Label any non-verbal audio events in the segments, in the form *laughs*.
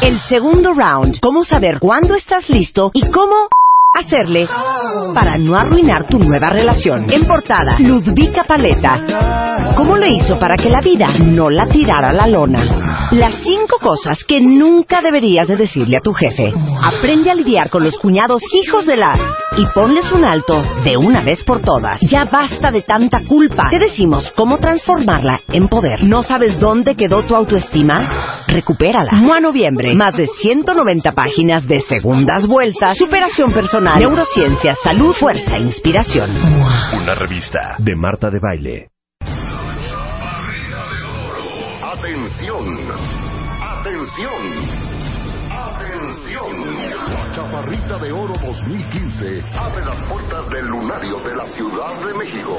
El segundo round. Cómo saber cuándo estás listo y cómo hacerle para no arruinar tu nueva relación. En portada, Ludvika Paleta. ¿Cómo le hizo para que la vida no la tirara a la lona? Las cinco cosas que nunca deberías de decirle a tu jefe. Aprende a lidiar con los cuñados hijos de la y ponles un alto de una vez por todas. Ya basta de tanta culpa. Te decimos cómo transformarla en poder. ¿No sabes dónde quedó tu autoestima? Recupérala. Mua Noviembre. Más de 190 páginas de segundas vueltas, superación personal, neurociencia, salud, fuerza e inspiración. Una revista de Marta de Baile. Atención, atención, atención. Chaparrita de Oro 2015 abre las puertas del lunario de la Ciudad de México.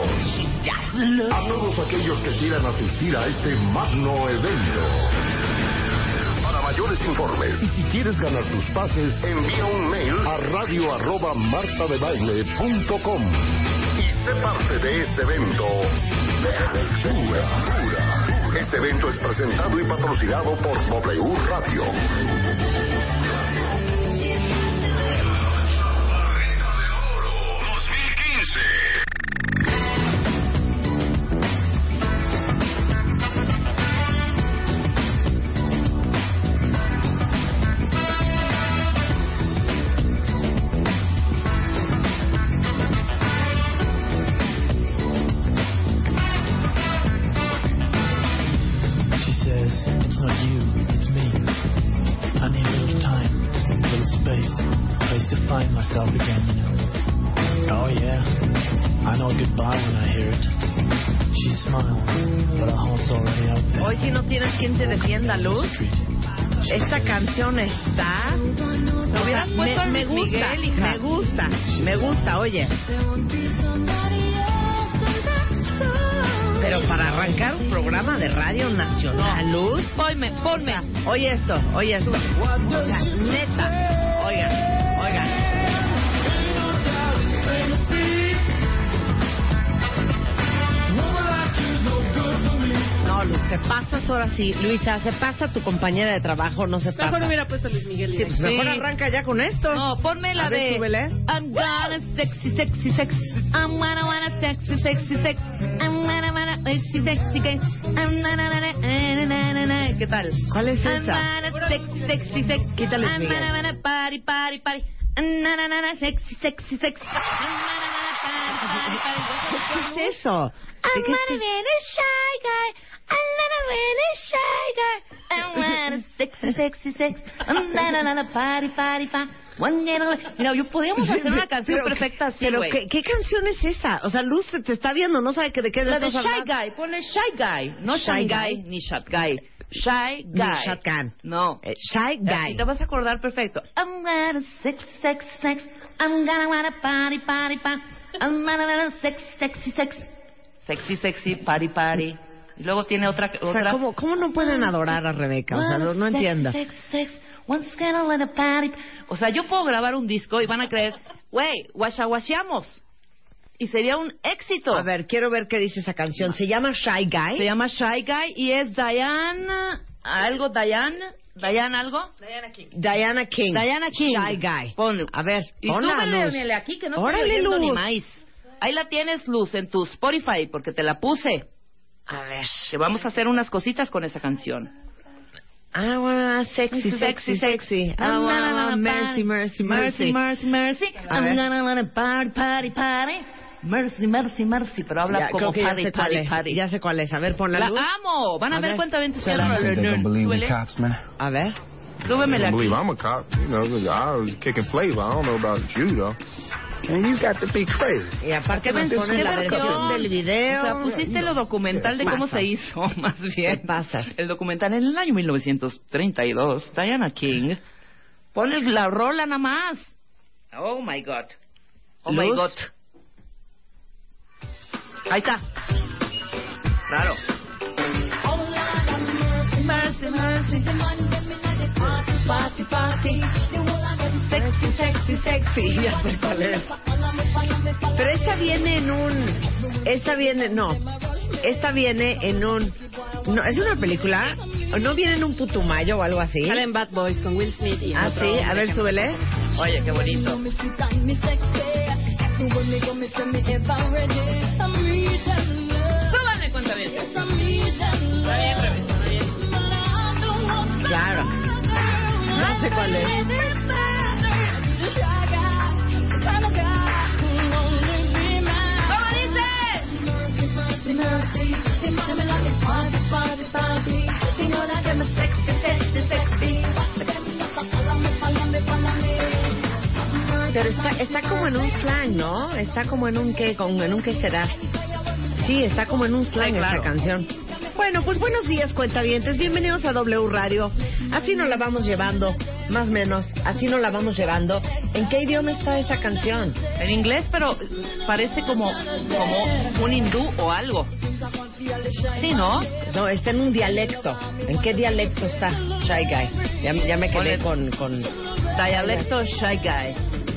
A todos aquellos que quieran asistir a este magno evento. Para mayores informes y si quieres ganar tus pases, envía un mail a radio arroba y sé parte de este evento de. Este evento es presentado y patrocinado por W Radio. Oye. Pero para arrancar un programa de radio nacional, Luz... Ponme, ponme. Oye esto, oye esto. O sea, neta. Oigan, oigan. No, Luz, te pasas ahora sí. Luisa, se pasa tu compañera de trabajo, no se pasa. Mejor hubiera puesto a Luis Miguel. Sí, pues mejor Sí. arranca ya con esto. No, ponme la A ver, de súbele. I'm gonna sexy, sexy, sexy. I'm gonna wanna sexy, sexy, sexy. I'm gonna wanna sexy, sexy, sexy. I'm gonna wanna na, na, na, na. ¿Qué tal? ¿Cuál es I'm esa? gonna sexy, sexy, sexy. Quítale, I'm gonna wanna party, party, party. I'm gonna wanna sexy, sexy, sexy. I'm. *laughs* ¿Qué es eso? I'm ¿De qué gonna be a shy guy. I'm gonna be a shy guy. I'm gonna sexy, sexy, sexy. I'm gonna wanna party, party, party. One gonna- Mira, yo podríamos hacer una canción Pero, perfecta así, Pero güey. ¿qué, ¿qué canción es esa? O sea, Luz te, te está viendo, no sabe que de qué La de Shy hablando. Guy, ponle Shy Guy. No Shy Guy. Guy ni Shot Guy. Shy Ni Guy. Shotgun. No. Eh, Shy Y Guy. te vas a acordar perfecto. I'm gonna sex, sex, sex. I'm gonna wanna party, party, party. I'm gonna wanna sex, sexy, sex. Sexy, sexy, party, party. Y luego tiene otra... O sea, otra... ¿cómo, ¿cómo no pueden adorar a Rebeca? O sea, no, no entiendo. O sea, yo puedo grabar un disco y van a creer, güey, guachaguacheamos. Y sería un éxito. A ver, quiero ver qué dice esa canción. ¿Se llama Shy Guy? Se llama Shy Guy y es Diane... ¿Algo Diane? ¿Diane algo? Diana King. Diana King. Shy Guy. Pon- A ver, Y ponla, súbele, Luz. Aquí que no Órale, oyendo ni Luz. maíz. Ahí la tienes, Luz, en tu Spotify, porque te la puse. A ver. Que vamos a hacer unas cositas con esa canción. I wanna sexy, sexy, sexy. I wanna mercy, mercy, mercy. mercy, mercy. A I'm gonna party, party, party. Mercy, mercy, mercy. Pero habla Ya, como party, party, party. Ya sé cuál es. A ver, ponla La luz. amo. Van a, A ver ver. cuánta man. A ver. Súbemela I believe I'm a cop. You know, I was kicking flavor. I don't know about you, though. Man, you got to be crazy. Y aparte ¿Qué nos ponen qué la versión del video. O sea, pusiste lo documental de cómo se hizo, más bien. Te pasas. El documental en el año 1932, Diana King. Pon el- la rola nada más. Oh my God. Oh my Luz. God. Ahí está. Claro. Mercy, mercy. Party, party. Sexy, sexy, sexy. *laughs* Ya sé cuál es. Pero esta viene en un... Esta viene... No. Esta viene en un... No, ¿Es una película? ¿No viene en un putumayo o algo así? Sale en Bad Boys con Will Smith y Ah, otro sí, a ver, que- súbele. Oye, qué bonito. Súbanle, cuenta bien. Está bien, Rebe, está bien. Claro. No sé cuál es. Pero está, está como en un slang, ¿no? Está como en un qué, con, en un qué será. Sí, está como en un slang claro. esta canción. Bueno, pues buenos días, cuentavientes. Bienvenidos a W Radio. Así nos la vamos llevando, más o menos. Así nos la vamos llevando. ¿En qué idioma está esa canción? En inglés, pero parece como, como un hindú o algo. Sí, ¿no? No, está en un dialecto. ¿En qué dialecto está Shy Guy? Ya, ya me quedé con, con... Dialecto Shy Guy.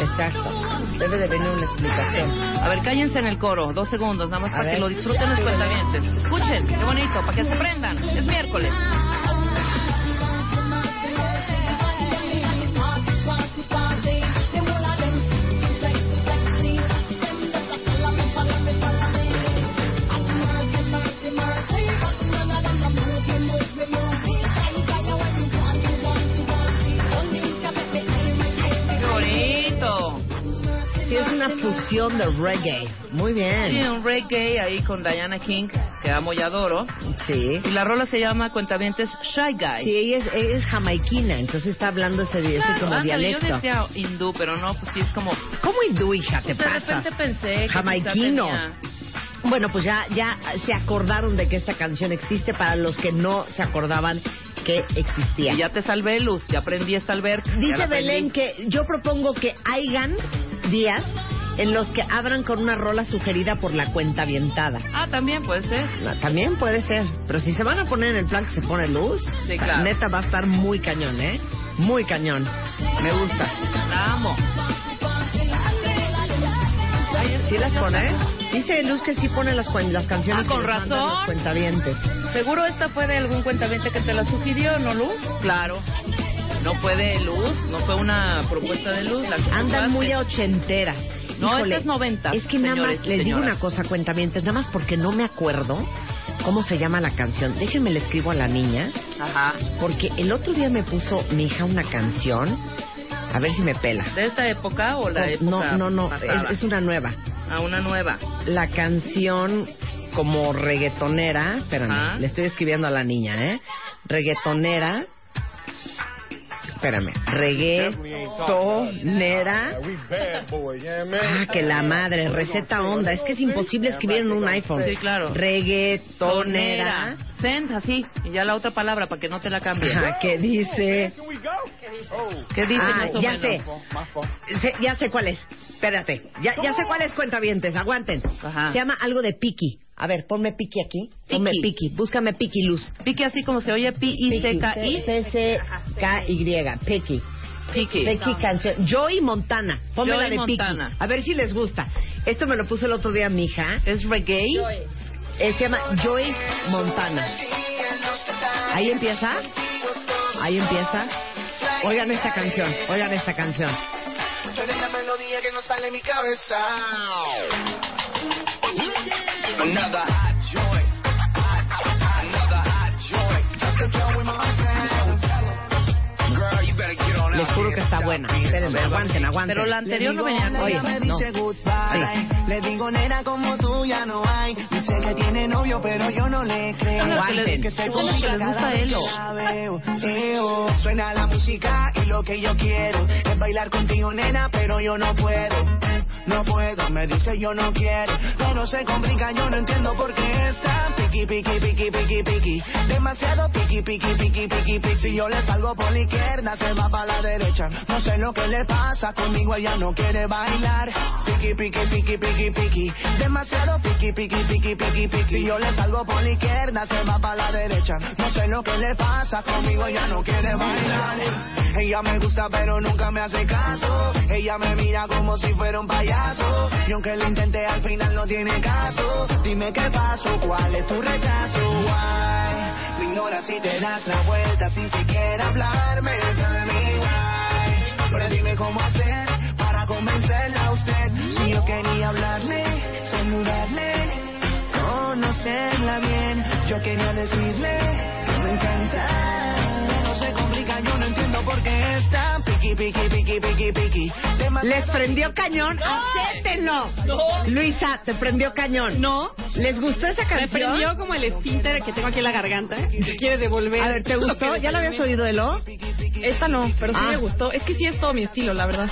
Exacto. Debe de venir una explicación. A ver, cállense en el coro, dos segundos, nada más A para ver. que lo disfruten los cuentavientes. Escuchen, qué bonito, para que se prendan. Es miércoles. Es una fusión de reggae. Muy Sí, bien. un reggae ahí con Diana King, que amo y adoro. Sí. Y la rola se llama Cuentavientes Shy Guy. Sí, ella es, ella es jamaiquina, entonces está hablando ese, ese Claro, como ándale, yo dialecto. decía hindú, pero no, pues sí es como... ¿Cómo hindú, hija? ¿Te de pasa? repente pensé que Jamaiquino. Bueno, pues ya, ya se acordaron de que esta canción existe para los que no se acordaban que existía. Y ya te salvé, Luz, ya aprendí esta alberca. Dice Belén que yo propongo que hayan días en los que abran con una rola sugerida por la cuenta avientada. Ah, también puede ser. También puede ser, pero si se van a poner en el plan que se pone luz, Sí, o sea, claro. neta va a estar muy cañón, ¿eh? Muy cañón. Me gusta. La amo. ¿Sí las pones? Dice Luz que sí pone las, las canciones Ah, con que razón. los cuentavientes. Seguro esta fue de algún cuentaviente que te la sugirió, ¿no, Luz? Claro. No fue de Luz, no fue una propuesta de Luz. La Andan muy a ochenteras. No, esta es 90, Es que nada señores más, y les digo una cosa, cuentavientes, nada más porque no me acuerdo cómo se llama la canción. Déjenme le escribo a la niña, Ajá. porque el otro día me puso mi hija una canción, a ver si me pela. ¿De esta época o la época No, no, no, es, es una nueva. Ah, una nueva. La canción como reggaetonera, espérame, Ajá. le estoy escribiendo a la niña, ¿eh? Reggaetonera. Espérame, reggaetonera. Ah, que la madre, receta onda. Es que es imposible escribir en un iPhone. Sí, claro. Reggaetonera. Send, así. Y ya la otra palabra para que no te la cambie. Ajá, que dice. ¿Qué dice Ah, más o ya menos? sé. Sé- Ya sé cuál es. Espérate. Ya, ya sé cuál es, cuentavientes. Aguanten. Ajá. Se llama algo de Piki. A ver, ponme Piki aquí. Ponme Piki. Piki. Búscame Piki Luz. Pique así como se oye, P-I-C-K-I. P-C-K-Y. Piki. Pique. Piki canción. Joy Montana. Ponme Joy la de Montana. Piki. A ver si les gusta. Esto me lo puso el otro día mi hija. ¿Es reggae? Eh, se llama Joy Montana. Ahí empieza. Ahí empieza. Oigan esta canción. Oigan esta canción. Eres la melodía que no sale mi cabeza. Another hot joint. Another hot joint. Just a joint with my time. Girl, you better get on Les juro que está buena. Espérenme, aguanten, aguanten. Pero la anterior no venía con Oye, no. goodbye. Le digo, nena, como tú ya no hay. Dice que tiene novio, pero yo no le creo. Se gusta Elo. Suena la música y lo que yo quiero es bailar contigo, nena, pero yo no puedo. No puedo, me dice yo no quiero. Todo se complica, yo no entiendo por qué está piqui, piqui, piqui, piqui, piqui. Demasiado piqui, piqui, piqui, piqui, piqui. Si yo le salgo por la izquierda, se va para la derecha. No sé lo que le pasa, conmigo ella no quiere bailar. Piqui, piqui, piqui, piqui, piqui. Demasiado piqui, piqui, piqui, piqui, piqui. Si yo le salgo por la izquierda, se va para la derecha. No sé lo que le pasa, conmigo ella no quiere bailar. Ella me gusta, pero nunca me hace caso. Ella me mira como si fuera un payaso. Y aunque lo intenté, al final no tiene caso. Dime qué pasó, cuál es tu rechazo. Why? ignoras y te das la vuelta sin siquiera hablarme. Me why. Pero dime cómo hacer para convencerla a usted. Si yo quería hablarle, saludarle, conocerla bien. Yo quería decirle que me encanta. No se complica, yo no entiendo por qué está piqui, piqui, piqui, piqui, piqui. ¿Les prendió cañón? ¡Acéptenlo! Luisa, ¿te prendió cañón? No. ¿Les gustó esa Me canción? prendió como el esfínter que tengo aquí en la garganta. Que quiere devolver. A ver, ¿te gustó? ¿Ya lo habías oído de lo? Esta no, pero sí Ah. me gustó. Es que sí es todo mi estilo, la verdad.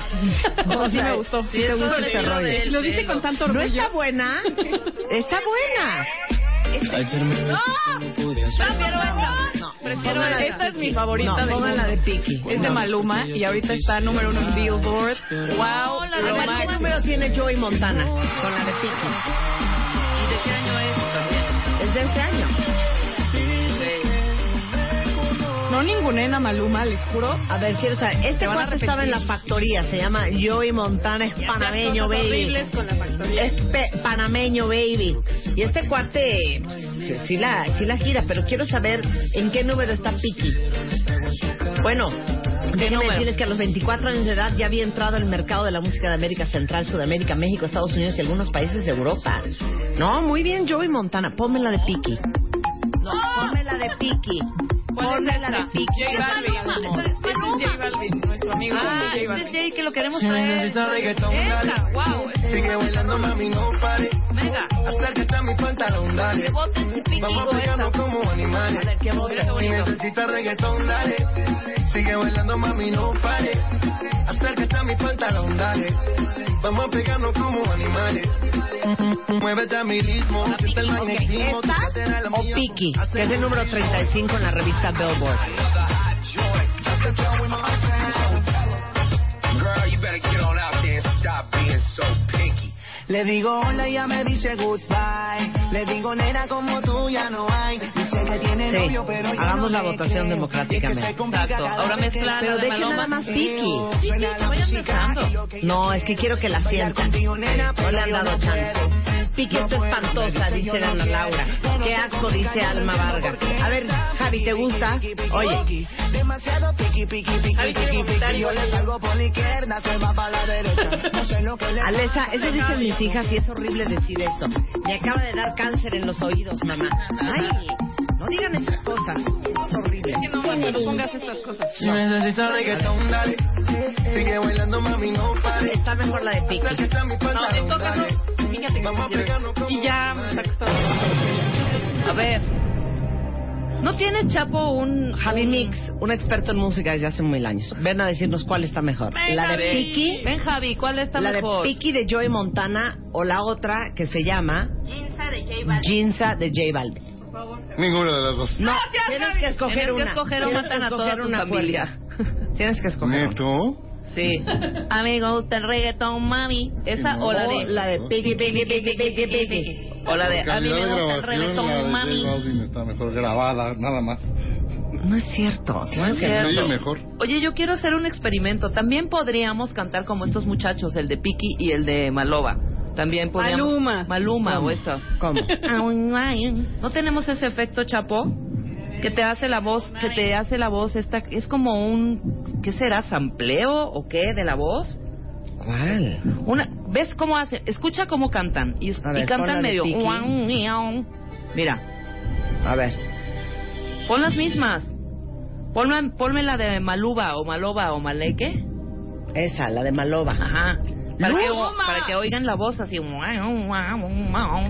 Pero *laughs* O sí sea, me gustó. sí te gusta este rollo. Lo dice con tanto ¿No orgullo. está buena? *laughs* Está buena. Me que no podía Prefiero esta. No, es mi favorita No, mundo. la de Piki. Es de Maluma y ahorita está número uno en Billboard. Wow, A lo ver, ¿qué número tiene Joey Montana con la de Piki? ¿Y de qué año es también? Es de este año. No ningunen a Maluma, les juro. A ver, quiero saber. Este cuate estaba en la factoría. Se llama Joey Montana, es panameño, baby. horribles con la factoría. Es panameño, baby. Y este cuate, pues, sí la, sí la gira, pero quiero saber en qué número está Piki. Bueno, déjenme decirles que a los 24 años de edad ya había entrado al mercado de la música de América Central, Sudamérica, México, Estados Unidos y algunos países de Europa. No, muy bien, Joey Montana. Ponme la de Piki. No, ponme la de Piki. ¿Cuál es la de. J Balvin. Es J Balvin, nuestro amigo Ah, J este Balvin. es Jay que lo queremos traer. Esa, wow. Sigue bailando, mami, no pare. Venga. Acércate a mi pantalón, dale. Vamos a pegarnos como animales. A ver, qué Si necesitas reggaetón, dale. Sigue bailando, mami, no pare. Acércate a mi pantalón, dale. Vamos a pegarnos como animales. Muévete a mi ritmo, siente el magnetismo. ¿Esta o. Piki? Que es el número 35 en la revista Billboard. Girl, you better get on out there and stop being so picky. Le digo hola y ella me dice goodbye. Le digo nena como tú ya no hay. Dice que tiene Sí, novio, pero yo hagamos no la votación democráticamente. Exacto. Ahora mezclar Pero de nada más Piki. Sí, sí, Suena que la vayan música empezando. y lo que yo No, es que quiero que la sientan. No le han dado chance. puedo, espantosa, dice dice Ana. Laura. Qué asco, dice Alma Vargas. A ver, Javi, ¿te gusta? Oye. Demasiado piqui, piqui, piqui. Yo le salgo por la izquierda, se va para la derecha. No sé lo que mis hijas y es horrible decir eso. Me acaba de dar cáncer en los oídos, mamá. Ay, no digan esas cosas. Es horrible. Que no, Marta, no pongas estas cosas. Si necesitas reggaetón, dale. Sigue bailando, mami, no pare. Está mejor la de Piqui. No, en todo caso, fíjate que Y ya, saca esta- A ver. ¿No tienes, Chapo, un... Javi un- Mix, un experto en música desde hace mil años. Ven a decirnos cuál está mejor. Venga, La de ven. Piki, Ven, Javi, ¿cuál está la de mejor? Piki de Joey Montana o la otra que se llama Ginza de J Balvin. Ginza de J Balvin. Ninguna de las dos. No, tienes que escoger Tienes que una. escoger o Tienes matan que a toda escoger tu una familia. *laughs* Tienes que escoger. ¿Neto? Sí. Amigo, gusta el reggaetón, mami. Esa o la de... la de Piki, Piki, Piki, Piki, Piki. O la de... La A mí me gusta el grabación, la de reggaetón, mami. Está mejor grabada, nada más. No es cierto. tienes que- cierto. Mejor. Oye, yo quiero hacer un experimento. También podríamos cantar como estos muchachos, el de Piki y el de Maloba. También podríamos... Maluma. Maluma ¿Cómo? o esto. ¿Cómo? *laughs* ¿No tenemos ese efecto, Chapo? Que te hace la voz, que te hace la voz esta... Es como un... ¿Qué será? ¿Sampleo o qué de la voz? ¿Cuál? Una, ¿Ves cómo hace? Escucha cómo cantan. Y, ver, y cantan medio... Mira, A ver. pon las mismas. Ponme, ponme la de Maluba o Maloba o Maleque. Esa, la de Maloba. Ajá. Para que, ¡Luma! para que oigan la voz así.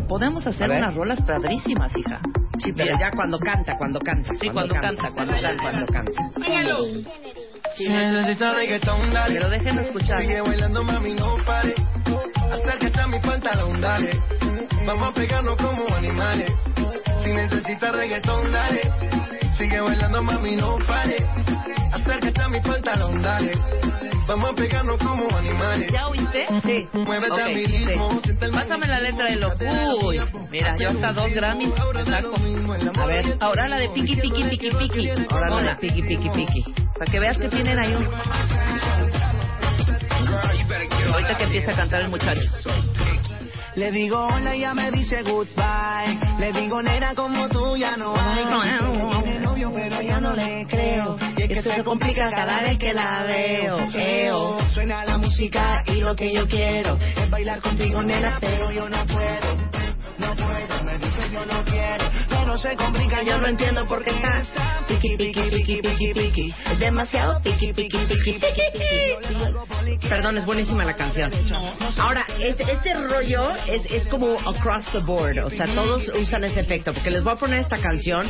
Podemos hacer unas rolas padrísimas, hija. Sí, pero Mira. ya cuando canta, cuando canta. Sí, cuando canta, cuando canta. Cuando canta. Si necesitas reggaetón, dale. Pero déjenme escuchar. Sigue bailando, mami, no pare. Acércate a mi pantalón, dale. Vamos a pegarnos como animales. Si necesitas reggaetón, dale. Sigue bailando, mami, no pare. Acércate a mi pantalón, dale. Vamos a pegarnos como animales. ¿Ya oíste? Sí. Muévete Ok, a mi ritmo. Pásame la letra de lo. Uy, mira, yo hasta dos Grammys saco. A ver. Ahora la de Piki Piki Piki Piki. Ahora la de. Piki, Piki, Piki. Para que veas que tienen ahí un. Ahorita que empieza a cantar el muchacho. Le digo hola y ya me dice goodbye. Le digo nena como tú ya no hay. Tiene novio pero ya no le creo. Y es que se complica cada vez que la veo. Eo. Suena la música y lo que yo quiero es bailar contigo nena pero yo no puedo. No puedo, me dice yo no quiero. Pero se complica, yo no entiendo por qué estás piqui, piqui, piqui, piqui, piqui. Es demasiado piqui, piqui, piqui, piqui, piqui. Perdón, es buenísima la canción. Ahora, este, este rollo es, es como across the board, o sea, todos usan ese efecto, porque les voy a poner esta canción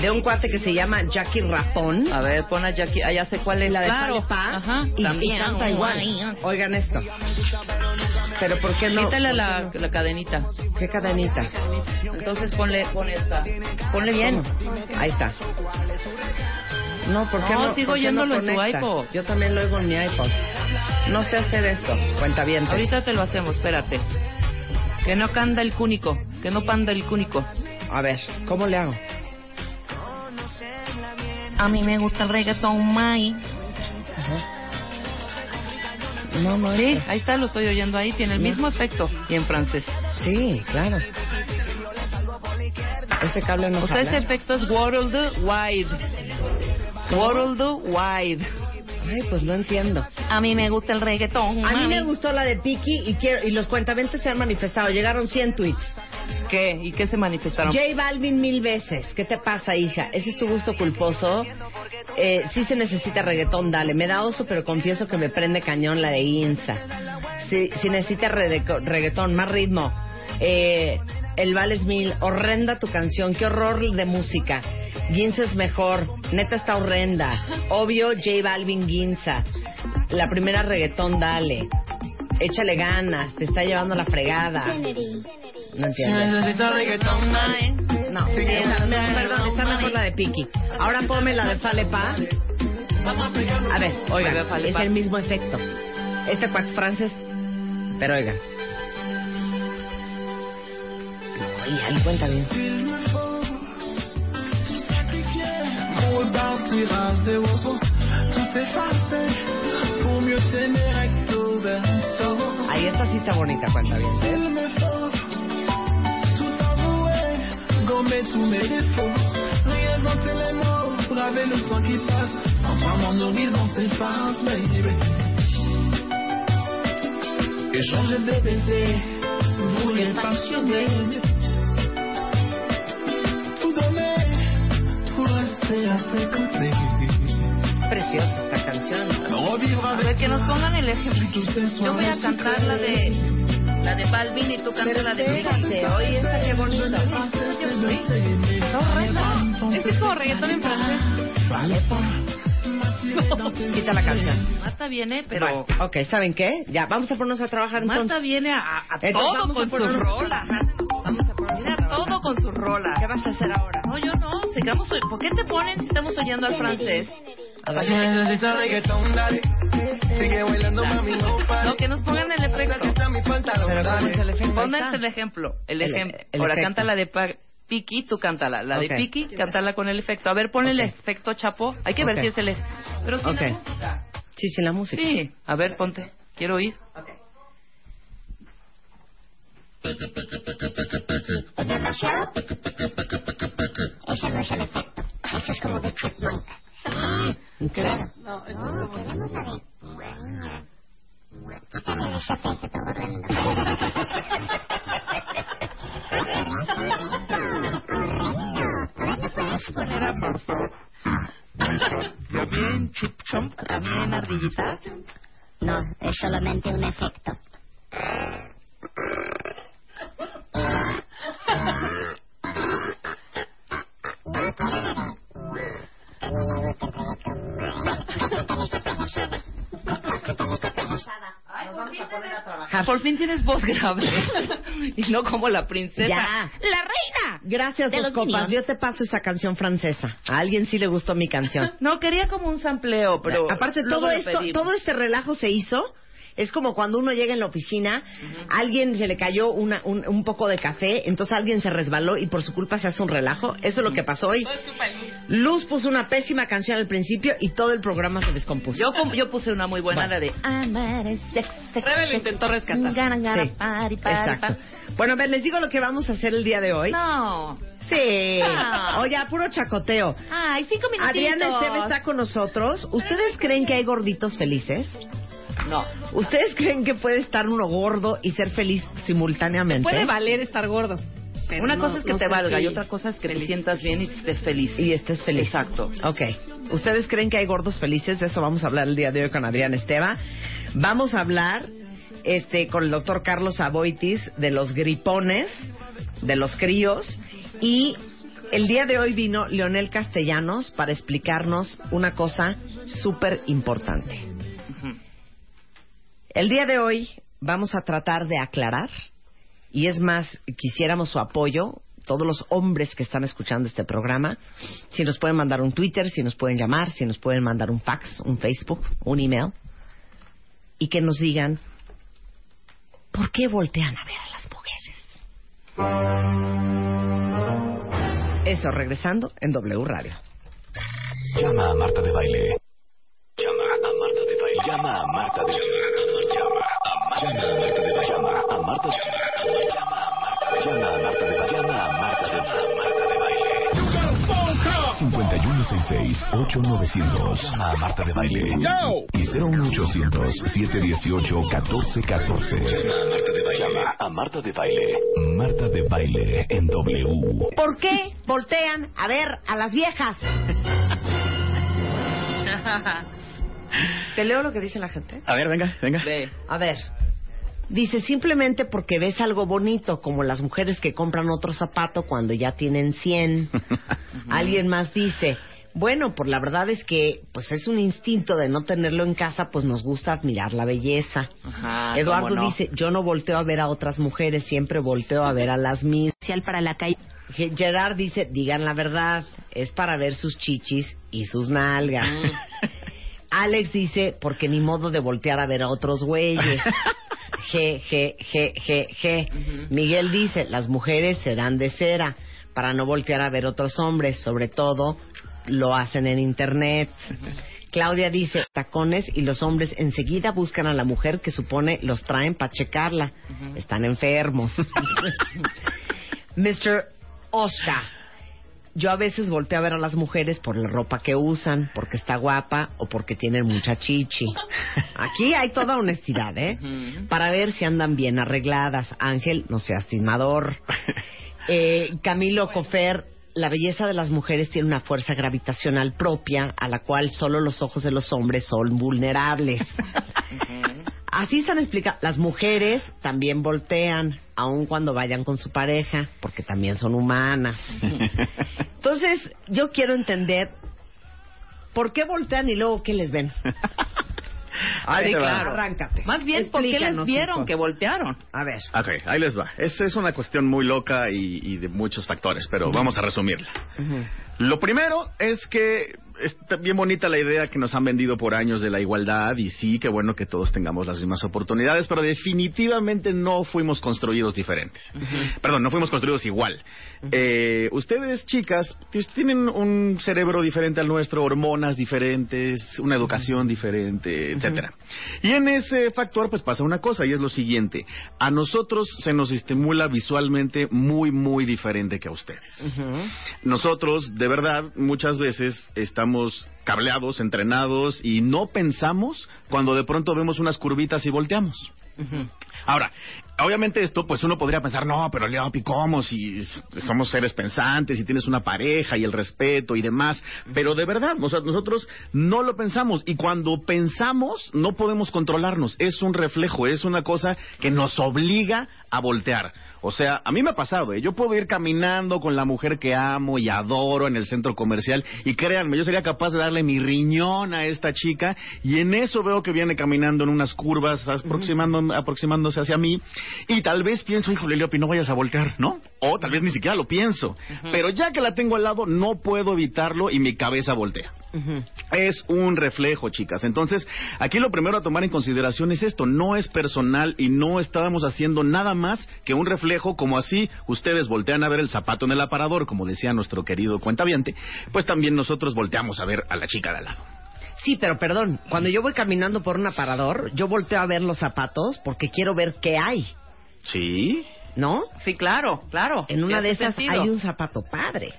de un cuate que se llama Jackie Rapón. A ver, pon a Jackie. Ah, ya sé cuál es La de Claro. Pa, Ajá. y, y También. canta igual. Oigan esto. Pero ¿por qué no? Quítale la, la cadenita. ¿Qué cadenita? Entonces ponle, pon esta. Ponle bien. Ahí está. No, ¿por qué No, no? sigo oyéndolo no en tu iPod. Yo también lo oigo en mi iPod. No sé hacer esto. Cuenta bien. Ahorita te lo hacemos, espérate. Que no canda el cúnico. Que no panda el cúnico. A ver, ¿cómo le hago? A mí me gusta el reggaetón, Mai. No, no. Sí, ahí está, lo estoy oyendo ahí. Tiene el mismo efecto. Y en francés. Sí, claro. Este cable no O sea, ese efecto es worldwide. Worldwide. Ay, pues no entiendo. A mí me gusta el reggaetón. A mí mami. me gustó la de Piki y, quiero, y los cuentaventes se han manifestado. Llegaron 100 tweets. ¿Qué? ¿Y qué se manifestaron? J Balvin mil veces. ¿Qué te pasa, hija? ¿Ese es tu gusto culposo? Eh, sí se necesita reggaetón, dale. Me da oso, pero confieso que me prende cañón la de Insa. Si, si necesita redeco- reggaetón, más ritmo. Eh, el Vales Mil, horrenda tu canción, qué horror de música. Ginza es mejor, neta está horrenda. Obvio, J Balvin Ginza. La primera reggaetón, dale. Échale ganas, te está llevando la fregada. No entiendo. No, sí, esa- me- perdón, está mejor la de Piki. Ahora ponme la de Fale Pa. A ver, Fale es el mismo efecto. Este es francés, pero oigan. Oye, ahí cuenta bien. Ahí esta sí está bonita, cuenta bien. défauts, réinventer Preciosa esta canción. A ver, que nos pongan el ejemplo. Yo voy a cantar la de la de Balvin y tú cantas la de. Espérate, oye, esta qué bonita. Horrenda. Este es como reggaetón en francés. *laughs* Quita la canción. Marta viene, pero Bueno, ok, ¿saben qué? Ya, vamos a ponernos a trabajar Marta entonces. viene a, a Entonces, todo vamos a con su rola. Todo con su rola. ¿Qué vas a hacer ahora? No, yo no. Sigamos. ¿Por qué te ponen si estamos oyendo al francés? Sigue bailando, mami, *laughs* no que nos pongan el efecto. Quita mi pantalón, Pero ¿cómo es el ejemplo. El, ejemplo. Ahora canta la de Piki, tú cántala. La de Piki, cántala con el efecto. A ver, ponle el efecto chapo. Hay que ver si es el. Pero si Ok. Sí, sí, la música. Sí. A ver, ponte. Quiero oír. También chip chomp, también ardillita. No, es solamente un efecto. Por fin tienes voz grave. *laughs* y no como la princesa. Ya. ¡La reina! Gracias, De dos los copas. Minions. Yo te paso esa canción francesa. A alguien sí le gustó mi canción. No, quería como un sampleo, pero. Aparte, todo esto, todo este relajo se hizo Es como cuando uno llega en la oficina, alguien se le cayó una, un, un poco de café, entonces alguien se resbaló y por su culpa se hace un relajo. Eso es lo que pasó hoy. Luz puso una pésima canción al principio y todo el programa se descompuso. Yo, yo puse una muy buena, Bueno. la de Amar sex, sex, Rebe lo intentó rescatar. Gana, gana, Sí, pari, pari, Exacto. Bueno, a ver, les digo lo que vamos a hacer el día de hoy. No. Sí. Ah. Oye, puro chacoteo. Ay, cinco minutitos. Adriana Esteve está con nosotros. ¿Ustedes creen que hay gorditos felices? No. ¿Ustedes creen que puede estar uno gordo y ser feliz simultáneamente? Puede valer estar gordo. pero Una no- cosa es que no te valga y otra cosa es que te sientas bien y estés feliz. Y estés feliz. Exacto. Ok. ¿Ustedes creen que hay gordos felices? De eso vamos a hablar el día de hoy con Adrián Esteva. Vamos a hablar este, con el doctor Carlos Aboitis de los gripones, de los críos. Y el día de hoy vino Leonel Castellanos para explicarnos una cosa súper importante. El día de hoy vamos a tratar de aclarar, y es más, quisiéramos su apoyo, todos los hombres que están escuchando este programa, si nos pueden mandar un Twitter, si nos pueden llamar, si nos pueden mandar un fax, un Facebook, un email, y que nos digan, ¿por qué voltean a ver a las mujeres? Eso, regresando en W Radio. Llama a Marta de Baile. Llama a Marta de Baile. Llama a Marta de Baile. Llama a Marta de Baile. Llama a Marta de Baile. Llama a Marta de Baile. Llama a Marta de Baile. 5166-8900. Llama a Marta de Baile. Y 01800-718-1414. Llama a Marta de Baile. Llama a Marta de Baile. Marta de Baile en W. ¿Por qué voltean a ver a las viejas? ¿Te leo lo que dice la gente? A ver, venga, venga. A ver. Dice simplemente porque ves algo bonito, como las mujeres que compran otro zapato cuando ya tienen 100. *laughs* Alguien más dice, bueno, pues la verdad es que pues es un instinto de no tenerlo en casa, pues nos gusta admirar la belleza. Ajá, Eduardo no. dice, yo no volteo a ver a otras mujeres, siempre volteo a ver a las mismas. para la calle. Ge- Gerard dice, digan la verdad, es para ver sus chichis y sus nalgas. *laughs* Alex dice, porque ni modo de voltear a ver a otros güeyes. *laughs* G, G, G, G, G. Miguel dice, las mujeres serán de cera para no voltear a ver otros hombres, sobre todo lo hacen en internet. Claudia dice, tacones y los hombres enseguida buscan a la mujer que supone los traen para checarla. Están enfermos. *laughs* Mr. Oscar. Yo a veces volteo a ver a las mujeres por la ropa que usan, porque está guapa o porque tienen mucha chichi. *laughs* Aquí hay toda honestidad, ¿eh? Para ver si andan bien arregladas. Ángel, no seas timador. *laughs* Eh, Camilo Cofer, la belleza de las mujeres tiene una fuerza gravitacional propia a la cual solo los ojos de los hombres son vulnerables. *laughs* Así están explicadas. Las mujeres también voltean, aun cuando vayan con su pareja, porque también son humanas. *laughs* Entonces, yo quiero entender por qué voltean y luego qué les ven. Ahí Sí, te va. claro, arráncate. Más bien, ¿por qué les vieron que voltearon? A ver. Ok, ahí les va. Es, es una cuestión muy loca y, y de muchos factores, pero vamos a resumirla. Lo primero es que está bien bonita la idea que nos han vendido por años de la igualdad y sí, que bueno que todos tengamos las mismas oportunidades, pero definitivamente no fuimos construidos diferentes. Perdón, no fuimos construidos igual. Eh, ustedes, chicas, pues, tienen un cerebro diferente al nuestro, hormonas diferentes, una educación diferente, etcétera. Y en ese factor, pues pasa una cosa, y es lo siguiente. A nosotros se nos estimula visualmente muy, muy diferente que a ustedes. Nosotros, de verdad, muchas veces estamos cableados, entrenados y no pensamos cuando de pronto vemos unas curvitas y volteamos. Ahora, obviamente esto, pues uno podría pensar, no, pero Leo, ¿cómo? Si somos seres pensantes, si tienes una pareja y el respeto y demás. Pero de verdad, o sea, nosotros no lo pensamos. Y cuando pensamos, no podemos controlarnos. Es un reflejo, es una cosa que nos obliga a voltear. O sea, a mí me ha pasado, ¿eh? Yo puedo ir caminando con la mujer que amo y adoro en el centro comercial y créanme, yo sería capaz de darle mi riñón a esta chica y en eso veo que viene caminando en unas curvas aproximando- aproximándose hacia mí Y tal vez pienso, híjole, Leopi, no vayas a voltear, ¿no? O tal vez ni siquiera lo pienso. Pero ya que la tengo al lado, no puedo evitarlo y mi cabeza voltea. Es un reflejo, chicas. Entonces, aquí lo primero a tomar en consideración es esto. No es personal y no estábamos haciendo nada más que un reflejo, como así ustedes voltean a ver el zapato en el aparador, como decía nuestro querido cuentaviente, pues también nosotros volteamos a ver a la chica de al lado. Sí, pero perdón, cuando yo voy caminando por un aparador, yo volteo a ver los zapatos porque quiero ver qué hay. Sí. ¿No? Sí, claro, claro. En una de esas sentido. hay un zapato padre.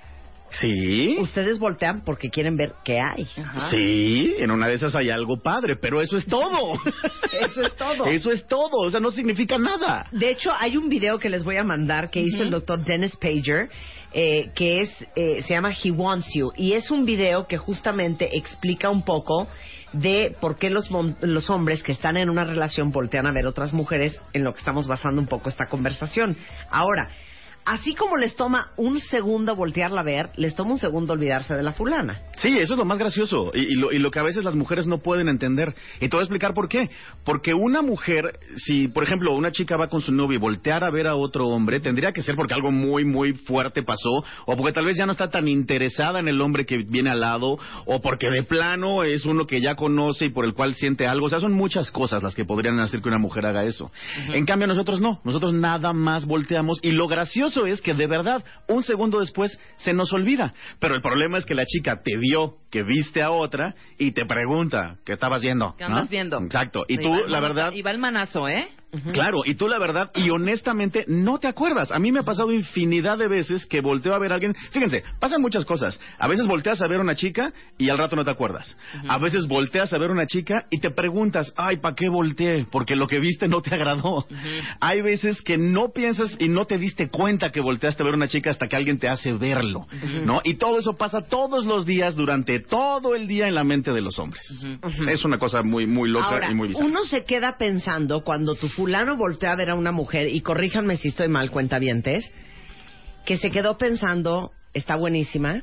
Sí. Ustedes voltean porque quieren ver qué hay. Sí, en una de esas hay algo padre, pero eso es todo. *laughs* Eso es todo. Eso es todo, o sea, no significa nada. De hecho, hay un video que les voy a mandar que hizo el doctor Dennis Pager, eh, que es eh, se llama He Wants You y es un video que justamente explica un poco de por qué los, los hombres que están en una relación voltean a ver otras mujeres en lo que estamos basando un poco esta conversación. Ahora, así como les toma un segundo voltearla a ver, les toma un segundo olvidarse de la fulana. Sí, eso es lo más gracioso y, y lo, y lo que a veces las mujeres no pueden entender. Y te voy a explicar por qué. Porque una mujer, si por ejemplo una chica va con su novio y voltear a ver a otro hombre, tendría que ser porque algo muy, muy fuerte pasó, o porque tal vez ya no está tan interesada en el hombre que viene al lado, o porque de plano es uno que ya conoce y por el cual siente algo. O sea, son muchas cosas las que podrían hacer que una mujer haga eso. En cambio, nosotros no. Nosotros nada más volteamos y lo gracioso es que de verdad, un segundo después se nos olvida. Pero el problema es que la chica te vio que viste a otra y te pregunta, ¿qué estabas viendo? ¿Qué ¿no? andas viendo? Exacto. Y Ahí tú, la verdad... Y va el manazo, ¿eh? Claro, y tú la verdad, y honestamente, no te acuerdas. A mí me ha pasado infinidad de veces que volteo a ver a alguien. Fíjense, pasan muchas cosas. A veces volteas a ver a una chica y al rato no te acuerdas. A veces volteas a ver a una chica y te preguntas, ay, ¿para qué volteé? Porque lo que viste no te agradó. Hay veces que no piensas y no te diste cuenta que volteaste a ver a una chica hasta que alguien te hace verlo, ¿no? Y todo eso pasa todos los días durante todo el día en la mente de los hombres. Es una cosa muy, muy loca Ahora, y muy bizarra. uno se queda pensando cuando tu fulano voltea a ver a una mujer, y corríjanme si estoy mal, cuentavientes, que se quedó pensando, está buenísima,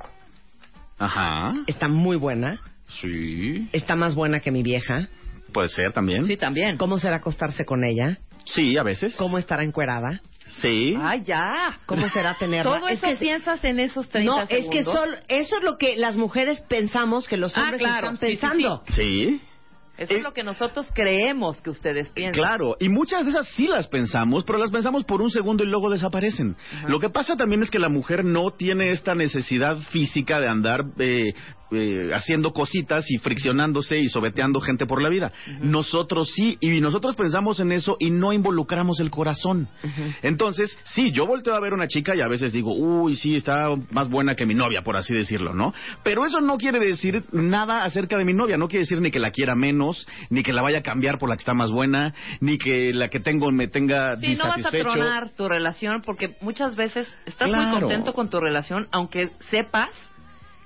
Ajá. está muy buena, Sí. está más buena que mi vieja. Puede ser también. Sí, también. ¿Cómo será acostarse con ella? Sí, a veces. ¿Cómo estará encuerada? Sí. ¡Ay, ya! ¿Cómo será tenerla? Todo Es eso que- piensas en esos 30 No, es que segundos. solo, eso es lo que las mujeres pensamos que los Ah, hombres claro, están sí, sí, sí. pensando. Sí. Eso es lo que nosotros creemos que ustedes piensan. Claro, y muchas de esas sí las pensamos, pero las pensamos por un segundo y luego desaparecen. Lo que pasa también es que la mujer no tiene esta necesidad física de andar eh, eh, haciendo cositas y friccionándose y sobeteando gente por la vida. Nosotros sí, y nosotros pensamos en eso y no involucramos el corazón. Entonces, sí, yo volteo a ver a una chica y a veces digo, uy, sí, está más buena que mi novia, por así decirlo, ¿no? Pero eso no quiere decir nada acerca de mi novia, no quiere decir ni que la quiera menos, ni que la vaya a cambiar por la que está más buena, ni que la que tengo me tenga Sí, no vas a tronar tu relación porque muchas veces estás muy contento con tu relación, aunque sepas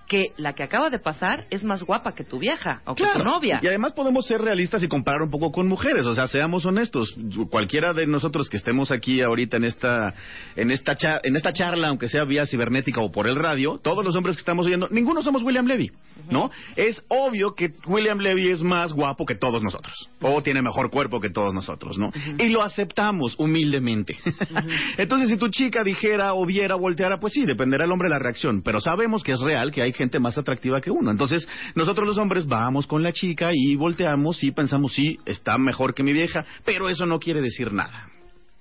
que la que acaba de pasar es más guapa que tu vieja o que tu novia. Y además podemos ser realistas y comparar un poco con mujeres, o sea, seamos honestos. Cualquiera de nosotros que estemos aquí ahorita en esta en esta cha- en esta charla, aunque sea vía cibernética o por el radio, todos los hombres que estamos oyendo, ninguno somos William Levy, ¿no? Es obvio que William Levy es más guapo que todos nosotros o tiene mejor cuerpo que todos nosotros, ¿no? Y lo aceptamos humildemente. *laughs* Entonces, si tu chica dijera o viera, volteara, pues sí, dependerá el hombre de la reacción, pero sabemos que es real que hay gente más atractiva que uno. Entonces, nosotros los hombres vamos con la chica y volteamos y pensamos, sí, está mejor que mi vieja, pero eso no quiere decir nada.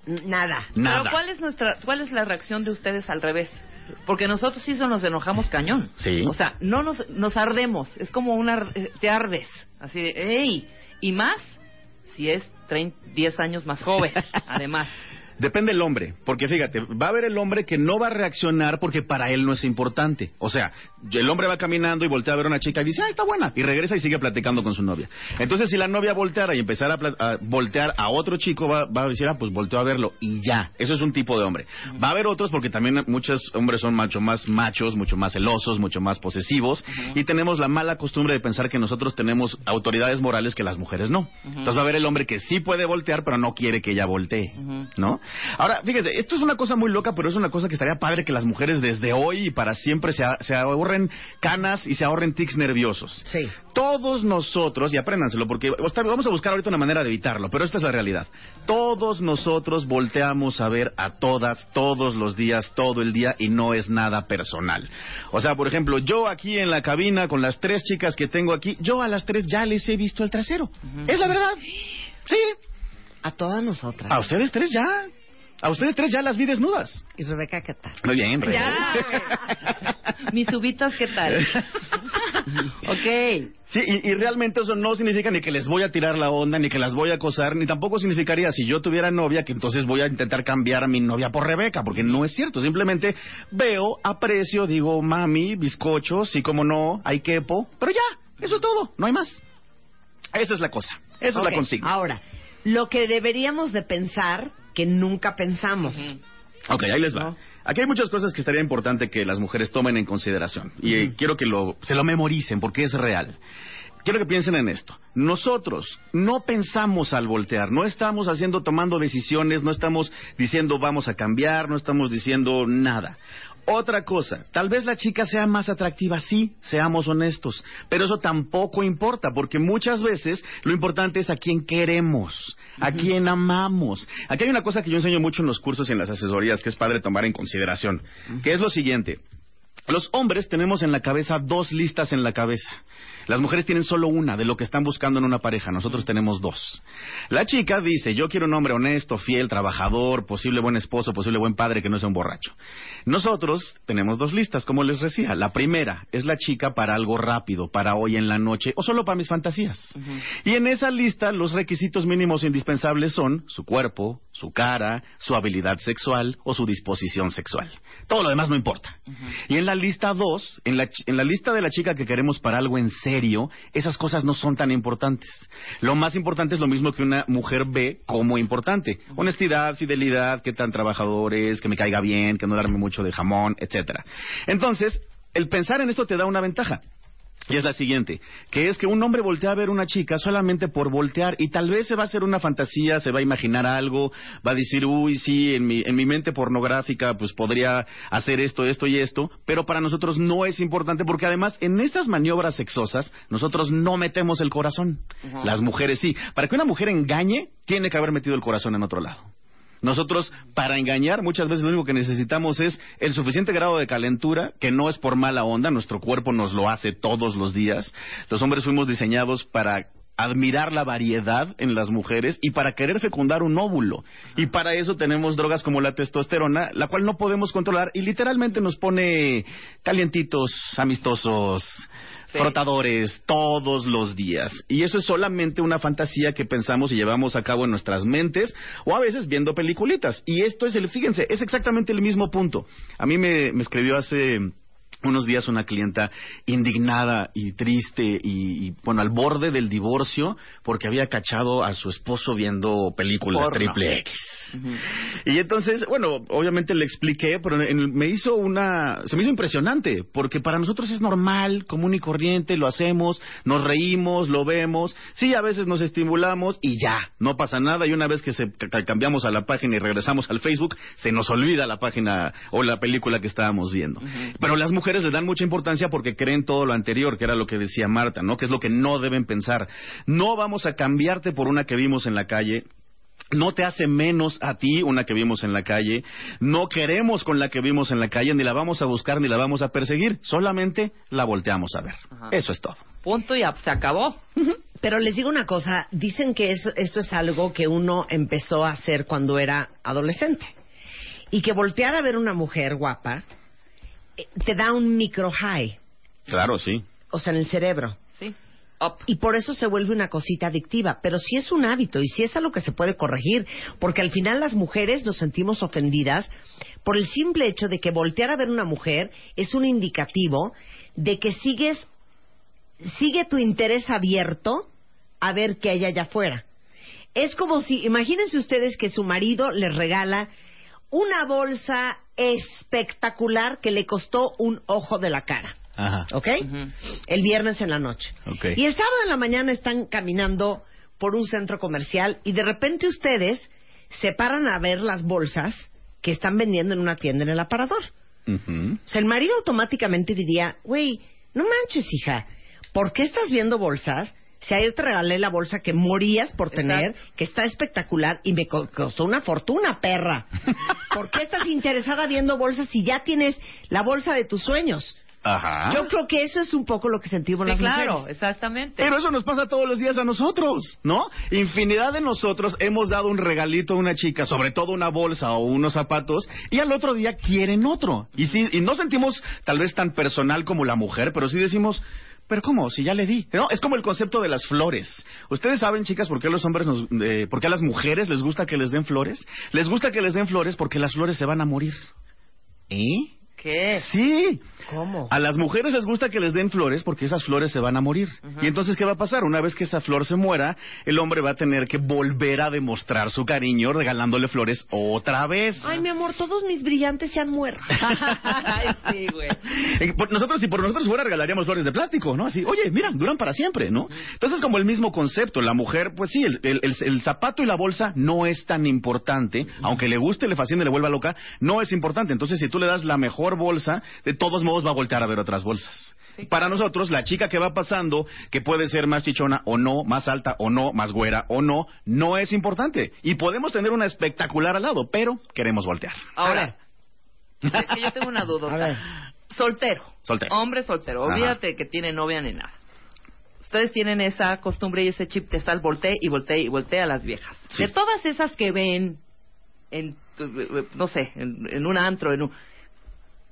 Nada. Nada. Pero ¿cuál es nuestra cuál es la reacción de ustedes al revés? Porque nosotros sí se nos enojamos cañón. Sí. O sea, no nos nos ardemos, es como una eh, te ardes, así de, "Ey", y más si es 30, 10 años más joven, *laughs* además. Depende del hombre, porque fíjate, va a haber el hombre que no va a reaccionar porque para él no es importante. O sea, el hombre va caminando y voltea a ver a una chica y dice, ah, está buena, y regresa y sigue platicando con su novia. Entonces, si la novia volteara y empezara a, voltear a otro chico, va, va a decir, ah, pues volteó a verlo, y ya. Eso es un tipo de hombre. Va a haber otros porque también muchos hombres son mucho más machos, mucho más celosos, mucho más posesivos, y tenemos la mala costumbre de pensar que nosotros tenemos autoridades morales que las mujeres no. Entonces va a haber el hombre que sí puede voltear, pero no quiere que ella voltee, ¿no? Ahora, fíjate, esto es una cosa muy loca, pero es una cosa que estaría padre que las mujeres desde hoy y para siempre se, a- se ahorren canas y se ahorren tics nerviosos. Sí. Todos nosotros, y apréndanselo, porque vamos a buscar ahorita una manera de evitarlo, pero esta es la realidad. Todos nosotros volteamos a ver a todas, todos los días, todo el día, y no es nada personal. O sea, por ejemplo, yo aquí en la cabina con las tres chicas que tengo aquí, yo a las tres ya les he visto el trasero. Es la verdad. Sí. A todas nosotras. A ustedes tres ya. A ustedes tres ya las vi desnudas. ¿Y Rebeca qué tal? Muy bien, Rey. *laughs* Mis subitas, ¿qué tal? *laughs* ok. Sí, y, y realmente eso no significa ni que les voy a tirar la onda, ni que las voy a acosar, ni tampoco significaría si yo tuviera novia que entonces voy a intentar cambiar a mi novia por Rebeca, porque no es cierto. Simplemente veo, aprecio, digo, mami, bizcocho, sí como no, hay quepo, pero ya, eso es todo, no hay más. Esa es la cosa, esa es la consigna. Ahora, lo que deberíamos de pensar que nunca pensamos. Ok, ahí les va. Aquí hay muchas cosas que estaría importante que las mujeres tomen en consideración. Y eh, quiero que lo, se lo memoricen porque es real. Quiero que piensen en esto. Nosotros no pensamos al voltear, no estamos haciendo, tomando decisiones, no estamos diciendo vamos a cambiar, no estamos diciendo nada. Otra cosa, tal vez la chica sea más atractiva, sí, seamos honestos, pero eso tampoco importa, porque muchas veces lo importante es a quién queremos, a quién amamos. Aquí hay una cosa que yo enseño mucho en los cursos y en las asesorías que es padre tomar en consideración, que es lo siguiente. Los hombres tenemos en la cabeza dos listas en la cabeza. Las mujeres tienen solo una de lo que están buscando en una pareja. Nosotros tenemos dos. La chica dice, yo quiero un hombre honesto, fiel, trabajador, posible buen esposo, posible buen padre, que no sea un borracho. Nosotros tenemos dos listas, como les decía. La primera es la chica para algo rápido, para hoy en la noche o solo para mis fantasías. Y en esa lista los requisitos mínimos indispensables son su cuerpo, su cara, su habilidad sexual o su disposición sexual. Todo lo demás no importa. Y en la lista dos, en la, en la lista de la chica que queremos para algo en serio, esas cosas no son tan importantes. Lo más importante es lo mismo que una mujer ve como importante. Honestidad, fidelidad, qué tan trabajador es, que me caiga bien, que no darme mucho de jamón, etcétera. Entonces, el pensar en esto te da una ventaja. Y es la siguiente, que es que un hombre voltea a ver una chica solamente por voltear y tal vez se va a hacer una fantasía, se va a imaginar algo, va a decir, uy, sí, en mi, en mi mente pornográfica pues podría hacer esto, esto y esto, pero para nosotros no es importante porque además en estas maniobras sexosas nosotros no metemos el corazón. Las mujeres sí. Para que una mujer engañe, tiene que haber metido el corazón en otro lado. Nosotros, para engañar, muchas veces lo único que necesitamos es el suficiente grado de calentura, que no es por mala onda, nuestro cuerpo nos lo hace todos los días. Los hombres fuimos diseñados para admirar la variedad en las mujeres y para querer fecundar un óvulo. Y para eso tenemos drogas como la testosterona, la cual no podemos controlar y literalmente nos pone calientitos, amistosos, Sí. todos los días. Y eso es solamente una fantasía que pensamos y llevamos a cabo en nuestras mentes o a veces viendo peliculitas. Y esto es el, fíjense, es exactamente el mismo punto. A mí me, me escribió hace unos días una clienta indignada y triste y, y, bueno al borde del divorcio porque había cachado a su esposo viendo películas Porno. triple X y entonces, bueno, obviamente le expliqué, pero en me hizo una, se me hizo impresionante, porque para nosotros es normal, común y corriente, lo hacemos, nos reímos, lo vemos, sí, a veces nos estimulamos y ya, no pasa nada, y una vez que se ca- cambiamos a la página y regresamos al Facebook, se nos olvida la página o la película que estábamos viendo. Pero las mujeres le dan mucha importancia porque creen todo lo anterior, que era lo que decía Marta, ¿no? Que es lo que no deben pensar. No vamos a cambiarte por una que vimos en la calle, no te hace menos a ti una que vimos en la calle, no queremos con la que vimos en la calle, ni la vamos a buscar ni la vamos a perseguir, solamente la volteamos a ver. Eso es todo. Punto y se acabó. Pero les digo una cosa, dicen que eso, esto es algo que uno empezó a hacer cuando era adolescente. Y que voltear a ver una mujer guapa te da un micro high, Claro, sí. o sea, en el cerebro. Sí. Y por eso se vuelve una cosita adictiva. Pero sí es un hábito y sí es algo que se puede corregir. Porque al final las mujeres nos sentimos ofendidas por el simple hecho de que voltear a ver una mujer es un indicativo de que sigues, sigue tu interés abierto a ver qué hay allá afuera. Es como si, imagínense ustedes que su marido les regala una bolsa espectacular que le costó un ojo de la cara. Ajá. ¿Ok? El viernes en la noche. Ok. Y el sábado en la mañana están caminando por un centro comercial y de repente ustedes se paran a ver las bolsas que están vendiendo en una tienda en el aparador. Ujú. O sea, el marido automáticamente diría, güey, no manches, hija, ¿por qué estás viendo bolsas? Si ayer te regalé la bolsa que morías por tener, Exacto. que está espectacular y me co- costó una fortuna, perra. *laughs* ¿Por qué estás interesada viendo bolsas si ya tienes la bolsa de tus sueños? Ajá. Yo creo que eso es un poco lo que sentimos Sí, las claro, mujeres. exactamente. Pero eso nos pasa todos los días a nosotros, ¿no? Infinidad de nosotros hemos dado un regalito a una chica, sobre todo una bolsa o unos zapatos, y al otro día quieren otro. Y, sí, y no sentimos tal vez tan personal como la mujer, pero sí decimos, pero ¿cómo? Si ya le di. ¿No? Es como el concepto de las flores. Ustedes saben, chicas, por qué a los hombres, nos, eh, por qué a las mujeres les gusta que les den flores. Les gusta que les den flores porque las flores se van a morir. ¿Eh? ¿Qué? Sí. ¿Cómo? A las mujeres les gusta que les den flores porque esas flores se van a morir. Y entonces, ¿qué va a pasar? Una vez que esa flor se muera, el hombre va a tener que volver a demostrar su cariño regalándole flores otra vez. Ay, mi amor, todos mis brillantes se han muerto. *laughs* Ay, sí, güey. Eh, por nosotros, si por nosotros fuera, regalaríamos flores de plástico, ¿no? Así, oye, mira, duran para siempre, ¿no? Entonces, como el mismo concepto, la mujer, pues sí, el, el- el- el zapato y la bolsa no es tan importante, aunque le guste, le fascine, le vuelva loca, no es importante. Entonces, si tú le das la mejor bolsa, de todos modos va a voltear a ver otras bolsas. Para nosotros, la chica que va pasando, que puede ser más chichona o no, más alta o no, más güera o no, no es importante. Y podemos tener una espectacular al lado, pero queremos voltear. Ahora, es que yo tengo una duda. *laughs* Soltero. Soltero. Hombre soltero. Ajá. Olvídate que tiene novia ni nada. Ustedes tienen esa costumbre y ese chip de estar voltee y voltee y voltee a las viejas. Sí. De todas esas que ven en, eh, no sé, en, en un antro, en un...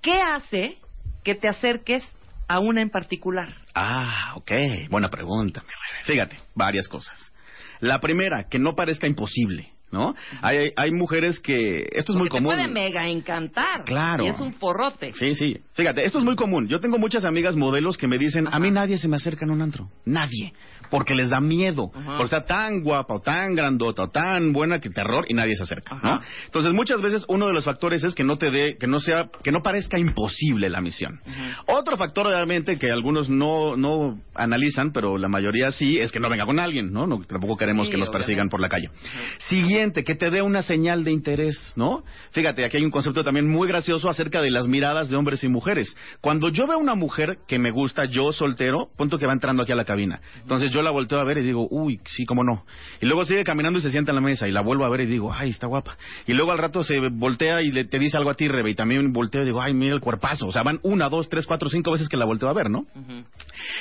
¿Qué hace que te acerques a una en particular? Ah, ok. Buena pregunta. Fíjate, varias cosas. La primera, que no parezca imposible, ¿no? Hay, hay mujeres que... Esto es muy Porque te común. puede mega encantar. Claro. Y es un forrote. Sí, sí. Fíjate, esto es muy común. Yo tengo muchas amigas modelos que me dicen, a mí nadie se me acerca en un antro. Nadie. Porque les da miedo. Porque está tan guapa o tan grandota o tan buena que terror y nadie se acerca, ¿no? Entonces, muchas veces uno de los factores es que no te dé, que no sea, que no parezca imposible la misión. Otro factor, obviamente, que algunos no, no analizan, pero la mayoría sí, es que no venga con alguien, ¿no? no tampoco queremos Sí, que nos persigan por la calle. Siguiente, que te dé una señal de interés, ¿no? Fíjate, aquí hay un concepto también muy gracioso acerca de las miradas de hombres y mujeres. Cuando yo veo una mujer que me gusta, yo soltero, punto que va entrando aquí a la cabina. Entonces yo la volteo a ver y digo, uy, sí, cómo no. Y luego sigue caminando y se sienta en la mesa y la vuelvo a ver y digo, ay, está guapa. Y luego al rato se voltea y le, te dice algo a ti, Rebe, y también volteo y digo, ay, mira el cuerpazo. O sea, van una, dos, tres, cuatro, cinco veces que la volteo a ver, ¿no?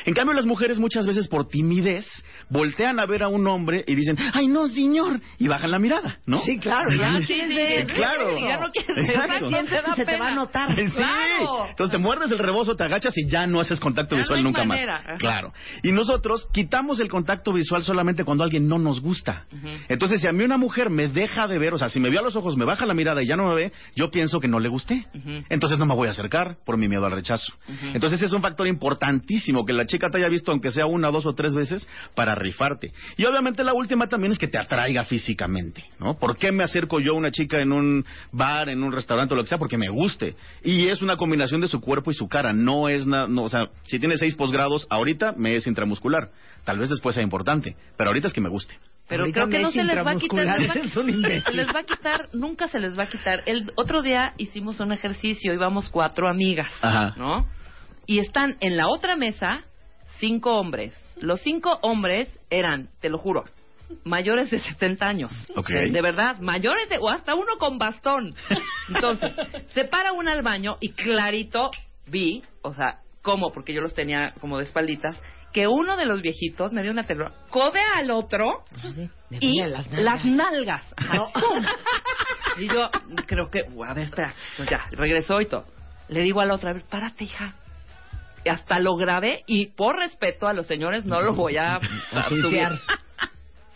En cambio, las mujeres muchas veces por timidez voltean a ver a un hombre y dicen, ay, no, señor, y bajan la mirada, ¿no? Sí, claro, ya Sí, sí, claro. Ya no quieres Exacto. ¿quién te da Se te va a notar. Sí. Claro. Entonces te muerdes el rebozo, te agachas y ya no haces contacto Ya visual no hay nunca manera. más. Ajá. Claro. Y nosotros quitamos el contacto visual solamente cuando alguien no nos gusta. Entonces, si a mí una mujer me deja de ver, o sea, si me ve a los ojos, me baja la mirada y ya no me ve, yo pienso que no le gusté. Entonces no me voy a acercar por mi miedo al rechazo. Entonces es un factor importantísimo que la chica te haya visto aunque sea una, dos o tres veces para rifarte. Y obviamente la última también es que te atraiga físicamente, ¿no? ¿Por qué me acerco yo a una chica en un bar, en un restaurante o lo que sea? Porque me guste. Y es una combinación de su cuerpo y su cara. No es nada, no, o sea, si tiene seis posgrados, ahorita me es intramuscular. Tal vez después sea importante, pero ahorita es que me guste. Pero creo que no se les va a quitar. *laughs* Se les va a quitar, nunca se les va a quitar. El otro día hicimos un ejercicio, íbamos cuatro amigas, Ajá. ¿no? Y están en la otra mesa cinco hombres. Los cinco hombres eran, te lo juro, mayores de 70 años. Ok. De verdad, mayores de, o hasta uno con bastón. Entonces, *laughs* se para uno al baño y clarito vi, o sea, ¿cómo? Porque yo los tenía como de espalditas, que uno de los viejitos me dio una terror, codea al otro Me y las nalgas. las nalgas. Y yo creo que, a ver, espera, pues ya, regresó y todo. Le digo a la otra, a ver, párate, hija. Y hasta lo grabé y por respeto a los señores no lo voy a, *laughs* a subir.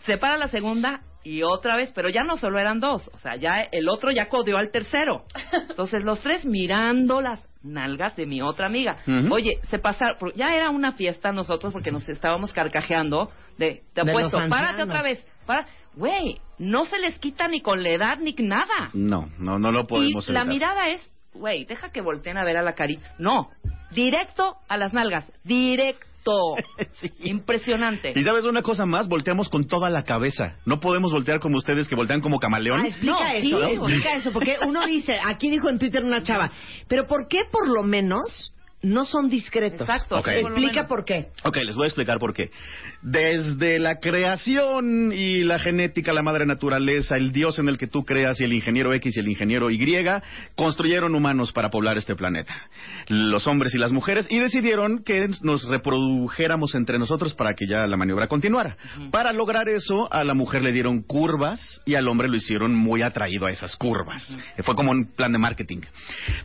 Se para la segunda y otra vez, pero ya no solo eran dos, o sea, ya el otro ya codeó al tercero. *laughs* Entonces los tres mirando las nalgas de mi otra amiga. Oye, se pasaron, ya era una fiesta nosotros porque nos estábamos carcajeando de, te apuesto, párate otra vez, para, güey, no se les quita ni con la edad ni nada. No, no, no lo podemos Y la mirada es, güey, deja que volteen a ver a la carita. No, directo a las nalgas, directo. *laughs* Impresionante. Y sabes una cosa más, volteamos con toda la cabeza. No podemos voltear como ustedes que voltean como camaleón. Ah, explica No, eso, sí. explica eso, porque uno dice, aquí dijo en Twitter una chava, pero ¿por qué por lo menos no son discretos? Exacto, Ok. sí, por lo Explica por qué. Ok, les voy a explicar por qué. Desde la creación y la genética, la madre naturaleza, el dios en el que tú creas y el ingeniero X y el ingeniero Y, construyeron humanos para poblar este planeta. Los hombres y las mujeres, y decidieron que nos reprodujéramos entre nosotros para que ya la maniobra continuara. Para lograr eso, a la mujer le dieron curvas y al hombre lo hicieron muy atraído a esas curvas. Fue como un plan de marketing.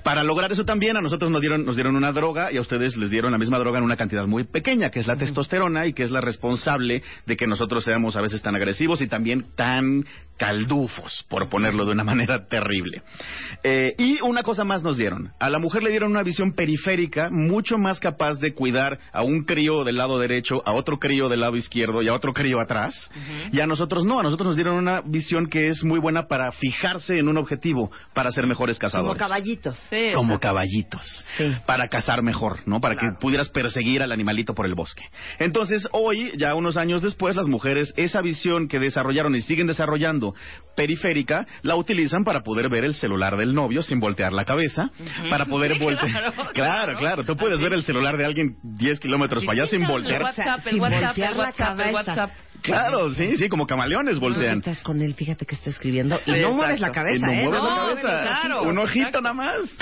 Para lograr eso también, a nosotros nos dieron, nos dieron una droga y a ustedes les dieron la misma droga en una cantidad muy pequeña, que es la testosterona y que es la responsable de que nosotros seamos a veces tan agresivos y también tan caldufos, por ponerlo de una manera terrible. Eh, y una cosa más nos dieron. A la mujer le dieron una visión periférica mucho más capaz de cuidar a un crío del lado derecho, a otro crío del lado izquierdo y a otro crío atrás. Y a nosotros no, a nosotros nos dieron una visión que es muy buena para fijarse en un objetivo, para ser mejores cazadores. Como caballitos. Sí, Como caballitos. Sí. Para cazar mejor, ¿no? Para que pudieras perseguir al animalito por el bosque. Entonces, hoy, ya unos años después, las mujeres, esa visión que desarrollaron y siguen desarrollando periférica, la utilizan para poder ver el celular del novio sin voltear la cabeza, para poder Sí, voltear. claro, Claro, *laughs* claro. claro, tú puedes ver el celular de alguien 10 kilómetros para allá sin voltear. WhatsApp, el Sin WhatsApp, voltear el la WhatsApp, el cabeza. WhatsApp. Claro, sí, sí, como camaleones voltean. Estás con él, fíjate que está escribiendo y no mueves la cabeza, no ¿eh? mueves la No, cabeza. claro, Un ojito exacto. nada más.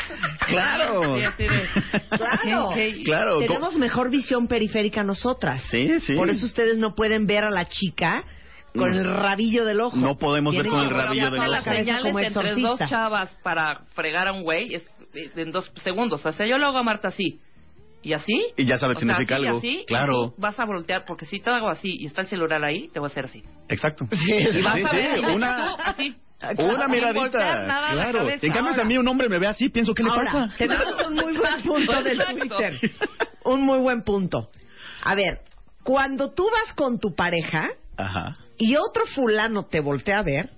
Claro. *laughs* Sí, Claro. ¿Qué- qué- Claro. Tenemos mejor visión periférica nosotras. Sí, sí. Por eso ustedes no pueden ver a la chica con el rabillo del ojo. No podemos ver con el rabillo del ojo. las señales entre dos chavas para fregar a un güey es eh, en dos segundos. O sea, yo lo hago a Marta así. ¿Y así? Y ya sabe O que sea, significa así, algo. así, Claro. vas a voltear, porque si te hago así y está el celular ahí, te voy a hacer así. Exacto. Y vas Sí, a sí, ver, vas una, una miradita. claro. cabeza. En cambio, si a mí un hombre me ve así, pienso, ¿qué le Ahora, pasa? tenemos un muy buen *laughs* punto del. Twitter. Un muy buen punto. A ver, cuando tú vas con tu pareja Ajá. y otro fulano te voltea a ver,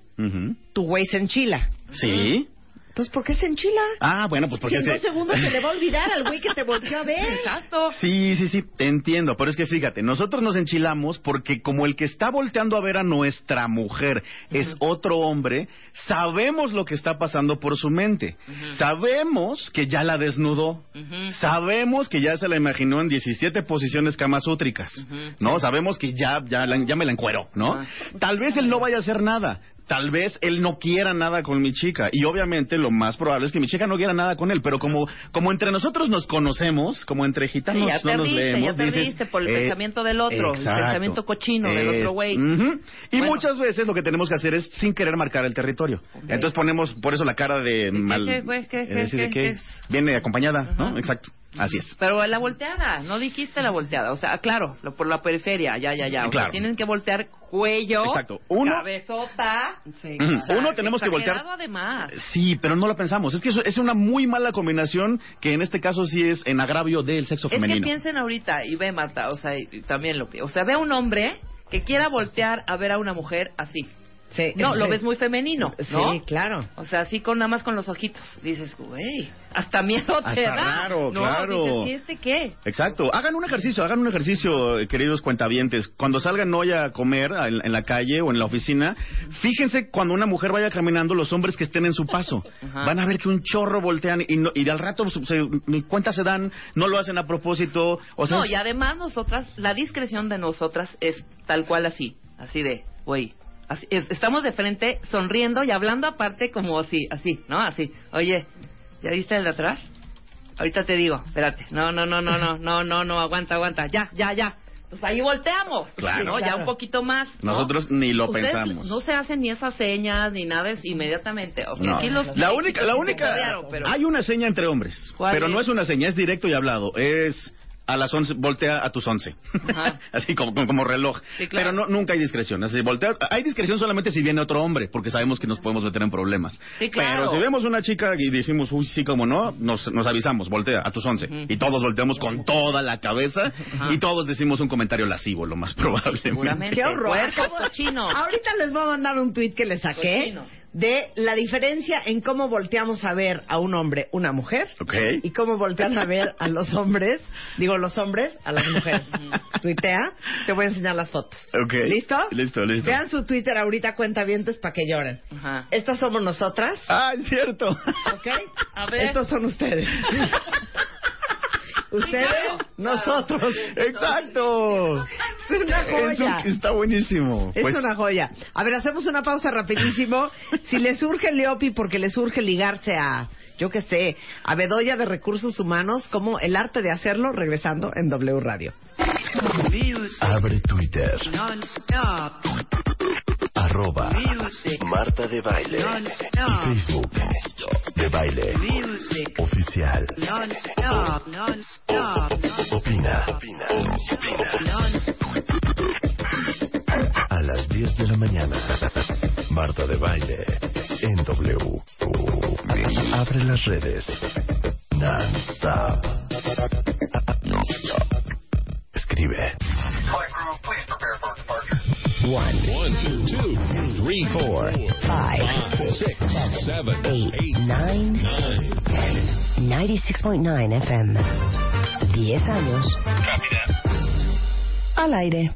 tu güey se enchila. Sí. Pues, ¿por qué se enchila? Ah, bueno, pues Si porque en dos se- segundos se le va a olvidar al güey que te volteó a ver. Exacto. Sí, sí, sí, te entiendo, pero es que fíjate, nosotros nos enchilamos porque como el que está volteando a ver a nuestra mujer es otro hombre, sabemos lo que está pasando por su mente. Sabemos que ya la desnudó. Sabemos que ya se la imaginó en 17 posiciones camasútricas, ¿no? Sabemos que ya, ya, la- ya me la encuero, ¿no? Tal vez él no vaya a hacer nada. Tal vez él no quiera nada con mi chica. Y obviamente lo más probable es que mi chica no quiera nada con él. Pero como, como entre nosotros nos conocemos, como entre gitanos Sí, ya no nos perdiste, leemos, ya dices, por el eh, pensamiento del otro, el pensamiento cochino del otro güey. Y Bueno. muchas veces lo que tenemos que hacer es sin querer marcar el territorio. Entonces ponemos por eso la cara de mal. qué, güey? ¿Qué, es decir, de que viene acompañada, ¿no? Exacto. Así es. Pero la volteada, no dijiste la volteada. O sea, claro, lo- por la periferia, ya, ya, ya. O sea, Claro. tienen que voltear cuello, Exacto. Uno- cabezota. O sea, Uno tenemos que voltear además. Sí, pero no lo pensamos. Es que eso es una muy mala combinación que en este caso sí es en agravio del sexo Es que femenino. piensen ahorita, y ve Marta, o sea, y- y también lo O sea, ve a un hombre que quiera voltear a ver a una mujer así. Sí, No, lo ves muy femenino, ¿no? Sí, claro. O sea, así con nada más con los ojitos. Dices, güey, hasta miedo te da. no, claro. Dices, ¿y este qué? Exacto. Hagan un ejercicio, hagan un ejercicio, queridos cuentavientes. Cuando salgan hoy a comer en, en la calle o en la oficina, fíjense cuando una mujer vaya caminando, los hombres que estén en su paso. Ajá. Van a ver que un chorro voltean y, no- y al rato se, se- ni cuenta se dan, no lo hacen a propósito. O sea, no, y además nosotras, la discreción de nosotras es tal cual así, así de, güey, Estamos de frente, sonriendo y hablando aparte como así, así, ¿no? Así. Oye, ¿ya viste el de atrás? Ahorita te digo, espérate. No, no, no, no, no, *laughs* no, no, no, aguanta, aguanta. Ya, ya, ya. Pues ahí volteamos, claro, ya un poquito más. Nosotros ni lo pensamos. No se hacen ni esas señas ni nada es inmediatamente. Okay, aquí los la única, la única. Hay una seña entre hombres, pero no es una seña, es directo y hablado. Es a las 11, voltea a tus 11. Ajá. *laughs* Así como, como, como reloj. Sí, claro. Pero no, nunca hay discreción. Así, voltea, hay discreción solamente si viene otro hombre, porque sabemos que nos podemos meter en problemas. Sí, claro. Pero si vemos una chica y decimos, uy, sí, como no, nos, nos avisamos, voltea a tus 11. Y todos volteamos con toda la cabeza Ajá. y todos decimos un comentario lascivo, lo más *laughs* probable. Seguramente. Qué horror. Ahorita les voy a mandar un tweet que le saqué. Cochino. De la diferencia en cómo volteamos a ver a un hombre, una mujer, Ok. y cómo voltean a ver a los hombres, digo los hombres, a las mujeres. Tuitea, te voy a enseñar las fotos. Ok. ¿Listo? Listo, listo. Vean su Twitter ahorita, cuenta vientes para que lloren. Ajá. Estas somos nosotras, Ah, es cierto. ¿ok? A ver. Estos son ustedes. *laughs* ustedes, nosotros. Exacto. Es una joya. Eso está buenísimo. Es Pues, una joya. A ver, hacemos una pausa rapidísimo. *laughs* Si le surge Leopi porque le surge ligarse a, yo qué sé, a Bedoya de Recursos Humanos, como el arte de hacerlo, regresando en W Radio. Abre Twitter. Arroba Marta de Baile. Y Facebook. De Baile. Oficial. Opina. Opina. A las 10 de la mañana. Marta de Baile. En W. Abre las redes. Non-stop. Escribe. One, two, three, four, five, six, seven, eight, nine, ten. 96.9 FM. 10 años. Al aire.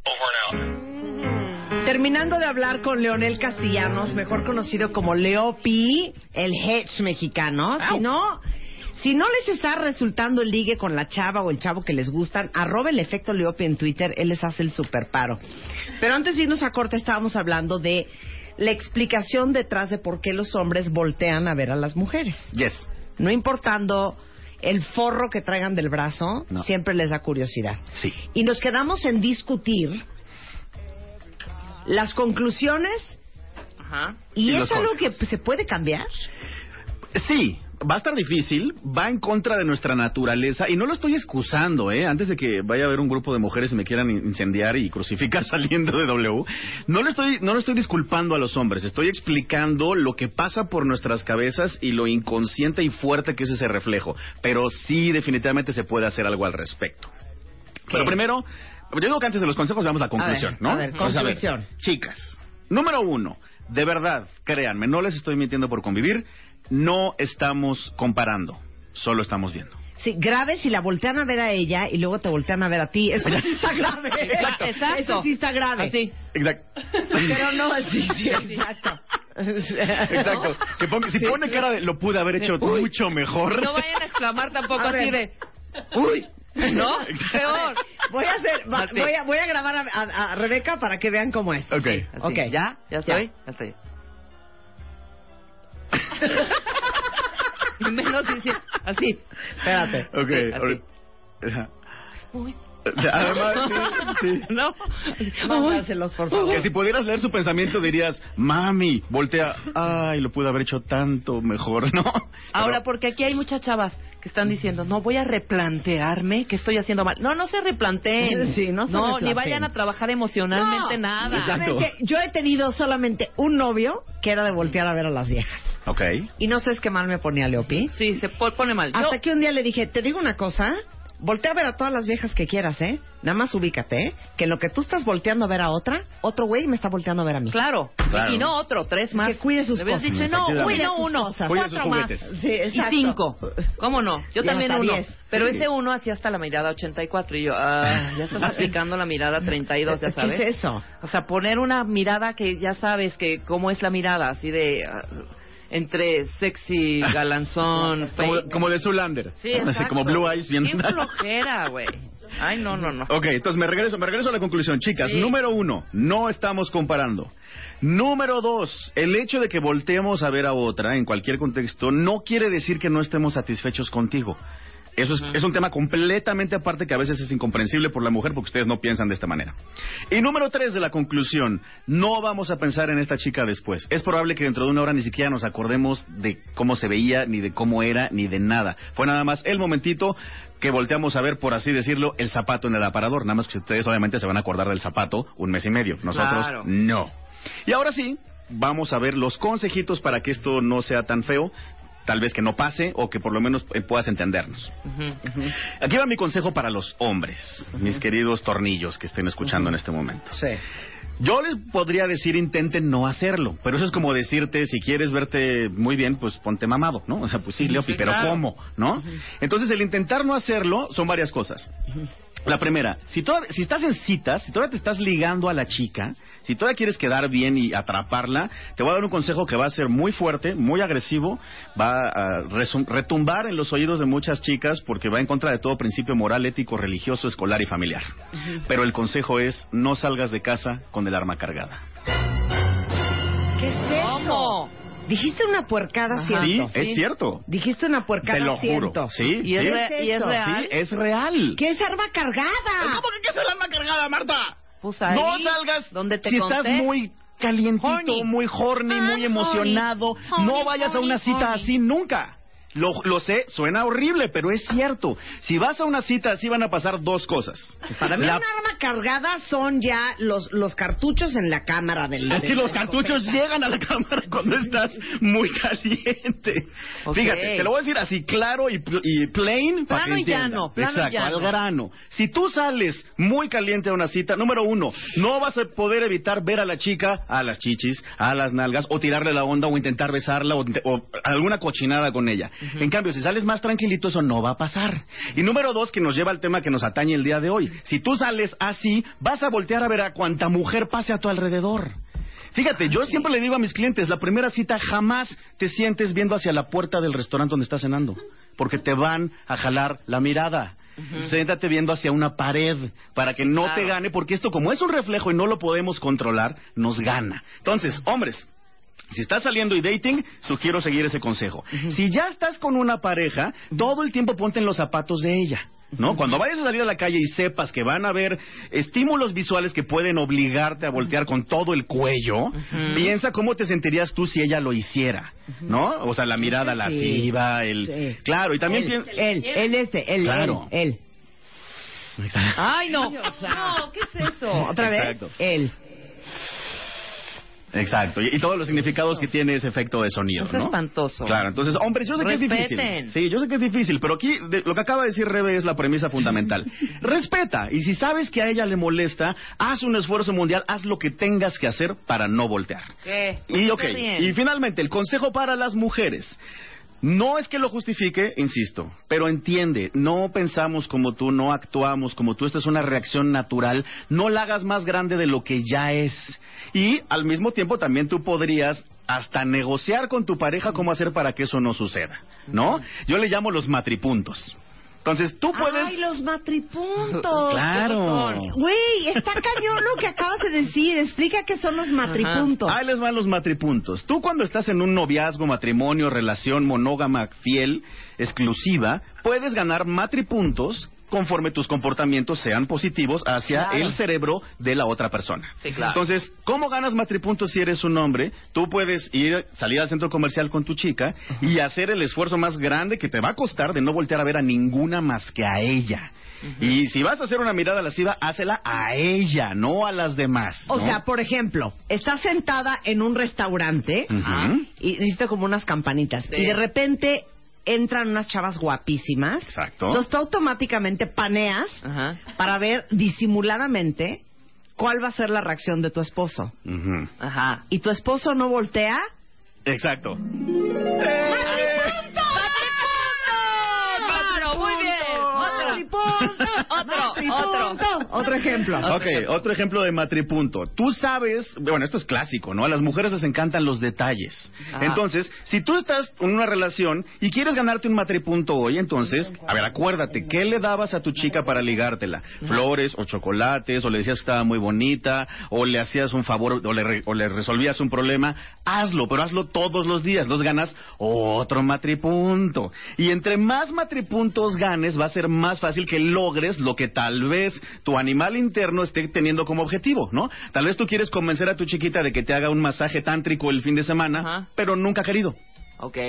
Terminando de hablar con Leonel Castellanos, mejor conocido como Leopi, el hedge mexicano. Si no, si no les está resultando el ligue con la chava o el chavo que les gustan, arroba el efecto Leopi en Twitter, él les hace el super paro. Pero antes de irnos a corte estábamos hablando de la explicación detrás de por qué los hombres voltean a ver a las mujeres. Yes. No importando el forro que traigan del brazo, No. siempre les da curiosidad. Sí. Y nos quedamos en discutir las conclusiones Ajá. y, Y es algo que se puede cambiar. Sí, va a estar difícil, va en contra de nuestra naturaleza y no lo estoy excusando, ¿eh? Antes de que vaya a haber un grupo de mujeres y me quieran in- incendiar y crucificar *laughs* saliendo de W, no lo estoy no lo estoy disculpando a los hombres, estoy explicando lo que pasa por nuestras cabezas y lo inconsciente y fuerte que es ese reflejo, pero sí definitivamente se puede hacer algo al respecto. Pero primero, yo digo que antes de los consejos veamos la conclusión, ver, ¿no? a ver, conclusión. Chicas, número uno, de verdad, créanme, no les estoy mintiendo por convivir, no estamos comparando, solo estamos viendo. Sí, grave si la voltean a ver a ella y luego te voltean a ver a ti. Eso sí está *laughs* grave. Exacto. Exacto. Eso sí está grave. Así. Exacto. Pero no, sí, sí, *laughs* exacto. Exacto. Que ponga- si Sí, pone sí. cara de lo pude haber hecho Uy. mucho mejor. No vayan a exclamar tampoco A así ver. de. Uy. ¿No? *laughs* Peor. Voy a hacer, va- Así. voy a, voy a grabar a, a- a Rebeca para que vean cómo es. Ok. Así. Ok. ¿Ya? ¿Ya estoy? Ya estoy. Y menos decir así. Espérate. Ok. Sí, así. ahora- Uy. Además, sí, sí. *laughs* No. Mándaselos, por favor. Que si pudieras leer su pensamiento dirías, mami, voltea, ay, lo pude haber hecho tanto mejor, ¿no? Ahora, porque aquí hay muchas chavas que están diciendo, no voy a replantearme que estoy haciendo mal. No, no se replanteen. Sí, no se ni replanteen. vayan a trabajar emocionalmente No, nada. Yo he tenido solamente un novio que era de voltear a ver a las viejas. Ok. Y no sé qué mal me ponía Leopi. Sí, se po- pone mal. Yo- Hasta que un día le dije, te digo una cosa, voltea a ver a todas las viejas que quieras, ¿eh? Nada más ubícate, ¿eh? Que en lo que tú estás volteando a ver a otra, otro güey me está volteando a ver a mí. Claro. Claro. Y no otro, tres más. Que cuide sus Le cosas. dicho, no, Efectivamente. uy, no, Cuide sus uno, cosas. Cuide sus cuatro más. juguetes. Sí, Y exacto. cinco. ¿Cómo no? Yo Y también hasta uno. diez. Pero Sí. ese uno hacía hasta la mirada 84 y yo, ah, ya estás aplicando la mirada 32, ya ¿Qué sabes. es eso? O sea, poner una mirada que ya sabes que cómo es la mirada, así de ah, entre sexy, *laughs* galanzón, Como, fake. *laughs* como de Zulander. Sí, exacto. como Blue Eyes viendo. Qué *laughs* flojera, güey. Ay, no, no, no. Ok, entonces me regreso, me regreso a la conclusión. Chicas, Sí. número uno, no estamos comparando. Número dos, el hecho de que volteemos a ver a otra en cualquier contexto no quiere decir que no estemos satisfechos contigo. Eso es, es un tema completamente aparte que a veces es incomprensible por la mujer porque ustedes no piensan de esta manera. Y número tres de la conclusión, no vamos a pensar en esta chica después. Es probable que dentro de una hora ni siquiera nos acordemos de cómo se veía, ni de cómo era, ni de nada. Fue nada más el momentito que volteamos a ver, por así decirlo, el zapato en el aparador. Nada más que ustedes obviamente se van a acordar del zapato un mes y medio. Nosotros Claro. no. Y ahora sí, vamos a ver los consejitos para que esto no sea tan feo. Tal vez que no pase o que por lo menos eh, puedas entendernos. Aquí va mi consejo para los hombres, mis queridos tornillos que estén escuchando en este momento. Sí. Yo les podría decir intenten no hacerlo, pero eso es como decirte, si quieres verte muy bien, pues ponte mamado, ¿no? O sea, pues sí, Leopi, Sí, pero claro. ¿cómo? ¿No? Entonces el intentar no hacerlo son varias cosas. La primera, si, toda- si estás en citas, si todavía te estás ligando a la chica, si todavía quieres quedar bien y atraparla, te voy a dar un consejo que va a ser muy fuerte, muy agresivo, va a resum- retumbar en los oídos de muchas chicas porque va en contra de todo principio moral, ético, religioso, escolar y familiar. Pero el consejo es no salgas de casa con el arma cargada. ¿Qué es eso? Dijiste una puercada, Ajá. ¿cierto? Sí, es cierto. Dijiste una puercada, Te lo juro. ¿cierto? Sí, ¿Y es, sí. y es Sí, real? es real. ¿Qué es arma cargada? ¿Cómo que qué es el arma cargada, Marta? Pues no ahí, salgas donde te si conté. estás muy calientito, Horny. muy horny, Ah, muy emocionado. Horny, no vayas a una cita horny. así nunca. Lo, lo sé, suena horrible, pero es cierto. Si vas a una cita así van a pasar dos cosas. Para mí La- una arma cargada son ya los, los cartuchos en la cámara del... Es que los cartuchos llegan a la cámara cuando estás muy caliente. Fíjate, te lo voy a decir así claro y, y plain para Plano que y llano, plano y Exacto, llano. al grano. Si tú sales muy caliente a una cita, número uno, no vas a poder evitar ver a la chica, a las chichis, a las nalgas, o tirarle la onda, o intentar besarla, o, o alguna cochinada con ella. En cambio, si sales más tranquilito, eso no va a pasar. Y número dos, que nos lleva al tema que nos atañe el día de hoy. Si tú sales así, vas a voltear a ver a cuanta mujer pase a tu alrededor. Fíjate, yo siempre le digo a mis clientes, la primera cita jamás te sientes viendo hacia la puerta del restaurante donde estás cenando, porque te van a jalar la mirada. Siéntate viendo hacia una pared para que no te gane, porque esto como es un reflejo y no lo podemos controlar, nos gana. Entonces, hombres, si estás saliendo y dating, sugiero seguir ese consejo. Si ya estás con una pareja, todo el tiempo ponte en los zapatos de ella. ¿No? Cuando vayas a salir a la calle y sepas que van a haber estímulos visuales que pueden obligarte a voltear con todo el cuello, piensa cómo te sentirías tú si ella lo hiciera, ¿no? O sea, la mirada Sí. lasciva, el... Sí. Claro, y también Él, piensa... él, él este, él, Claro. él, él. Ay, no. No, ¿qué es eso? Otra vez, él. Exacto, y, y todos los significados que tiene ese efecto de sonido, Es ¿no? espantoso. Claro, entonces, hombres, yo sé que es difícil. Sí, yo sé que es difícil, pero aquí de- lo que acaba de decir Rebe es la premisa fundamental. *laughs* Respeta, y si sabes que a ella le molesta, haz un esfuerzo mundial, haz lo que tengas que hacer para no voltear. ¿Qué? Y ok, y finalmente, el consejo para las mujeres. No es que lo justifique, insisto, pero entiende, no pensamos como tú, no actuamos como tú, esta es una reacción natural, no la hagas más grande de lo que ya es. Y al mismo tiempo también tú podrías hasta negociar con tu pareja cómo hacer para que eso no suceda, ¿no? Yo le llamo los matripuntos. Entonces tú puedes... Ay, los matripuntos. Claro. Güey, está cañón lo que acabas de decir. Explica qué son los matripuntos. Ahí les van los matripuntos. Tú cuando estás en un noviazgo, matrimonio, relación monógama, fiel, exclusiva, puedes ganar matripuntos conforme tus comportamientos sean positivos hacia Claro. el cerebro de la otra persona. Sí, claro. Entonces, ¿cómo ganas matripuntos si eres un hombre? Tú puedes ir, salir al centro comercial con tu chica y hacer el esfuerzo más grande que te va a costar de no voltear a ver a ninguna más que a ella. Y si vas a hacer una mirada lasciva, hácela a ella, no a las demás. O sea, por ejemplo, estás sentada en un restaurante y necesito como unas campanitas. Sí. Y de repente entran unas chavas guapísimas. Exacto. Entonces tú automáticamente paneas Ajá. para ver disimuladamente cuál va a ser la reacción de tu esposo. Ujú. Ajá. Y tu esposo no voltea. Exacto. Bien. Otro. Matripunto, Otro, matripunto. Otro ejemplo. Ok, otro ejemplo de matripunto. Tú sabes, bueno, esto es clásico, ¿no? A las mujeres les encantan los detalles. Ajá. Entonces, si tú estás en una relación y quieres ganarte un matripunto hoy, entonces, a ver, acuérdate, ¿qué le dabas a tu chica para ligártela? Flores o chocolates, o le decías que estaba muy bonita, o le hacías un favor, o le, re- o le resolvías un problema. Hazlo, pero hazlo todos los días. Los ganas otro matripunto. Y entre más matripuntos ganes, va a ser más fácil que logres lo que tal vez tu animal interno esté teniendo como objetivo, ¿no? Tal vez tú quieres convencer a tu chiquita de que te haga un masaje tántrico el fin de semana, Ajá. pero nunca ha querido.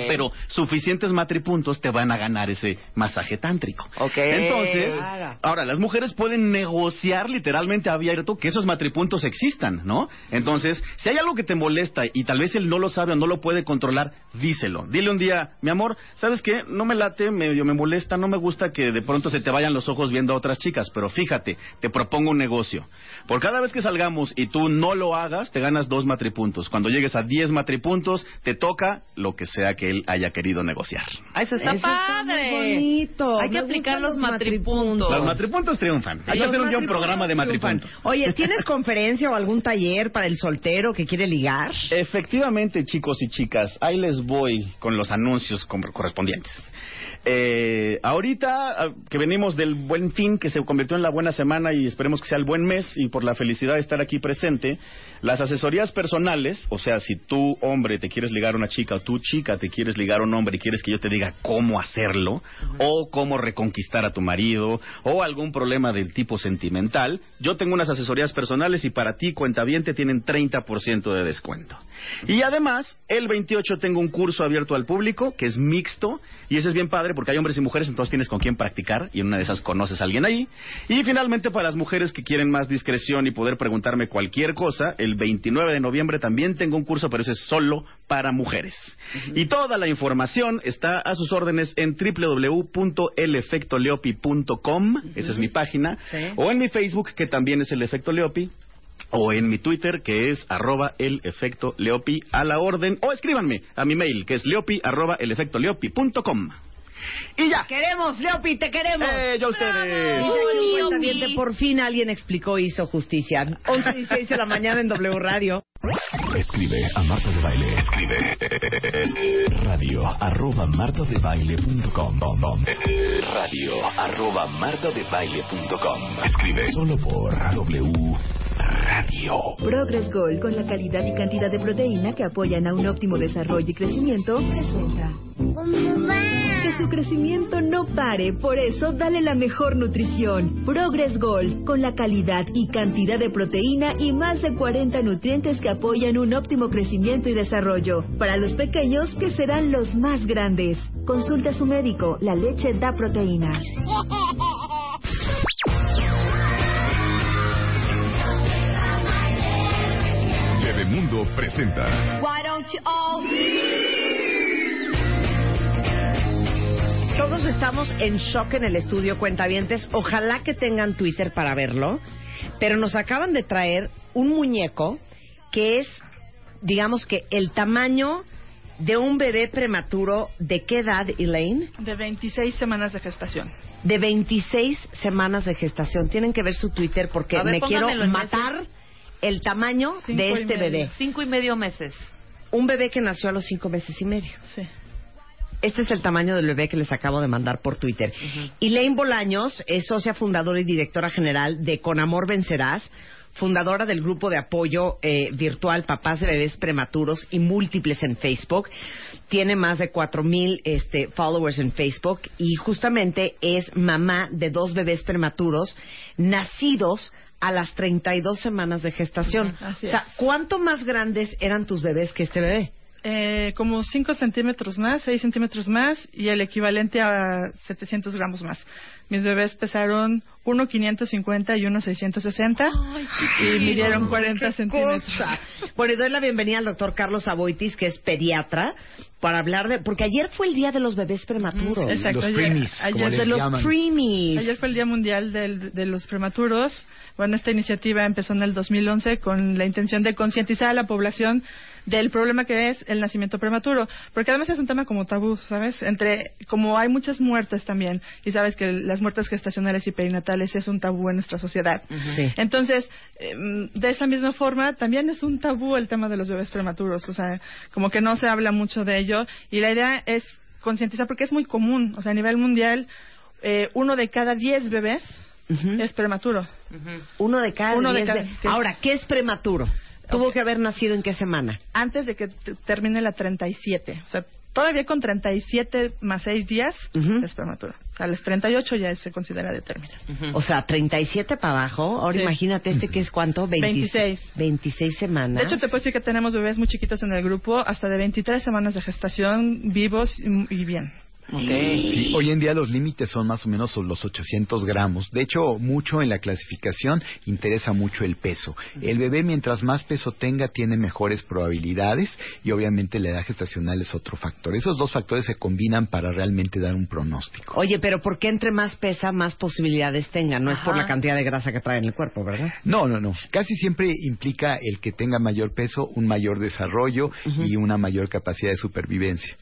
Pero suficientes matripuntos te van a ganar ese masaje tántrico. Entonces, Claro. ahora las mujeres pueden negociar literalmente abierto que esos matripuntos existan, ¿no? Entonces, si hay algo que te molesta y tal vez él no lo sabe o no lo puede controlar, díselo. Dile un día, mi amor, ¿sabes qué? No me late, medio me molesta, no me gusta que de pronto se te vayan los ojos viendo a otras chicas, pero fíjate, te propongo un negocio. Por cada vez que salgamos y tú no lo hagas, te ganas dos matripuntos. Cuando llegues a diez matripuntos, te toca lo que sea que él haya querido negociar. Ah, eso está Eso está padre. muy bonito. Hay que Me aplicar los matripuntos. Los matripuntos triunfan. Hay que hacer un día un matripuntos programa de triunfan. matripuntos. Oye, ¿tienes conferencia o algún taller para el soltero que quiere ligar? Efectivamente, chicos y chicas, ahí les voy con los anuncios correspondientes. Eh, ahorita ah, que venimos del buen fin, que se convirtió en la buena semana y esperemos que sea el buen mes y por la felicidad de estar aquí presente, las asesorías personales, o sea, si tú hombre te quieres ligar a una chica o tú chica te quieres ligar a un hombre y quieres que yo te diga cómo hacerlo o cómo reconquistar a tu marido o algún problema del tipo sentimental, yo tengo unas asesorías personales y para ti, cuentaviente, tienen 30% de descuento. Y además, el 28 tengo un curso abierto al público que es mixto y ese es bien padre porque hay hombres y mujeres, entonces tienes con quién practicar y en una de esas conoces a alguien ahí. Y finalmente, para las mujeres que quieren más discreción y poder preguntarme cualquier cosa, el 29 de noviembre también tengo un curso, pero ese es solo para mujeres. Y toda la información está a sus órdenes en www.elefectoleopi.com, esa es mi página, Sí. o en mi Facebook, que también es el efecto Leopi, o en mi Twitter, que es arroba el efecto Leopi a la orden, o escríbanme a mi mail, que es leopi arroba el efecto Leopi.com. Y ya. Queremos, Leopi, te queremos. Eh, yo a ustedes. Un cuentaviente, por fin alguien explicó y hizo justicia. 11 y 16 de la mañana en W Radio. Escribe a Marta de Baile. Escribe radio arroba martadebaile.com radio arroba martadebaile.com Escribe solo por W Radio. Progress Gold, con la calidad y cantidad de proteína que apoyan a un óptimo desarrollo y crecimiento, presenta. Que su crecimiento no pare, por eso dale la mejor nutrición. Progress Gold, con la calidad y cantidad de proteína y más de 40 nutrientes que apoyan un óptimo crecimiento y desarrollo. Para los pequeños, que serán los más grandes. Consulta a su médico, la leche da proteína. *laughs* Bebemundo presenta Why don't you all Todos estamos en shock en el estudio Cuentavientes. Ojalá que tengan Twitter para verlo. Pero nos acaban de traer un muñeco que es, digamos que, el tamaño de un bebé prematuro. ¿De qué edad, Elaine? De 26 semanas de gestación. De 26 semanas de gestación. Tienen que ver su Twitter porque ver, me quiero matar. El tamaño Cinco de este bebé. Cinco y medio meses. Un bebé que nació a los cinco meses y medio. Sí. Este es el tamaño del bebé que les acabo de mandar por Twitter. Elaine Bolaños es socia fundadora y directora general de Con Amor Vencerás, fundadora del grupo de apoyo eh, virtual Papás de Bebés Prematuros y Múltiples en Facebook. Tiene más de cuatro mil este, followers en Facebook y justamente es mamá de dos bebés prematuros nacidos a las 32 semanas de gestación. Así o sea. ¿cuánto más grandes eran tus bebés que este bebé? Eh, como 5 centímetros más, 6 centímetros más y el equivalente a 700 gramos más. Mis bebés pesaron 1,550 y 1,660 y midieron 40 ¡Qué centímetros. cosa! Bueno, y doy la bienvenida al doctor Carlos Aboitis, que es pediatra, para hablar de... Porque ayer fue el día de los bebés prematuros. Exacto, ayer, ayer de los preemies. Ayer fue el Día Mundial del- de los Prematuros. Bueno, esta iniciativa empezó en el 2011 con la intención de concientizar a la población del problema que es el nacimiento prematuro. Porque además es un tema como tabú, ¿sabes? Entre, como hay muchas muertes también, y sabes que las muertes gestacionales y perinatales es un tabú en nuestra sociedad. Sí. Entonces, em, de esa misma forma, también es un tabú el tema de los bebés prematuros. O sea, como que no se habla mucho de ello. Y la idea es concientizar, porque es muy común. O sea, a nivel mundial, eh, uno de cada diez bebés es prematuro. Uno de cada Uno de diez cada- de- Ahora, ¿qué es prematuro? Tuvo que haber nacido en qué semana? Antes de que termine la 37. O sea, Todavía con 37 más 6 días es prematuro. A los 38 ya se considera de término. O sea, 37 para abajo. Ahora Sí. imagínate este que es cuánto? 26. 26 semanas. De hecho, te puedo decir que tenemos bebés muy chiquitos en el grupo, hasta de 23 semanas de gestación, vivos y, y bien. Sí, hoy en día los límites son más o menos los 800 gramos. De hecho, mucho en la clasificación interesa mucho el peso. El bebé, mientras más peso tenga, tiene mejores probabilidades y obviamente la edad gestacional es otro factor. Esos dos factores se combinan para realmente dar un pronóstico. Oye, pero ¿por qué entre más pesa, más posibilidades tenga? No es por la cantidad de grasa que trae en el cuerpo, ¿verdad? No, no, no. Casi siempre implica el que tenga mayor peso, un mayor desarrollo y una mayor capacidad de supervivencia.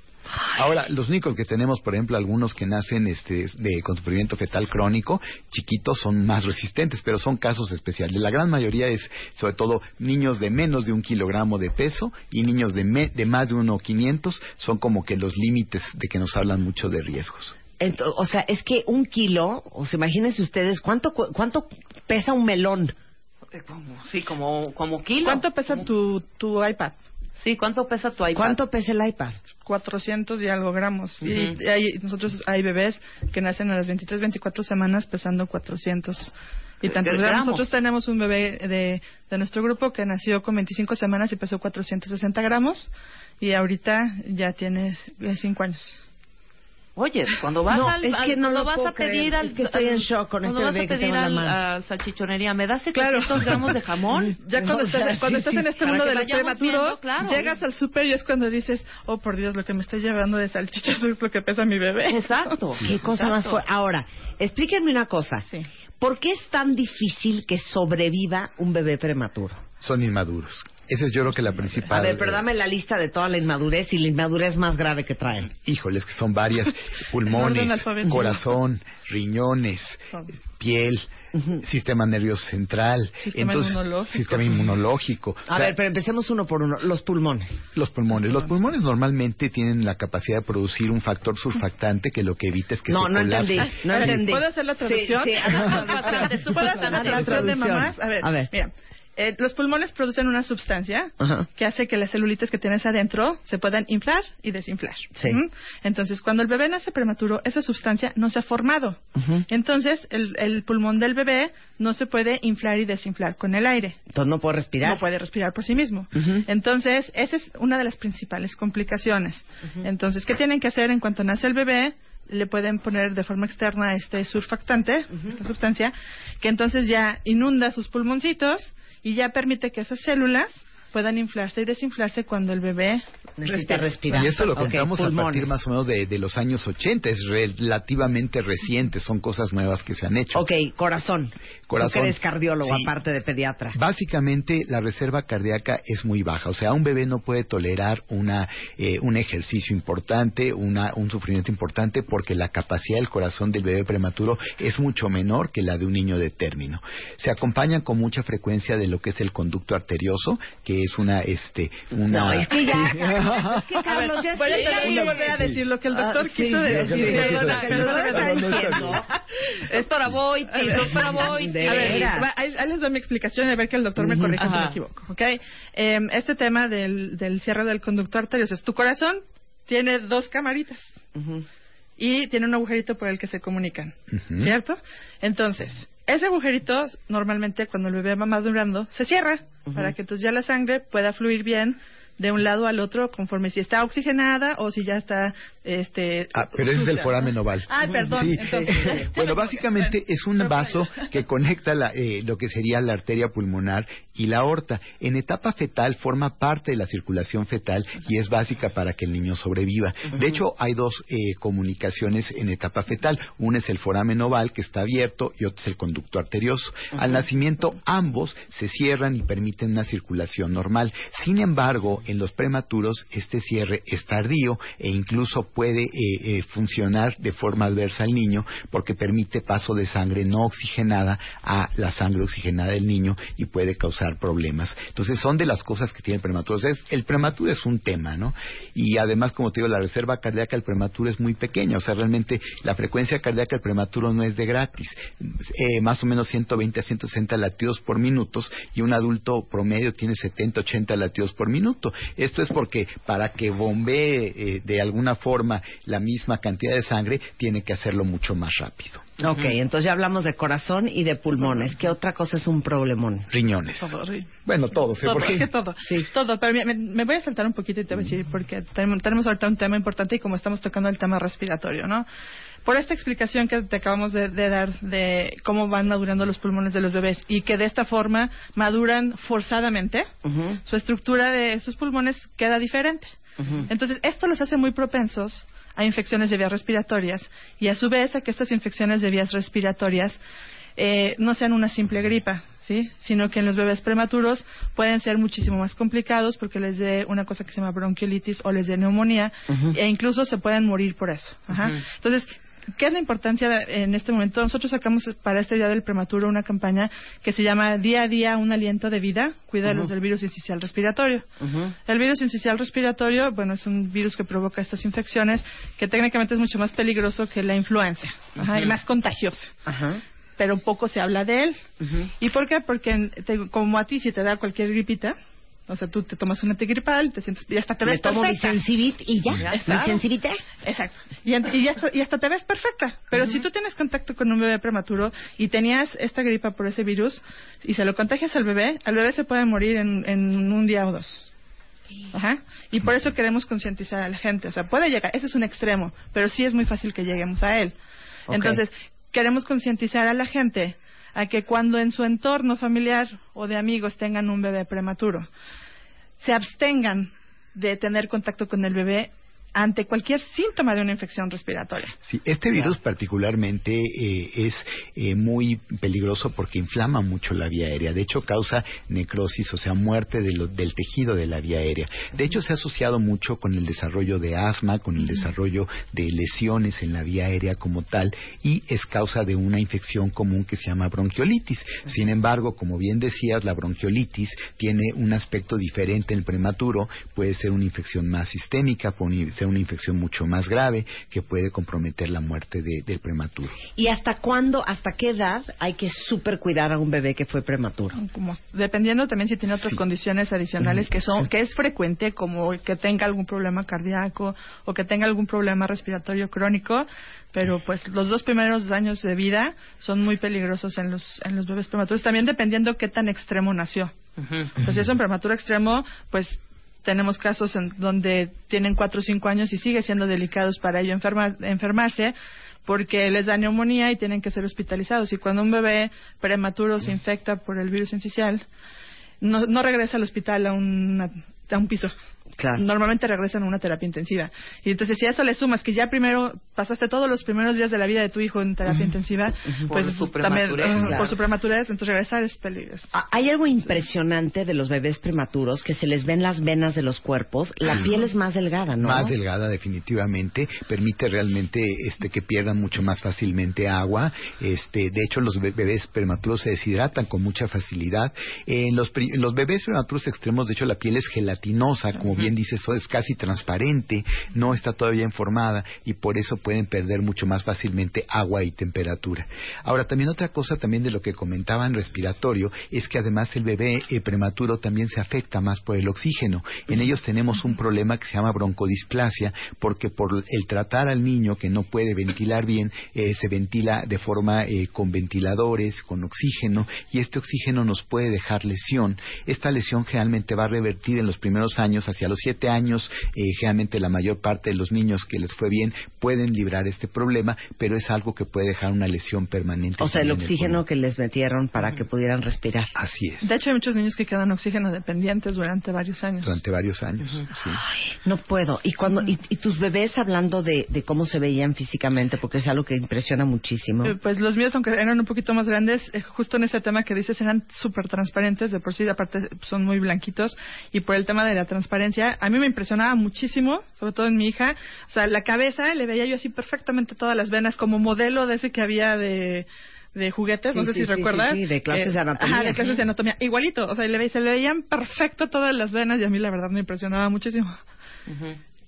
Ahora, los únicos que tenemos, por ejemplo, algunos que nacen este, de, con sufrimiento fetal crónico, chiquitos, son más resistentes, pero son casos especiales. La gran mayoría es, sobre todo, niños de menos de un kilogramo de peso y niños de, me- de más de uno quinientos son como que los límites de que nos hablan mucho de riesgos. Ento- o sea, es que un kilo, o sea, imagínense ustedes, ¿cuánto, cu- cuánto pesa un melón? Sí, como, como kilo. ¿Cuánto pesa tu, tu iPad? Sí, ¿cuánto pesa tu iPad? ¿Cuánto pesa el iPad? 400 y algo gramos. Ujú. Y hay, nosotros hay bebés que nacen a las 23, 24 semanas pesando 400 y tantos Gramos. gramos. Nosotros tenemos un bebé de, de nuestro grupo que nació con 25 semanas y pesó 460 gramos y ahorita ya tiene 5 años. Oye, cuando vas No, al, es al- que no cuando lo vas a pedir creer. al, Es que estoy al- en shock con cuando este vas bebé a que pedir tengo en la al, mano. a salchichonería, ¿me das Claro. 700 gramos de jamón? *laughs* Ya cuando, O sea, estás, cuando sí, estás sí. en este Para mundo que de los prematuros, claro. llegas al súper y es cuando dices, oh por Dios, lo que me estoy llevando de salchichas *laughs* es lo que pesa mi bebé. Exacto. *laughs* Qué cosa más fuerte. Ahora, explíquenme una cosa. ¿Por qué es tan difícil que sobreviva un bebé prematuro? Son inmaduros. Esa es yo creo que la principal. A ver, pero dame la lista de toda la inmadurez y la inmadurez más grave que traen. Híjoles, que son varias. *laughs* Pulmones, corazón, riñones, piel, sistema nervioso central. Sistema inmunológico. Sistema inmunológico. A O sea, ver, pero empecemos uno por uno. Los pulmones. Los pulmones. Los pulmones normalmente tienen la capacidad de producir un factor surfactante que lo que evita es que No, se no colapse. entendí, no entendí. ¿Puedo hacer la traducción? Sí, sí. *laughs* ¿Puedo hacer la traducción de mamás? A ver, A ver. mira. Eh, los pulmones producen una sustancia Ajá. que hace que las celulitas que tienes adentro se puedan inflar y desinflar. Sí. ¿Mm? Entonces, cuando el bebé nace prematuro, esa sustancia no se ha formado. Entonces, el, el pulmón del bebé no se puede inflar y desinflar con el aire. Entonces no puede respirar. No puede respirar por sí mismo. Entonces, esa es una de las principales complicaciones. Entonces, ¿qué tienen que hacer en cuanto nace el bebé? Le pueden poner de forma externa este surfactante, esta sustancia, que entonces ya inunda sus pulmoncitos y ya permite que esas células puedan inflarse y desinflarse cuando el bebé Necesita respira. respirar. Y esto lo contamos a pulmones. partir más o menos de, de los años 80, es relativamente reciente, son cosas nuevas que se han hecho. Ok, corazón. Corazón. Tú eres cardiólogo, Sí. aparte de pediatra. Básicamente la reserva cardíaca es muy baja, o sea, un bebé no puede tolerar una, eh, un ejercicio importante, una, un sufrimiento importante, porque la capacidad del corazón del bebé prematuro es mucho menor que la de un niño de término. Se acompañan con mucha frecuencia de lo que es el conducto arterioso, que es una, este, una. No, es que ya, *laughs* Carlos, es que Carlos, ya Voy a volver a decir lo que el doctor Ah, sí, quiso sí, decir. Perdona, perdona. Doctora Boitis, doctora Boitis. De A ver, ahí, les doy mi explicación y a ver que el doctor me corrija si me equivoco. ¿ok? Eh, este tema del, del cierre del conducto arterioso es tu corazón tiene dos camaritas y tiene un agujerito por el que se comunican. ¿cierto? Entonces, ese agujerito normalmente cuando el bebé va madurando se cierra para que entonces ya la sangre pueda fluir bien de un lado al otro conforme si está oxigenada o si ya está este Ah, pero ese es el sucia. foramen oval. Ah, perdón. Sí. entonces- *laughs* Bueno, básicamente es un vaso que conecta la, eh, lo que sería la arteria pulmonar y la aorta. En etapa fetal forma parte de la circulación fetal y es básica para que el niño sobreviva. De hecho, hay dos eh, comunicaciones en etapa fetal. Una es el foramen oval que está abierto y otro es el conducto arterioso. Al nacimiento ambos se cierran y permiten una circulación normal. Sin embargo, en los prematuros este cierre es tardío e incluso puede eh, eh, funcionar de forma adversa al niño porque permite paso de sangre no oxigenada a la sangre oxigenada del niño y puede causar problemas. Entonces son de las cosas que tiene el prematuro. O sea, es- el prematuro es un tema, ¿no? Y además, como te digo, la reserva cardíaca del prematuro es muy pequeña. O sea, realmente la frecuencia cardíaca del prematuro no es de gratis. Eh, más o menos 120 a 160 latidos por minutos y un adulto promedio tiene 70, 80 latidos por minuto. Esto es porque para que bombee de alguna forma la misma cantidad de sangre, tiene que hacerlo mucho más rápido. Ok, entonces ya hablamos de corazón y de pulmones. ¿Qué otra cosa es un problemón? Riñones. Todo, sí. Bueno, todos. ¿eh? Todo, Porque- es *laughs* que todo, todo. Pero me, me- voy a saltar un poquito y te voy a decir porque tenemos, tenemos ahorita un tema importante y como estamos tocando el tema respiratorio, ¿no? Por esta explicación que te acabamos de, de dar de cómo van madurando los pulmones de los bebés y que de esta forma maduran forzadamente, su estructura de esos pulmones queda diferente. Entonces, esto los hace muy propensos a infecciones de vías respiratorias y a su vez a que estas infecciones de vías respiratorias eh, no sean una simple gripa, ¿sí? Sino que en los bebés prematuros pueden ser muchísimo más complicados porque les dé una cosa que se llama bronquiolitis o les dé neumonía e incluso se pueden morir por eso. Ajá. Entonces, ¿qué es la importancia de- en este momento? Nosotros sacamos para este Día del Prematuro una campaña que se llama Día a Día un aliento de vida, cuídalos Ujú. del virus incisional respiratorio. El virus incisional respiratorio, bueno, es un virus que provoca estas infecciones que técnicamente es mucho más peligroso que la influenza ajá, y más contagioso. Pero poco se habla de él. ¿Y por qué? Porque te- como a ti si te da cualquier gripita, o sea, tú te tomas un antigripal, te sientes y hasta te Me ves tomo mi perfecta. Sensibit y ya. Exacto. Mi. Exacto. Y, y hasta, y hasta te ves perfecta. Pero si tú tienes contacto con un bebé prematuro y tenías esta gripa por ese virus y se lo contagias al bebé, al bebé se puede morir en, en un día o dos. Ajá. Y por eso queremos concientizar a la gente. O sea, puede llegar, ese es un extremo, pero sí es muy fácil que lleguemos a él. Entonces, queremos concientizar a la gente a que cuando en su entorno familiar o de amigos tengan un bebé prematuro, se abstengan de tener contacto con el bebé ante cualquier síntoma de una infección respiratoria. Sí, este virus particularmente eh, es eh, muy peligroso porque inflama mucho la vía aérea. De hecho, causa necrosis, o sea, muerte de lo- del tejido de la vía aérea. De hecho, se ha asociado mucho con el desarrollo de asma, con el desarrollo de lesiones en la vía aérea como tal, y es causa de una infección común que se llama bronquiolitis. Sin embargo, como bien decías, la bronquiolitis tiene un aspecto diferente en el prematuro. Puede ser una infección más sistémica, puede ser una infección mucho más grave que puede comprometer la muerte de- del prematuro. ¿Y hasta cuándo, hasta qué edad hay que super cuidar a un bebé que fue prematuro? Como, dependiendo también si tiene otras condiciones adicionales que son que es frecuente como que tenga algún problema cardíaco o que tenga algún problema respiratorio crónico pero pues los dos primeros años de vida son muy peligrosos en los en los bebés prematuros. También dependiendo qué tan extremo nació. Pues si es un prematuro extremo, pues tenemos casos en donde tienen cuatro o cinco años y sigue siendo delicados para ello enfermar- enfermarse porque les da neumonía y tienen que ser hospitalizados. Y cuando un bebé prematuro se infecta por el virus incisional, no, no regresa al hospital a, una- a un piso. Normalmente regresan a una terapia intensiva. Y entonces, si a eso le sumas que ya primero pasaste todos los primeros días de la vida de tu hijo en terapia intensiva, pues Por su también, claro. por su prematurez, entonces regresar es peligroso. Ah, Hay algo impresionante de los bebés prematuros que se les ven las venas de los cuerpos. La Sí. piel es más delgada, ¿no? Más delgada, definitivamente. Permite realmente este, que pierdan mucho más fácilmente agua. Este, de hecho, los be- bebés prematuros se deshidratan con mucha facilidad. En los, pri- en los bebés prematuros extremos, de hecho, la piel es gelatinosa, como bien dices, eso es casi transparente, no está todavía informada y por eso pueden perder mucho más fácilmente agua y temperatura. Ahora, también otra cosa también de lo que comentaban respiratorio es que además el bebé eh, prematuro también se afecta más por el oxígeno. En ellos tenemos un problema que se llama broncodisplasia porque por el tratar al niño que no puede ventilar bien, eh, se ventila de forma eh, con ventiladores, con oxígeno y este oxígeno nos puede dejar lesión. Esta lesión generalmente va a revertir en los primeros años, hacia los siete años, eh, generalmente la mayor parte de los niños que les fue bien pueden librar este problema, pero es algo que puede dejar una lesión permanente. O sea, el oxígeno que les metieron para que pudieran respirar. Así es. De hecho, hay muchos niños que quedan oxígeno dependientes durante varios años. Durante varios años, sí. No puedo. Y cuando y, y tus bebés hablando de, de cómo se veían físicamente, porque es algo que impresiona muchísimo. Eh, Pues los míos, aunque eran un poquito más grandes, eh, justo en ese tema que dices, eran súper transparentes, de por sí, aparte son muy blanquitos, y por el tema de la transparencia, a mí me impresionaba muchísimo, sobre todo en mi hija, o sea, la cabeza, le veía yo así perfectamente todas las venas, como modelo de ese que había de de juguetes, Sí, no sé sí, si sí, recuerdas. sí, de clases de anatomía. Ajá, de clases de anatomía. Igualito, o sea, le, ve- se le veían perfecto todas las venas y a mí la verdad me impresionaba muchísimo.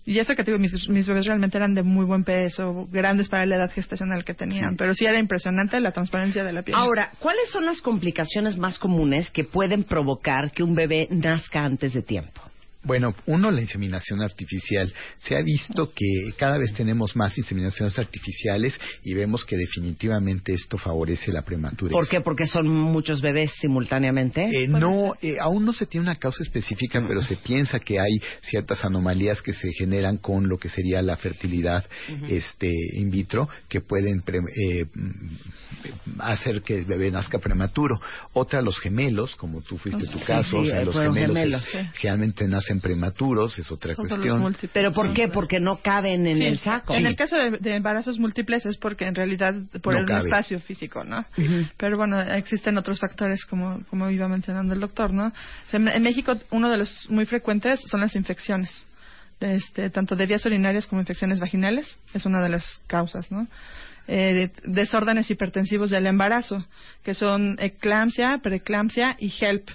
Y eso que te digo, mis, mis bebés realmente eran de muy buen peso, grandes para la edad gestacional que tenían, pero sí era impresionante la transparencia de la piel. Ahora, ¿cuáles son las complicaciones más comunes que pueden provocar que un bebé nazca antes de tiempo? Bueno, uno, la inseminación artificial. Se ha visto que cada vez tenemos más inseminaciones artificiales y vemos que definitivamente esto favorece la prematurez. ¿Por qué? Porque son muchos bebés simultáneamente. Eh, no, eh, aún no se tiene una causa específica, pero se piensa que hay ciertas anomalías que se generan con lo que sería la fertilidad este, in vitro que pueden pre- eh, mm, hacer que el bebé nazca prematuro. Otra, los gemelos, como tú fuiste tu Sí, caso, o sí, sea, eh, los gemelos, gemelos, es- generalmente nacen prematuros, es otra cuestión. ¿Pero por qué? Porque no caben en Sí. el saco. En el caso de, de embarazos múltiples es porque en realidad por No el cabe. espacio físico, ¿no? Pero bueno, existen otros factores como, como iba mencionando el doctor, ¿no? O sea, en, México uno de los muy frecuentes son las infecciones. Este, tanto de vías urinarias como infecciones vaginales, es una de las causas, ¿no? Eh, de- desórdenes hipertensivos del embarazo, que son eclampsia, preeclampsia y HELP,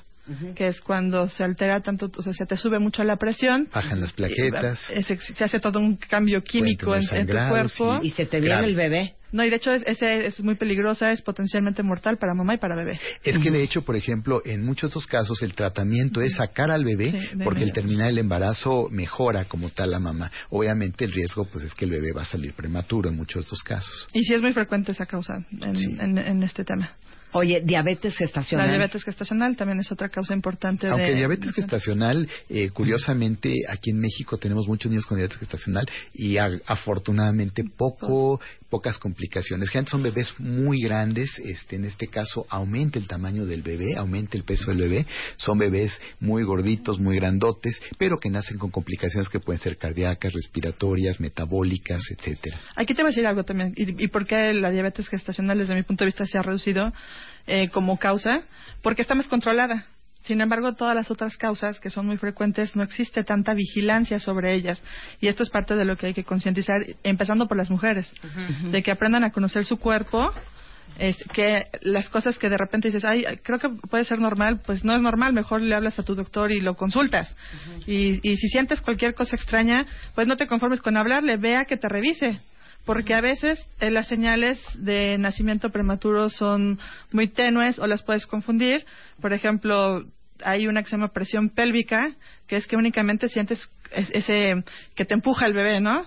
que es cuando se altera tanto, o sea, se te sube mucho la presión, Bajan las plaquetas. se, se hace todo un cambio químico en, tu cuerpo. y- Y se te viene Grave. el bebé. No, y de hecho es, ese es muy peligrosa, es potencialmente mortal para mamá y para bebé. Es que de hecho, por ejemplo, en muchos de estos casos el tratamiento es sacar al bebé Sí, porque al inmediato. terminar el embarazo mejora como tal la mamá. Obviamente el riesgo pues es que el bebé va a salir prematuro en muchos de estos casos. Y sí es muy frecuente esa causa en, en- en este tema. Oye, diabetes gestacional. La diabetes gestacional también es otra causa importante. Aunque de, diabetes gestacional, eh, curiosamente, aquí en México tenemos muchos niños con diabetes gestacional y a- afortunadamente poco, pocas complicaciones. Generalmente son bebés muy grandes, este, en este caso aumenta el tamaño del bebé, aumenta el peso del bebé. Son bebés muy gorditos, muy grandotes, pero que nacen con complicaciones que pueden ser cardíacas, respiratorias, metabólicas, etcétera. Aquí te voy a decir algo también. ¿Y, y por qué la diabetes gestacional, desde mi punto de vista, se ha reducido eh, como causa? Porque está más controlada. Sin embargo, todas las otras causas que son muy frecuentes no existe tanta vigilancia sobre ellas. Y esto es parte de lo que hay que concientizar, empezando por las mujeres, de que aprendan a conocer su cuerpo. Es que las cosas que de repente dices, ay, creo que puede ser normal, pues no es normal, mejor le hablas a tu doctor y lo consultas. y, y si sientes cualquier cosa extraña, pues no te conformes con hablarle, vea que te revise. Porque a veces eh, las señales de nacimiento prematuro son muy tenues o las puedes confundir. Por ejemplo, hay una que se llama presión pélvica, que es que únicamente sientes es- ese que te empuja el bebé, ¿no?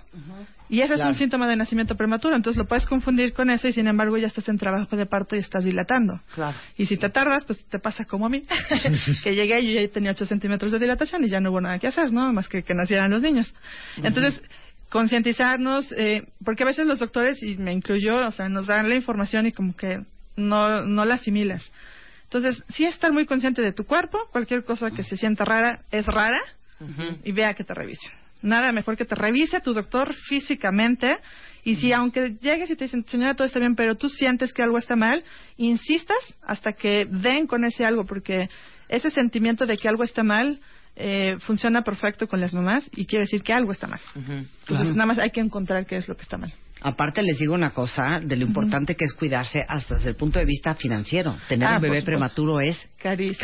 Y ese es Claro. un síntoma de nacimiento prematuro, entonces lo puedes confundir con eso y sin embargo ya estás en trabajo de parto y estás dilatando. Claro. Y si te tardas, pues te pasa como a mí, *laughs* que llegué y yo ya tenía 8 centímetros de dilatación y ya no hubo nada que hacer, ¿no? Más que que nacieran los niños. Entonces, concientizarnos, eh, porque a veces los doctores, y me incluyo, o sea, nos dan la información y como que no, no la asimilas. Entonces, sí estar muy consciente de tu cuerpo, cualquier cosa que se sienta rara es rara y vea que te revisen. Nada mejor que te revise tu doctor físicamente y si aunque llegues y te dicen, señora, todo está bien, pero tú sientes que algo está mal, insistas hasta que den con ese algo, porque ese sentimiento de que algo está mal eh, funciona perfecto con las mamás y quiere decir que algo está mal. Entonces, Claro. nada más hay que encontrar qué es lo que está mal. Aparte les digo una cosa, de lo importante que es cuidarse hasta desde el punto de vista financiero. Tener Ah, un bebé por supuesto. prematuro es Carísimo.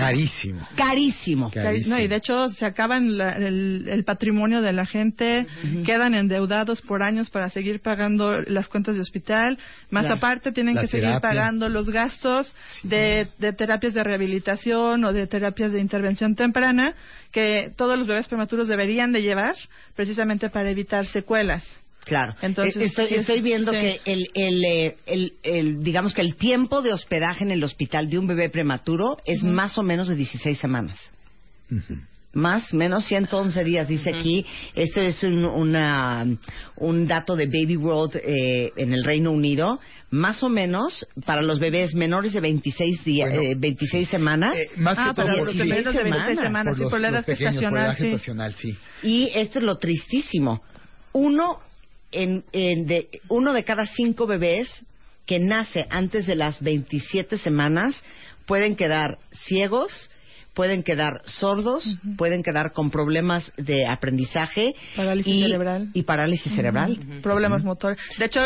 Carísimo. carísimo. No, y de hecho se acaban la- el, el patrimonio de la gente, quedan endeudados por años para seguir pagando las cuentas de hospital, más Claro. aparte tienen La que seguir terapia. pagando los gastos de, de terapias de rehabilitación o de terapias de intervención temprana que todos los bebés prematuros deberían de llevar precisamente para evitar secuelas. Claro. Entonces, Eh, estoy, sí es- estoy viendo sí. que el, el, eh, el, el- digamos que el tiempo de hospedaje en el hospital de un bebé prematuro es Ujú. más o menos de 16 semanas. Más, menos 111 días, dice aquí. Esto es un, una, un dato de Baby World eh, en el Reino Unido. Más o menos, para los bebés menores de 26, días, Bueno, eh, 26 semanas. Más Ah, que todo para los menos de 26 semanas, por la edad los por la edad gestacional, sí. gestacional, sí. Y esto es lo tristísimo. Uno, en, en de, uno de cada cinco bebés que nace antes de las 27 semanas pueden quedar ciegos, pueden quedar sordos, pueden quedar con problemas de aprendizaje Parálisis y, cerebral. y parálisis cerebral. Problemas motores. De hecho,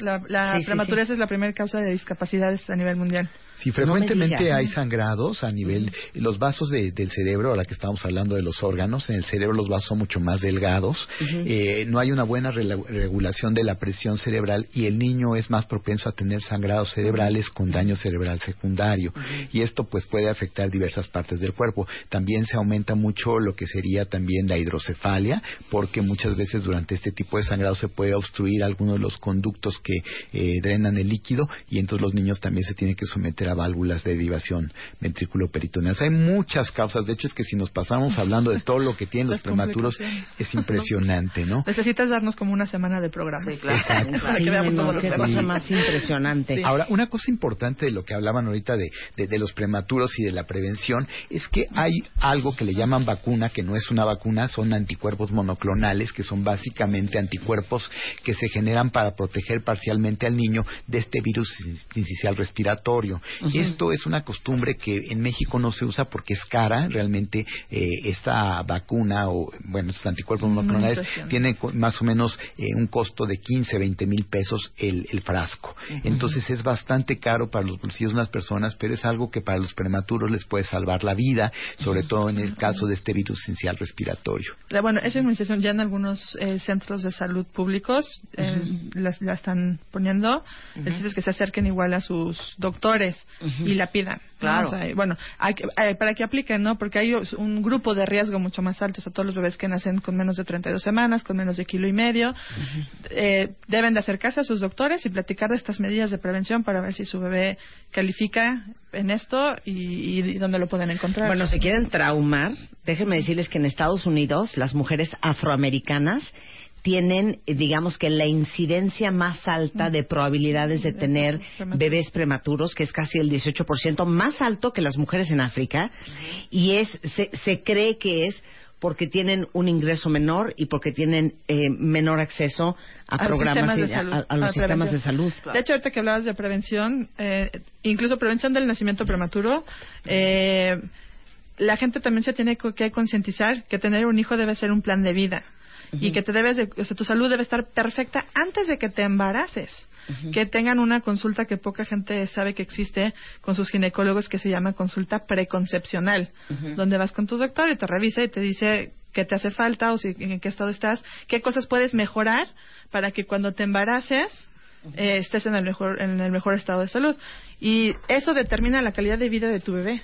la, la Sí, sí, prematurez es la primera causa de discapacidades a nivel mundial. Sí, frecuentemente hay sangrados a nivel los vasos de- del cerebro, ahora que estamos hablando de los órganos, en el cerebro los vasos son mucho más delgados, eh, no hay una buena regulación de la presión cerebral y el niño es más propenso a tener sangrados cerebrales con daño cerebral secundario. Y esto pues puede afectar diversas partes del cuerpo. También se aumenta mucho lo que sería también la hidrocefalia porque muchas veces durante este tipo de sangrado se puede obstruir algunos de los conductos que eh, drenan el líquido y entonces los niños también se tienen que someter a válvulas de derivación ventrículo-peritoneal. Hay muchas causas, de hecho es que si nos pasamos hablando de todo lo que tienen los *laughs* prematuros es impresionante, ¿no? *laughs* Necesitas darnos como una semana de programa. Exacto. Para Sí, que veamos no, todos los cosa más impresionante. Ahora, una cosa importante de lo que hablaban ahorita de, de- de los prematuros y de la prevención es que hay algo que le llaman vacuna, que no es una vacuna, son anticuerpos monoclonales, que son básicamente anticuerpos que se generan para proteger parcialmente al niño de este virus sincicial respiratorio. Esto es una costumbre que en México no se usa porque es cara, realmente eh, esta vacuna o, bueno, estos anticuerpos monoclonales tienen más o menos eh, un costo de 15, 20 mil pesos el, el frasco. Entonces es bastante caro para los bolsillos de unas personas, pero es algo que para los prematuros les puede salvar la vida, sobre todo en el caso de este virus sincicial respiratorio. La- Bueno, esa inmunización ya en algunos eh, centros de salud públicos las- la, están poniendo. El chiste es que se acerquen igual a sus doctores y la pidan. ¿no? Claro. O sea, bueno, hay que- eh, para que apliquen, ¿no? Porque hay un grupo de riesgo mucho más alto. O sea, todos los bebés que nacen con menos de 32 semanas, con menos de kilo y medio, eh, deben de acercarse a sus doctores y platicar de estas medidas de prevención para ver si su bebé califica en esto y, y dónde lo pueden encontrar. Bueno, si quieren traumar, déjenme decirles que en Estados Unidos las mujeres afroamericanas tienen, digamos que la incidencia más alta de probabilidades de tener bebés prematuros, que es casi el 18%, más alto que las mujeres en África, y es se, se cree que es porque tienen un ingreso menor y porque tienen eh, menor acceso a, programas de y a- salud, a, a los sistemas de salud. De hecho, ahorita que hablabas de prevención, eh, incluso prevención del nacimiento prematuro, eh, la gente también se tiene que concientizar que tener un hijo debe ser un plan de vida y que te debes de, o sea, tu salud debe estar perfecta antes de que te embaraces. Que tengan una consulta que poca gente sabe que existe con sus ginecólogos que se llama consulta preconcepcional, donde vas con tu doctor y te revisa y te dice qué te hace falta o si, en qué estado estás, qué cosas puedes mejorar para que cuando te embaraces eh, estés en el mejor en el mejor estado de salud y eso determina la calidad de vida de tu bebé.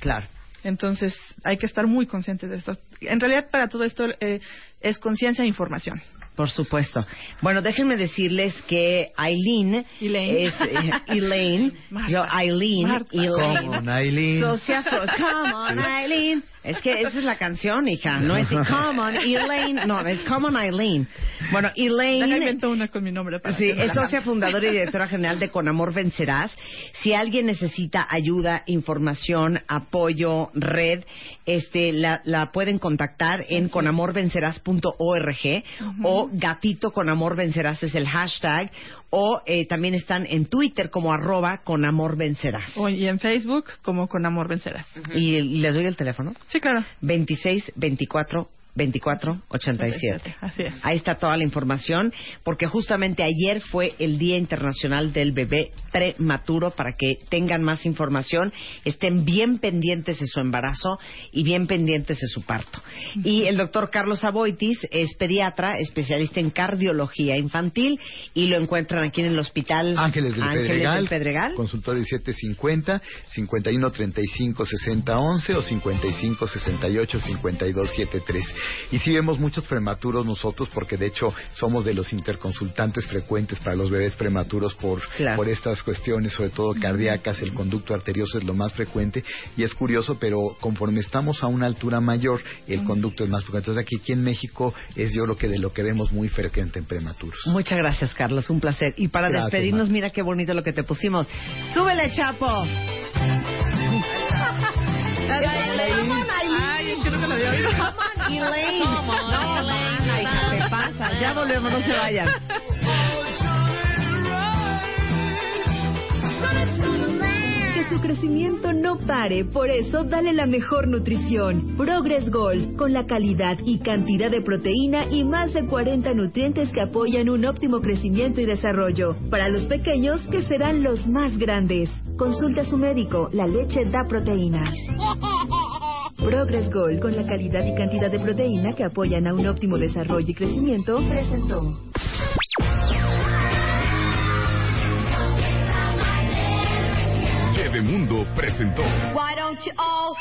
Claro. Entonces hay que estar muy conscientes de esto. En realidad para todo esto eh, es conciencia e información. Por supuesto. Bueno, déjenme decirles que Aileen Elaine. es eh, *laughs* Elaine, Marta. yo Aileen, Marta. Elaine. Come on, Aileen. Socia- come on, Aileen. Es que esa es la canción, hija. No es *laughs* Come on, Elaine. No, es Come on, Aileen. Bueno, Elaine. invento una con mi nombre para Sí, es socia fundadora y directora general de Con Amor Vencerás. Si alguien necesita ayuda, información, apoyo, red, este, la, la pueden contactar en conamorvencerás.org o Gatito con Amor Vencerás es el hashtag o eh, también están en Twitter como arroba con Amor Vencerás. O- y en Facebook como con amor vencerás. ¿Y les doy el teléfono? Sí, claro. 26 24 24 87. Así es. Ahí está toda la información, porque justamente ayer fue el Día Internacional del Bebé Prematuro para que tengan más información, estén bien pendientes de su embarazo y bien pendientes de su parto. Y el doctor Carlos Aboitis es pediatra, especialista en cardiología infantil y lo encuentran aquí en el hospital Ángeles del Pedregal, del Pedregal. consultorio 750 51 35 60 11 o 55 68 52 73. Y sí vemos muchos prematuros nosotros porque de hecho somos de los interconsultantes frecuentes para los bebés prematuros por, por estas cuestiones, sobre todo cardíacas, el conducto arterioso es lo más frecuente y es curioso, pero conforme estamos a una altura mayor, el conducto es más frecuente. Entonces aquí, aquí en México es yo lo que de lo que vemos muy frecuente en prematuros. Muchas gracias, Carlos. Un placer. Y para Gracias, despedirnos, Marta. mira qué bonito lo que te pusimos. ¡Súbele, Chapo! *laughs* No oído. Elaine. No, hija, te pasa. Ya volvemos, no se vayan. Que su crecimiento no pare, por eso dale la mejor nutrición. Progress Gold, con la calidad y cantidad de proteína y más de 40 nutrientes que apoyan un óptimo crecimiento y desarrollo. Para los pequeños, que serán los más grandes. Consulta a su médico, la leche da proteína. *laughs* Progress Gold, con la calidad y cantidad de proteína que apoyan a un óptimo desarrollo y crecimiento, presentó. Mundo presentó Why don't you all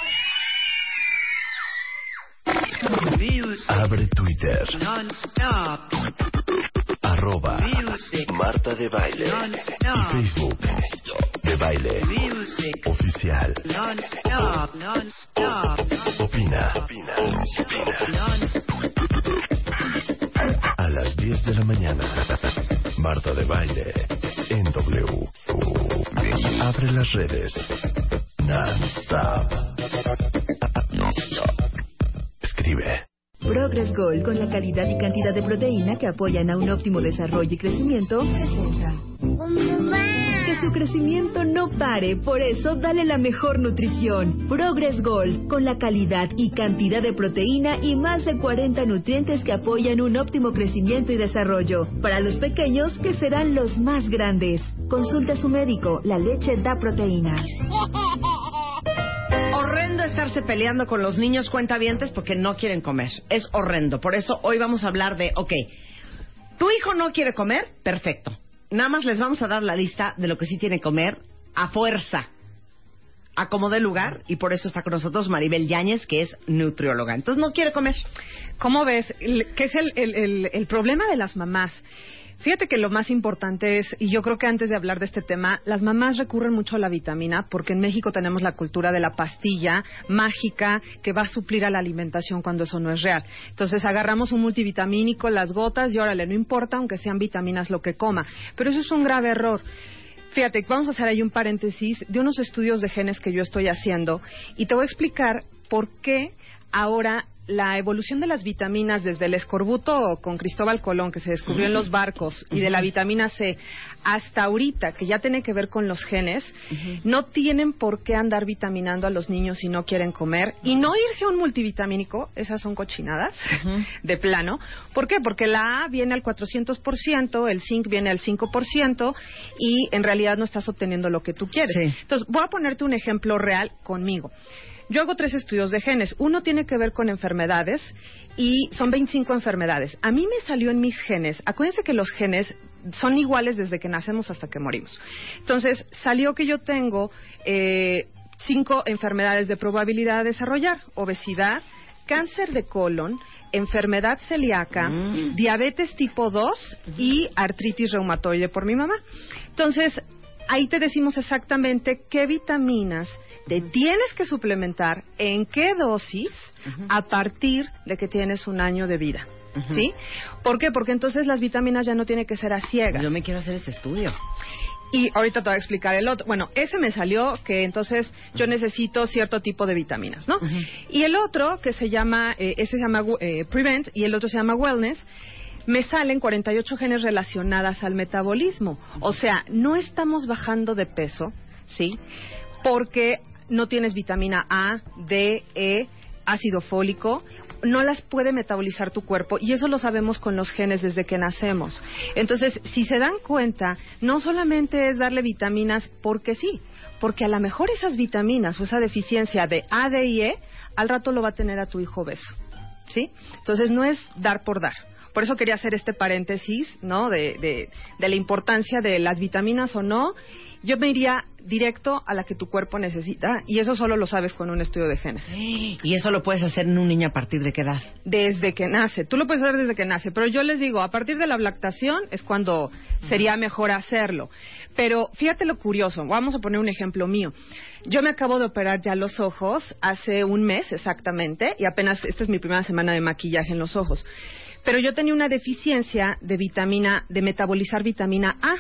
Abre Twitter. non-stop Arroba music Marta de Baile. non-stop Y Facebook. De Baile. music Oficial. non-stop non-stop Opina. A las 10 de la mañana. Marta de Baile. En W. Abre las redes. Non-stop. Escribe. Progress Gold, con la calidad y cantidad de proteína que apoyan a un óptimo desarrollo y crecimiento. Que su crecimiento no pare, por eso dale la mejor nutrición. Progress Gold, con la calidad y cantidad de proteína y más de 40 nutrientes que apoyan un óptimo crecimiento y desarrollo. Para los pequeños, que serán los más grandes. Consulta a su médico, la leche da proteína. *laughs* Horrendo estarse peleando con los niños cuentavientes porque no quieren comer. Es horrendo. Por eso hoy vamos a hablar de, ok, tu hijo no quiere comer, perfecto. Nada más les vamos a dar la lista de lo que sí tiene que comer a fuerza. Acomode lugar y por eso está con nosotros Maribel Yáñez, que es nutrióloga. Entonces no quiere comer. ¿Cómo ves? El- ¿Qué es el, el- el- el problema de las mamás? Fíjate que lo más importante es, y yo creo que antes de hablar de este tema, las mamás recurren mucho a la vitamina porque en México tenemos la cultura de la pastilla mágica que va a suplir a la alimentación cuando eso no es real. Entonces agarramos un multivitamínico, las gotas y órale, no importa aunque sean vitaminas lo que coma. Pero eso es un grave error. Fíjate, vamos a hacer ahí un paréntesis de unos estudios de genes que yo estoy haciendo y te voy a explicar por qué ahora la evolución de las vitaminas desde el escorbuto con Cristóbal Colón que se descubrió en los barcos y de la vitamina C hasta ahorita que ya tiene que ver con los genes, no tienen por qué andar vitaminando a los niños si no quieren comer y no irse a un multivitamínico, esas son cochinadas *laughs* de plano. ¿Por qué? Porque la A viene al 400%, el zinc viene al 5% y en realidad no estás obteniendo lo que tú quieres. Entonces, voy a ponerte un ejemplo real conmigo. Yo hago tres estudios de genes. Uno tiene que ver con enfermedades y son 25 enfermedades. A mí me salió en mis genes. Acuérdense que los genes son iguales desde que nacemos hasta que morimos. Entonces, salió que yo tengo eh, cinco enfermedades de probabilidad de desarrollar. Obesidad, cáncer de colon, enfermedad celíaca, diabetes tipo 2 y artritis reumatoide por mi mamá. Entonces, ahí te decimos exactamente qué vitaminas te tienes que suplementar, en qué dosis, a partir de que tienes un año de vida. ¿Sí? ¿Por qué? Porque entonces las vitaminas ya no tienen que ser a ciegas. Yo me quiero hacer ese estudio. Y ahorita te voy a explicar el otro. Bueno, ese me salió que entonces yo necesito cierto tipo de vitaminas, ¿no? Y el otro que se llama, eh, ese se llama eh, Prevent y el otro se llama Wellness. Me salen 48 genes relacionadas al metabolismo. O sea, no estamos bajando de peso, ¿sí? Porque no tienes vitamina A, D, E, ácido fólico, no las puede metabolizar tu cuerpo y eso lo sabemos con los genes desde que nacemos. Entonces, si se dan cuenta, no solamente es darle vitaminas porque sí, porque a lo mejor esas vitaminas o esa deficiencia de A, D y E, al rato lo va a tener a tu hijo obeso. ¿Sí? Entonces, no es dar por dar. Por eso quería hacer este paréntesis, ¿no? De, de, de la importancia de las vitaminas o no. Yo me iría directo a la que tu cuerpo necesita y eso solo lo sabes con un estudio de genes. Y eso lo puedes hacer en un niño a partir de qué edad. Desde que nace. Tú lo puedes hacer desde que nace, pero yo les digo, a partir de la lactación es cuando sería mejor hacerlo. Pero fíjate lo curioso, vamos a poner un ejemplo mío. Yo me acabo de operar ya los ojos hace un mes exactamente y apenas esta es mi primera semana de maquillaje en los ojos. Pero yo tenía una deficiencia de vitamina, de metabolizar vitamina A.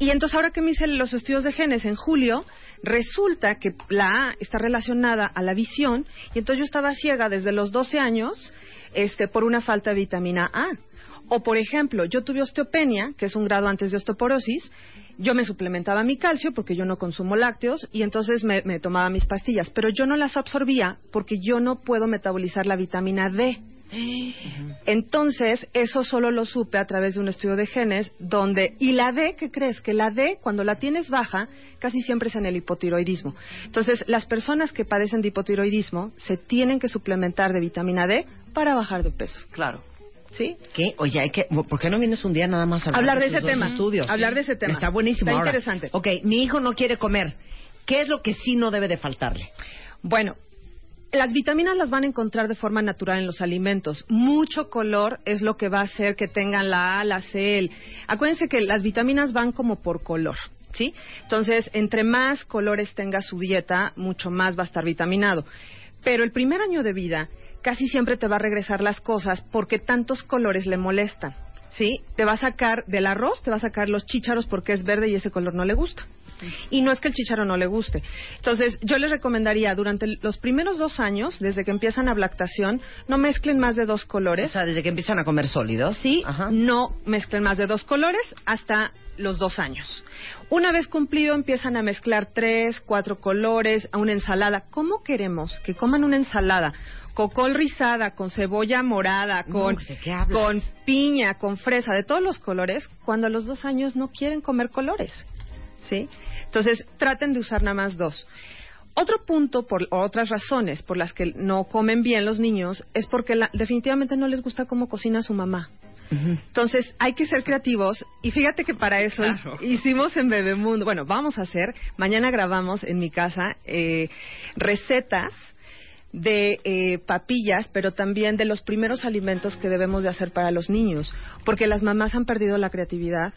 Y entonces ahora que me hice los estudios de genes en julio, resulta que la A está relacionada a la visión y entonces yo estaba ciega desde los 12 años este, por una falta de vitamina A. O, por ejemplo, yo tuve osteopenia, que es un grado antes de osteoporosis, yo me suplementaba mi calcio porque yo no consumo lácteos y entonces me, me tomaba mis pastillas, pero yo no las absorbía porque yo no puedo metabolizar la vitamina D. Entonces, eso solo lo supe a través de un estudio de genes donde... Y la D, ¿qué crees? Que la D, cuando la tienes baja, casi siempre es en el hipotiroidismo. Entonces, las personas que padecen de hipotiroidismo se tienen que suplementar de vitamina D para bajar de peso. Claro. ¿Sí? ¿Qué? Oye, hay que, ¿por qué no vienes un día nada más a hablar, Hablar de ese tema. Estudios? Hablar de ese tema. Está buenísimo. Está Ahora, interesante. Ok, mi hijo no quiere comer. ¿Qué es lo que sí no debe de faltarle? Bueno, las vitaminas las van a encontrar de forma natural en los alimentos. Mucho color es lo que va a hacer que tengan la A, la C. el- Acuérdense que las vitaminas van como por color. ¿Sí? Entonces, entre más colores tenga su dieta, mucho más va a estar vitaminado. Pero el primer año de vida casi siempre te va a regresar las cosas porque tantos colores le molestan. ¿Sí? Te va a sacar del arroz, te va a sacar los chícharos porque es verde y ese color no le gusta. Y no es que el chícharo no le guste. Entonces, yo les recomendaría durante los primeros dos años, desde que empiezan a lactación, no mezclen más de dos colores. O sea, desde que empiezan a comer sólidos. Sí, no mezclen más de dos colores hasta los dos años. Una vez cumplido, empiezan a mezclar tres, cuatro colores a una ensalada. ¿Cómo queremos que coman una ensalada? Con col rizada, con cebolla morada, con, con piña, con fresa, de todos los colores, cuando a los dos años no quieren comer colores. ¿Sí? Entonces, traten de usar nada más dos. Otro punto, por o otras razones por las que no comen bien los niños, es porque la- definitivamente no les gusta cómo cocina su mamá. Entonces, hay que ser creativos y fíjate que para eso Claro. hicimos en Bebemundo, bueno, vamos a hacer, mañana grabamos en mi casa eh, recetas de eh, papillas, pero también de los primeros alimentos que debemos de hacer para los niños, porque las mamás han perdido la creatividad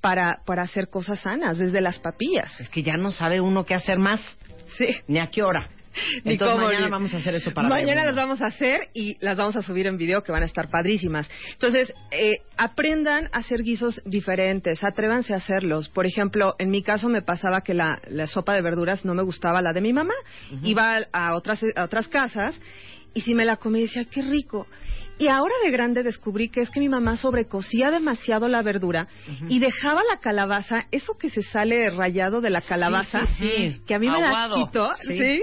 para, para hacer cosas sanas, desde las papillas. Es que ya no sabe uno qué hacer más. Sí. Ni a qué hora. *laughs* Ni Entonces cómo, mañana vamos a hacer eso para Mañana las vamos a hacer y las vamos a subir en video que van a estar padrísimas. Entonces, eh, aprendan a hacer guisos diferentes, atrévanse a hacerlos. Por ejemplo, en mi caso me pasaba que la, la sopa de verduras no me gustaba la de mi mamá. Iba a otras, a otras casas y si me la comí decía, qué rico. Y ahora de grande descubrí que es que mi mamá sobrecocía demasiado la verdura y dejaba la calabaza, eso que se sale rayado de la calabaza, sí, sí. que a mí me Aguado. asquito, Sí.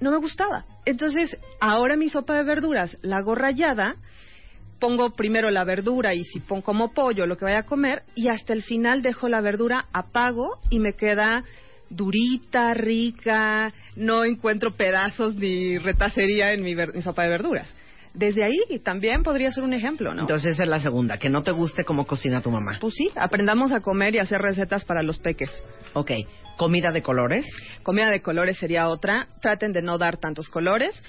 no me gustaba. Entonces, ahora mi sopa de verduras la hago rallada, pongo primero la verdura y si pongo como pollo lo que vaya a comer y hasta el final dejo la verdura, apago y me queda durita, rica, no encuentro pedazos ni retacería en mi, ver- mi sopa de verduras. Desde ahí también podría ser un ejemplo, ¿no? Entonces esa es la segunda, que no te guste cómo cocina tu mamá. Pues sí, aprendamos a comer y hacer recetas para los peques. Ok, comida de colores. Comida de colores sería otra. Traten de no dar tantos colores.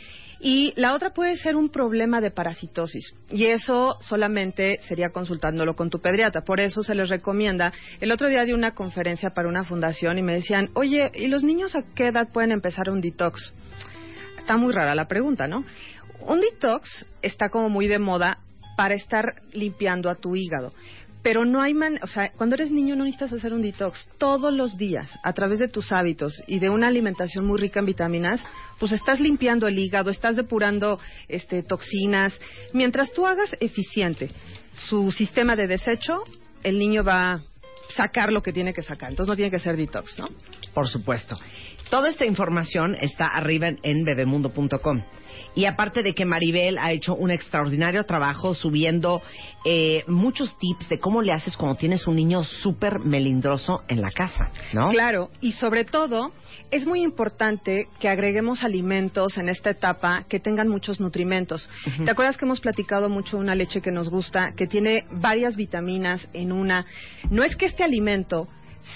Y la otra puede ser un problema de parasitosis. Y eso solamente sería consultándolo con tu pediatra. Por eso se les recomienda. El otro día di una conferencia para una fundación y me decían, oye, ¿y los niños a qué edad pueden empezar un detox? Está muy rara la pregunta, ¿no? Un detox está como muy de moda para estar limpiando a tu hígado. Pero no hay man, o sea, cuando eres niño no necesitas hacer un detox. Todos los días, a través de tus hábitos y de una alimentación muy rica en vitaminas, pues estás limpiando el hígado, estás depurando este, toxinas. Mientras tú hagas eficiente su sistema de desecho, el niño va a sacar lo que tiene que sacar. Entonces no tiene que ser detox, ¿no? Por supuesto. Toda esta información está arriba en- bebemundo.com. Y aparte de que Maribel ha hecho un extraordinario trabajo subiendo eh, muchos tips de cómo le haces cuando tienes un niño súper melindroso en la casa, ¿no? Claro, y sobre todo es muy importante que agreguemos alimentos en esta etapa que tengan muchos nutrimentos. ¿Te acuerdas que hemos platicado mucho de una leche que nos gusta, que tiene varias vitaminas en una? No es que este alimento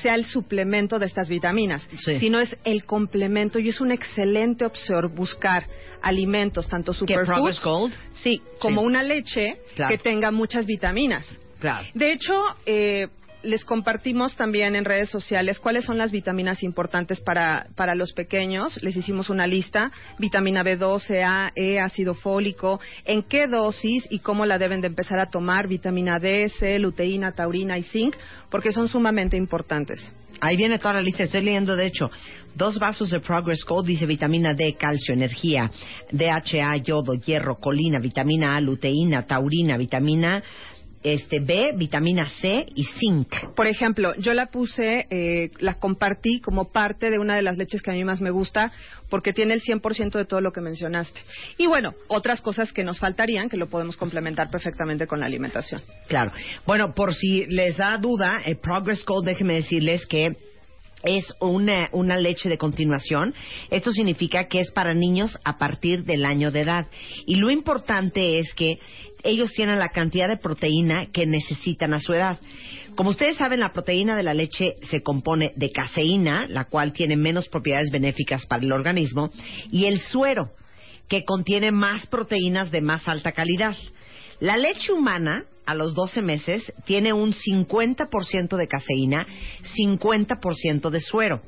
sea el suplemento de estas vitaminas, Sí. sino es el complemento y es una excelente opción buscar alimentos tanto superfoods, Gold? sí, como Sí. una leche Claro. que tenga muchas vitaminas. Claro. De hecho, eh, les compartimos también en redes sociales cuáles son las vitaminas importantes para, para los pequeños. Les hicimos una lista, vitamina B12, A, E, ácido fólico, en qué dosis y cómo la deben de empezar a tomar, vitamina D, C, luteína, taurina y zinc, porque son sumamente importantes. Ahí viene toda la lista, estoy leyendo de hecho. Dos vasos de Progress Gold dice vitamina D, calcio, energía, DHA, yodo, hierro, colina, vitamina A, luteína, taurina, vitamina este B, vitamina C y zinc. Por ejemplo, yo la puse, eh, la compartí como parte de una de las leches que a mí más me gusta porque tiene el 100% de todo lo que mencionaste. Y bueno, otras cosas que nos faltarían que lo podemos complementar perfectamente con la alimentación. Claro. Bueno, por si les da duda, el Progress Gold, déjenme decirles que es una, una leche de continuación. Esto significa que es para niños a partir del año de edad. Y lo importante es que ellos tienen la cantidad de proteína que necesitan a su edad. Como ustedes saben, la proteína de la leche se compone de caseína, la cual tiene menos propiedades benéficas para el organismo, y el suero, que contiene más proteínas de más alta calidad. La leche humana, a los 12 meses, tiene un 50% de caseína, 50% de suero.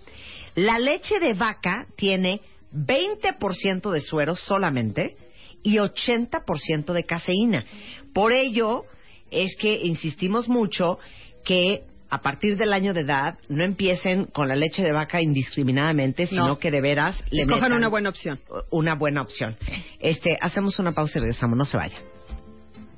La leche de vaca tiene 20% de suero solamente y 80% de caseína. Por ello es que insistimos mucho que a partir del año de edad no empiecen con la leche de vaca indiscriminadamente, sino No. que de veras le Escojan metan una buena opción. una buena opción. Este, hacemos una pausa y regresamos, no se vaya.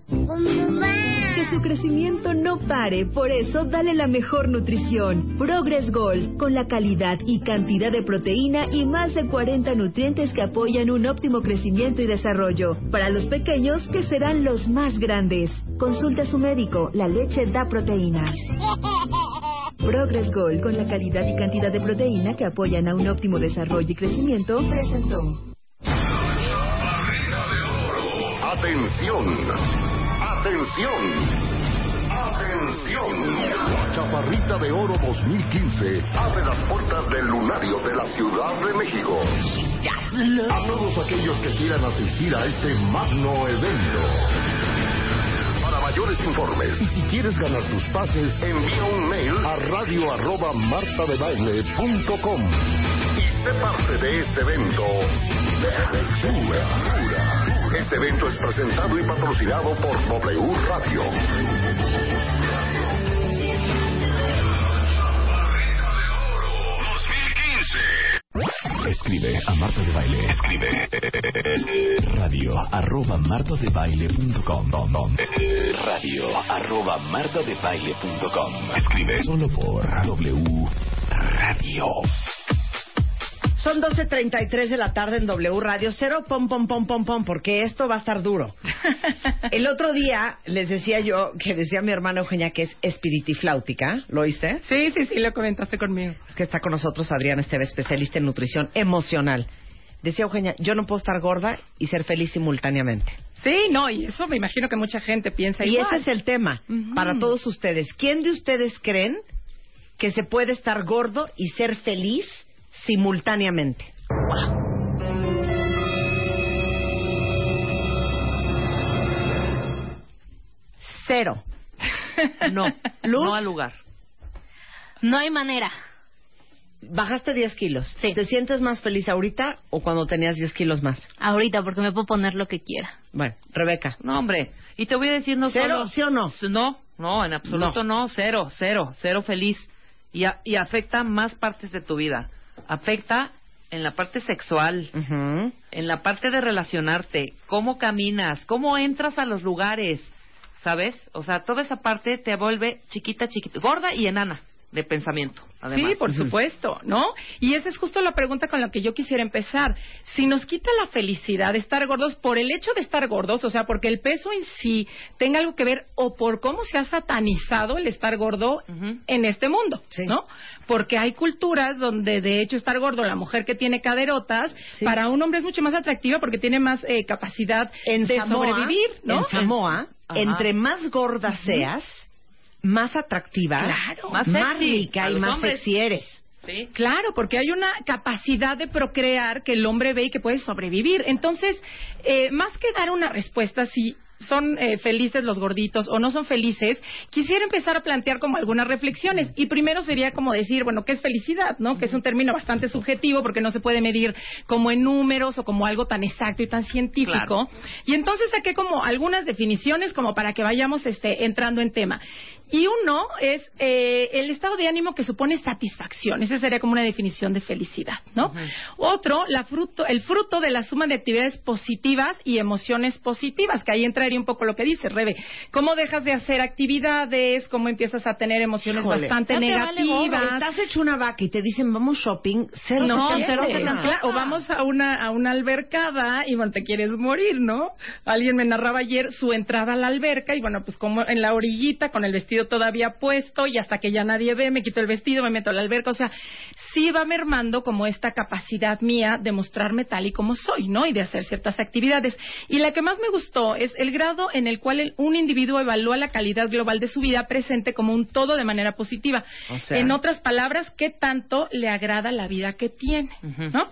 Que su crecimiento no pare, por eso dale la mejor nutrición. Progress Gold, con la calidad y cantidad de proteína y más de 40 nutrientes que apoyan un óptimo crecimiento y desarrollo. Para los pequeños, que serán los más grandes. Consulta a su médico, la leche da proteína. Progress Gold, con la calidad y cantidad de proteína que apoyan a un óptimo desarrollo y crecimiento, presentó. Atención, atención, atención. La Chaparrita de Oro 2015 abre las puertas del lunario de la Ciudad de México. A todos aquellos que quieran asistir a este magno evento. Para mayores informes y si quieres ganar tus pases, envía un mail a radio arroba martadebaile.com y sé parte de este evento de aventura. Este evento es presentado y patrocinado por W Radio. Escribe a Marta de Baile. Escribe radio arroba martadebaile.com radio arroba martadebaile.com Escribe solo por W Radio. Son 12.33 de la tarde en W Radio. Cero, pom, pom, pom, pom, pom, porque esto va a estar duro. *laughs* El otro día les decía yo, que decía mi hermana Eugenia que es espiritifláutica. ¿Lo oíste? Sí, sí, sí, lo comentaste conmigo. Es que está con nosotros Adriana Esteve, especialista en nutrición emocional. Decía Eugenia, yo no puedo estar gorda y ser feliz simultáneamente. Sí, no, y eso me imagino que mucha gente piensa Y igual. ese es el tema para todos ustedes. ¿Quién de ustedes creen que se puede estar gordo y ser feliz simultáneamente? Cero. No. *laughs* Luz. No al lugar. No hay manera. Bajaste 10 kilos. ¿Te sientes más feliz ahorita o cuando tenías 10 kilos más? Ahorita, porque me puedo poner lo que quiera. Bueno, Rebeca. No, hombre. Y te voy a decir no ¿Cero, solo... sí o no? No, no, en absoluto no. Cero, cero, cero feliz. Y, a- y afecta más partes de tu vida. Afecta en la parte sexual, en la parte de relacionarte, cómo caminas, cómo entras a los lugares, ¿sabes? O sea, toda esa parte te vuelve chiquita, chiquita, gorda y enana de pensamiento. Además. Sí, por supuesto, ¿no? Y esa es justo la pregunta con la que yo quisiera empezar. Si nos quita la felicidad de estar gordos por el hecho de estar gordos, o sea, porque el peso en sí tenga algo que ver o por cómo se ha satanizado el estar gordo en este mundo, ¿no? Porque hay culturas donde de hecho estar gordo, la mujer que tiene caderotas, para un hombre es mucho más atractiva porque tiene más eh, capacidad En de Samoa, sobrevivir, ¿no? En Samoa, Ajá. entre más gorda seas, más atractiva, Claro. más, Más sexy. rica y más hombres. sexy eres. Claro, porque hay una capacidad de procrear que el hombre ve y que puede sobrevivir. Entonces, eh, más que dar una respuesta si son eh, felices los gorditos o no son felices, quisiera empezar a plantear como algunas reflexiones. Y primero sería como decir, bueno, ¿qué es felicidad? ¿No? Que es un término bastante subjetivo porque no se puede medir como en números o como algo tan exacto y tan científico. Claro. Y entonces saqué como algunas definiciones como para que vayamos este, entrando en tema. Y uno es eh, el estado de ánimo que supone satisfacción. Esa sería como una definición de felicidad, ¿no? Otro, la fruto, el fruto de la suma de actividades positivas y emociones positivas, que ahí entraría un poco lo que dice Rebe. ¿Cómo dejas de hacer actividades? ¿Cómo empiezas a tener emociones Híjole, bastante no te vale negativas? Estás hecho una vaca y te dicen vamos shopping, cero No, cero o vamos a una a una albercada y bueno te quieres morir, ¿no? Alguien me narraba ayer su entrada a la alberca y bueno pues como en la orillita con el vestido todavía puesto y hasta que ya nadie ve me quito el vestido me meto a la alberca, o sea sí va mermando como esta capacidad mía de mostrarme tal y como soy, ¿no? Y de hacer ciertas actividades. Y la que más me gustó es el grado en el cual el- un individuo evalúa la calidad global de su vida presente como un todo de manera positiva. O sea- en otras palabras, ¿qué tanto le agrada la vida que tiene? ¿No?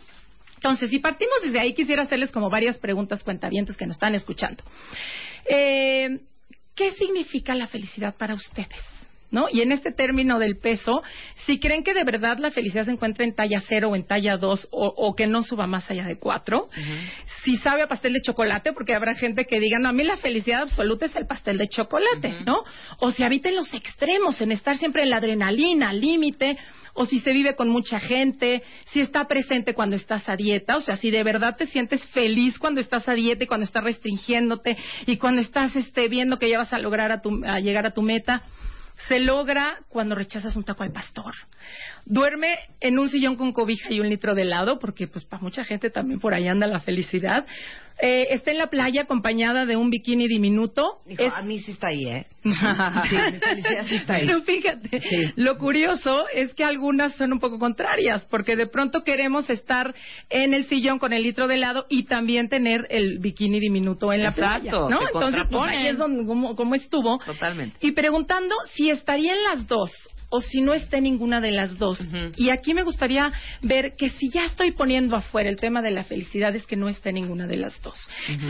Entonces, si partimos desde ahí, quisiera hacerles como varias preguntas cuentavientes que nos están escuchando. Eh, ¿Qué significa la felicidad para ustedes? ¿No? Y en este término del peso, si creen que de verdad la felicidad se encuentra en talla cero o en talla dos o, o que no suba más allá de cuatro, si sabe a pastel de chocolate, porque habrá gente que diga, no, a mí la felicidad absoluta es el pastel de chocolate, ¿no? O si habita en los extremos, en estar siempre en la adrenalina, al límite, o si se vive con mucha gente, si está presente cuando estás a dieta, o sea, si de verdad te sientes feliz cuando estás a dieta y cuando estás restringiéndote y cuando estás este, viendo que ya vas a lograr a, tu- a llegar a tu meta, se logra cuando rechazas un taco al pastor. Duerme en un sillón con cobija y un litro de helado, porque pues para mucha gente también por ahí anda la felicidad. Eh, está en la playa acompañada de un bikini diminuto. Hijo, Es- A mí sí está ahí, ¿eh? *laughs* Sí, mi felicidad sí está ahí. Pero fíjate, Sí. lo curioso es que algunas son un poco contrarias, porque de pronto queremos estar en el sillón con el litro de helado y también tener el bikini diminuto en la playa, ¿no? Entonces, pues ahí es donde, cómo, cómo estuvo. Totalmente. Y preguntando si estaría en las dos o si no está en ninguna de las dos. Y aquí me gustaría ver que si ya estoy poniendo afuera el tema de la felicidad es que no está en ninguna de las dos,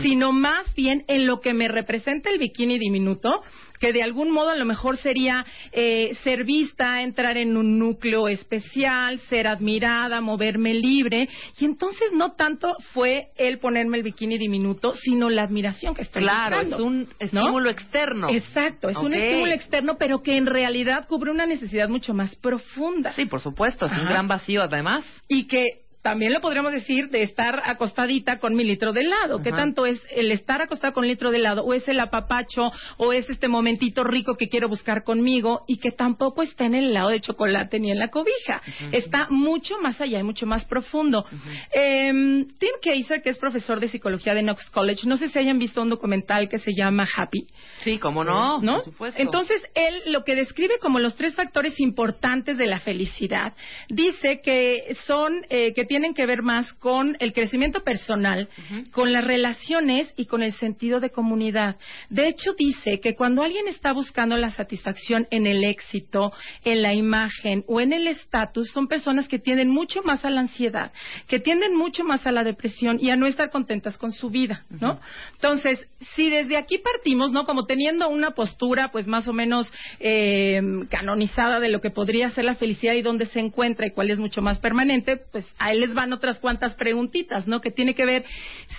sino más bien en lo que me representa el bikini diminuto, que de algún modo a lo mejor sería eh, ser vista, entrar en un núcleo especial, ser admirada, moverme libre. Y entonces no tanto fue el ponerme el bikini diminuto, sino la admiración que estoy Claro, buscando, es un ¿no? estímulo externo. Exacto, es un estímulo externo, pero que en realidad cubre una necesidad mucho más profunda. Sí, por supuesto, es un gran vacío además. Y que también lo podríamos decir de estar acostadita con mi litro de helado. ¿Qué Ajá. tanto es el estar acostada con un litro de helado? ¿O es el apapacho? ¿O es este momentito rico que quiero buscar conmigo? Y que tampoco está en el helado de chocolate ni en la cobija. Está mucho más allá y mucho más profundo. Em, Tim Kaiser, que es profesor de psicología de Knox College, no sé si hayan visto un documental que se llama Happy. Sí, cómo no, ¿no? por supuesto. Entonces, él lo que describe como los tres factores importantes de la felicidad, dice que son, eh, que tienen que ver más con el crecimiento personal, con las relaciones y con el sentido de comunidad. De hecho, dice que cuando alguien está buscando la satisfacción en el éxito, en la imagen o en el estatus, son personas que tienden mucho más a la ansiedad, que tienden mucho más a la depresión y a no estar contentas con su vida, ¿no? Entonces, si desde aquí partimos, ¿no? Como teniendo una postura, pues más o menos eh, canonizada de lo que podría ser la felicidad y dónde se encuentra y cuál es mucho más permanente, pues a él les van otras cuantas preguntitas, ¿no? Que tiene que ver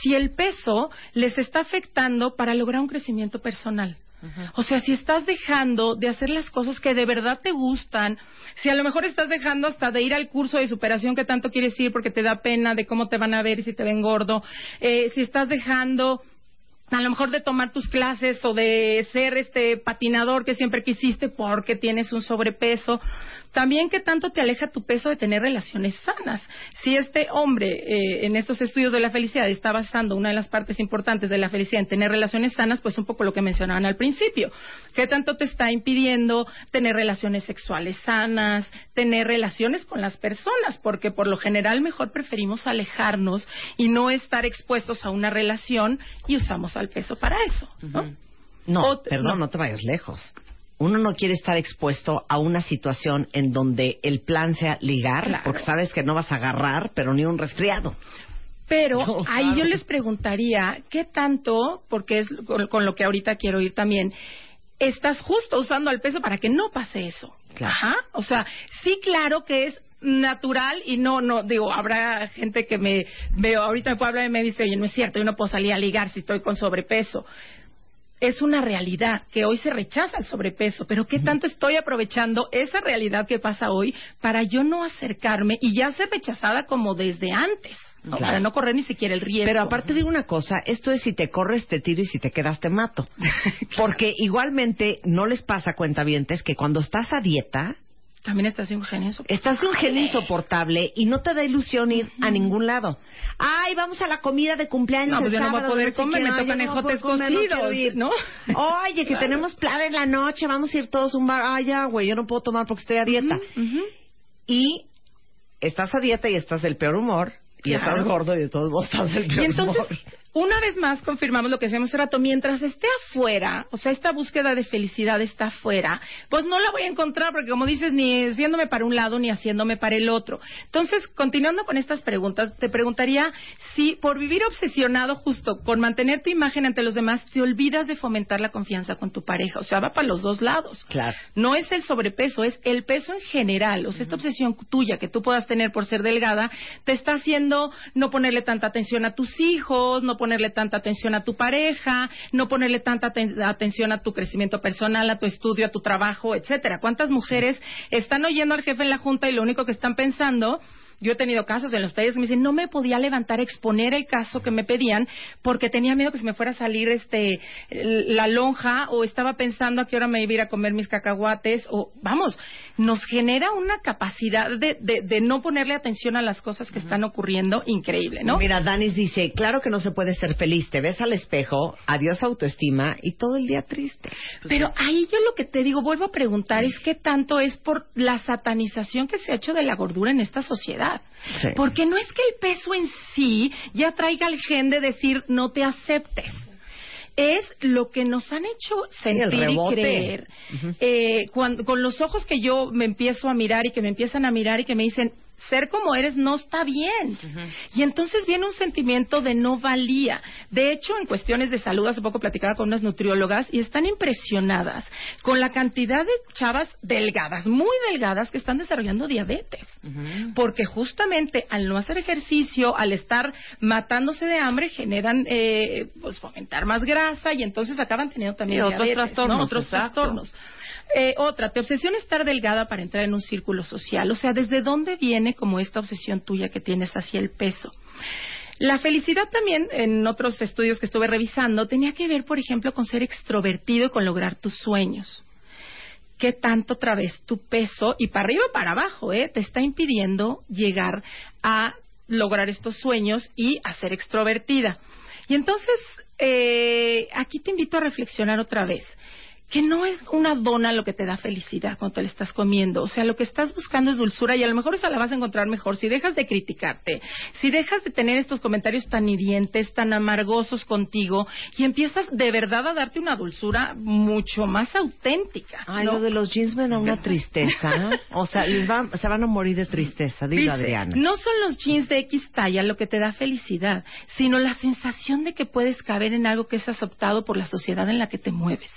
si el peso les está afectando para lograr un crecimiento personal. O sea, si estás dejando de hacer las cosas que de verdad te gustan, si a lo mejor estás dejando hasta de ir al curso de superación que tanto quieres ir porque te da pena de cómo te van a ver y si te ven gordo, eh, si estás dejando a lo mejor de tomar tus clases o de ser este patinador que siempre quisiste porque tienes un sobrepeso. También qué tanto te aleja tu peso de tener relaciones sanas. Si este hombre eh, en estos estudios de la felicidad está basando una de las partes importantes de la felicidad en tener relaciones sanas, pues un poco lo que mencionaban al principio. ¿Qué tanto te está impidiendo tener relaciones sexuales sanas, tener relaciones con las personas? Porque por lo general mejor preferimos alejarnos y no estar expuestos a una relación y usamos al peso para eso. ¿no? No, O- perdón, no. te vayas lejos. Uno no quiere estar expuesto a una situación en donde el plan sea ligar, Claro. porque sabes que no vas a agarrar, pero ni un resfriado. Pero No, ahí claro. yo les preguntaría, ¿qué tanto, porque es con, con lo que ahorita quiero ir también, estás justo usando el peso para que no pase eso? Claro. Ajá. O sea, sí, claro que es natural y no, no, digo, habrá gente que me veo, ahorita me puede hablar y me dice, oye, no es cierto, yo no puedo salir a ligar si estoy con sobrepeso. Es una realidad que hoy se rechaza el sobrepeso, pero ¿qué tanto estoy aprovechando esa realidad que pasa hoy para yo no acercarme y ya ser rechazada como desde antes? ¿no? Claro. Para no correr ni siquiera el riesgo. Pero aparte digo una cosa, esto es si te corres te tiro y si te quedas te mato. *laughs* Porque igualmente no les pasa cuentavientes que cuando estás a dieta también estás de un genio Estás de un genio insoportable y no te da ilusión ir a ningún lado. Ay, vamos a la comida de cumpleaños. No, pues el yo no voy a poder comer, me tocan ejotes cocidos. ¿no? Oye, que tenemos plan en la noche, vamos a ir todos a un bar. Ay, ya, güey, yo no puedo tomar porque estoy a dieta. Y estás a dieta y estás del peor humor. Y estás gordo y de todos modos estás del peor Y entonces, humor. Una vez más confirmamos lo que decíamos hace rato, mientras esté afuera, o sea, esta búsqueda de felicidad está afuera, pues no la voy a encontrar porque como dices, ni haciéndome para un lado ni haciéndome para el otro. Entonces, continuando con estas preguntas, te preguntaría si por vivir obsesionado justo con mantener tu imagen ante los demás, te olvidas de fomentar la confianza con tu pareja, o sea, va para los dos lados. Claro. No es el sobrepeso, es el peso en general. O sea, esta obsesión tuya que tú puedas tener por ser delgada te está haciendo no ponerle tanta atención a tus hijos, no ponerle tanta atención a tu pareja, no ponerle tanta aten- atención a tu crecimiento personal, a tu estudio, a tu trabajo, etcétera. ¿Cuántas mujeres están oyendo al jefe en la junta y lo único que están pensando yo he tenido casos en los talleres que me dicen, no me podía levantar exponer el caso que me pedían porque tenía miedo que se me fuera a salir este la lonja o estaba pensando a qué hora me iba a ir a comer mis cacahuates o, vamos, nos genera una capacidad de, de, de no ponerle atención a las cosas que están ocurriendo increíble, ¿no? Mira, Danis dice, claro que no se puede ser feliz. Te ves al espejo, adiós autoestima y todo el día triste. Pero ahí yo lo que te digo, vuelvo a preguntar, es qué tanto es por la satanización que se ha hecho de la gordura en esta sociedad. Sí. Porque no es que el peso en sí ya traiga el gen de decir no te aceptes. Es lo que nos han hecho sentir y creer. Eh, cuando- con los ojos que yo me empiezo a mirar y que me empiezan a mirar y que me dicen, ser como eres no está bien. Y entonces viene un sentimiento de no valía. De hecho, en cuestiones de salud, hace poco platicaba con unas nutriólogas y están impresionadas con la cantidad de chavas delgadas, muy delgadas, que están desarrollando diabetes. Porque justamente al no hacer ejercicio, al estar matándose de hambre, generan, eh, pues, fomentar más grasa y entonces acaban teniendo también Sí, otros diabetes, ¿no? trastornos, Otros exacto. trastornos. Eh, otra, te obsesiona estar delgada para entrar en un círculo social. O sea, ¿desde dónde viene como esta obsesión tuya que tienes hacia el peso? La felicidad también, en otros estudios que estuve revisando, tenía que ver, por ejemplo, con ser extrovertido y con lograr tus sueños. ¿Qué tanto otra vez tu peso, y para arriba o para abajo, eh, te está impidiendo llegar a lograr estos sueños y a ser extrovertida? Y entonces, eh, aquí te invito a reflexionar otra vez que no es una dona lo que te da felicidad cuando te la estás comiendo. O sea, lo que estás buscando es dulzura y a lo mejor esa la vas a encontrar mejor si dejas de criticarte, si dejas de tener estos comentarios tan hirientes, tan amargosos contigo y empiezas de verdad a darte una dulzura mucho más auténtica. Ay, ¿no? lo de los jeans me da una *laughs* tristeza. O sea, les va- se van a morir de tristeza, dile Dice, Adriana. No son los jeans de X talla lo que te da felicidad, sino la sensación de que puedes caber en algo que es aceptado por la sociedad en la que te mueves.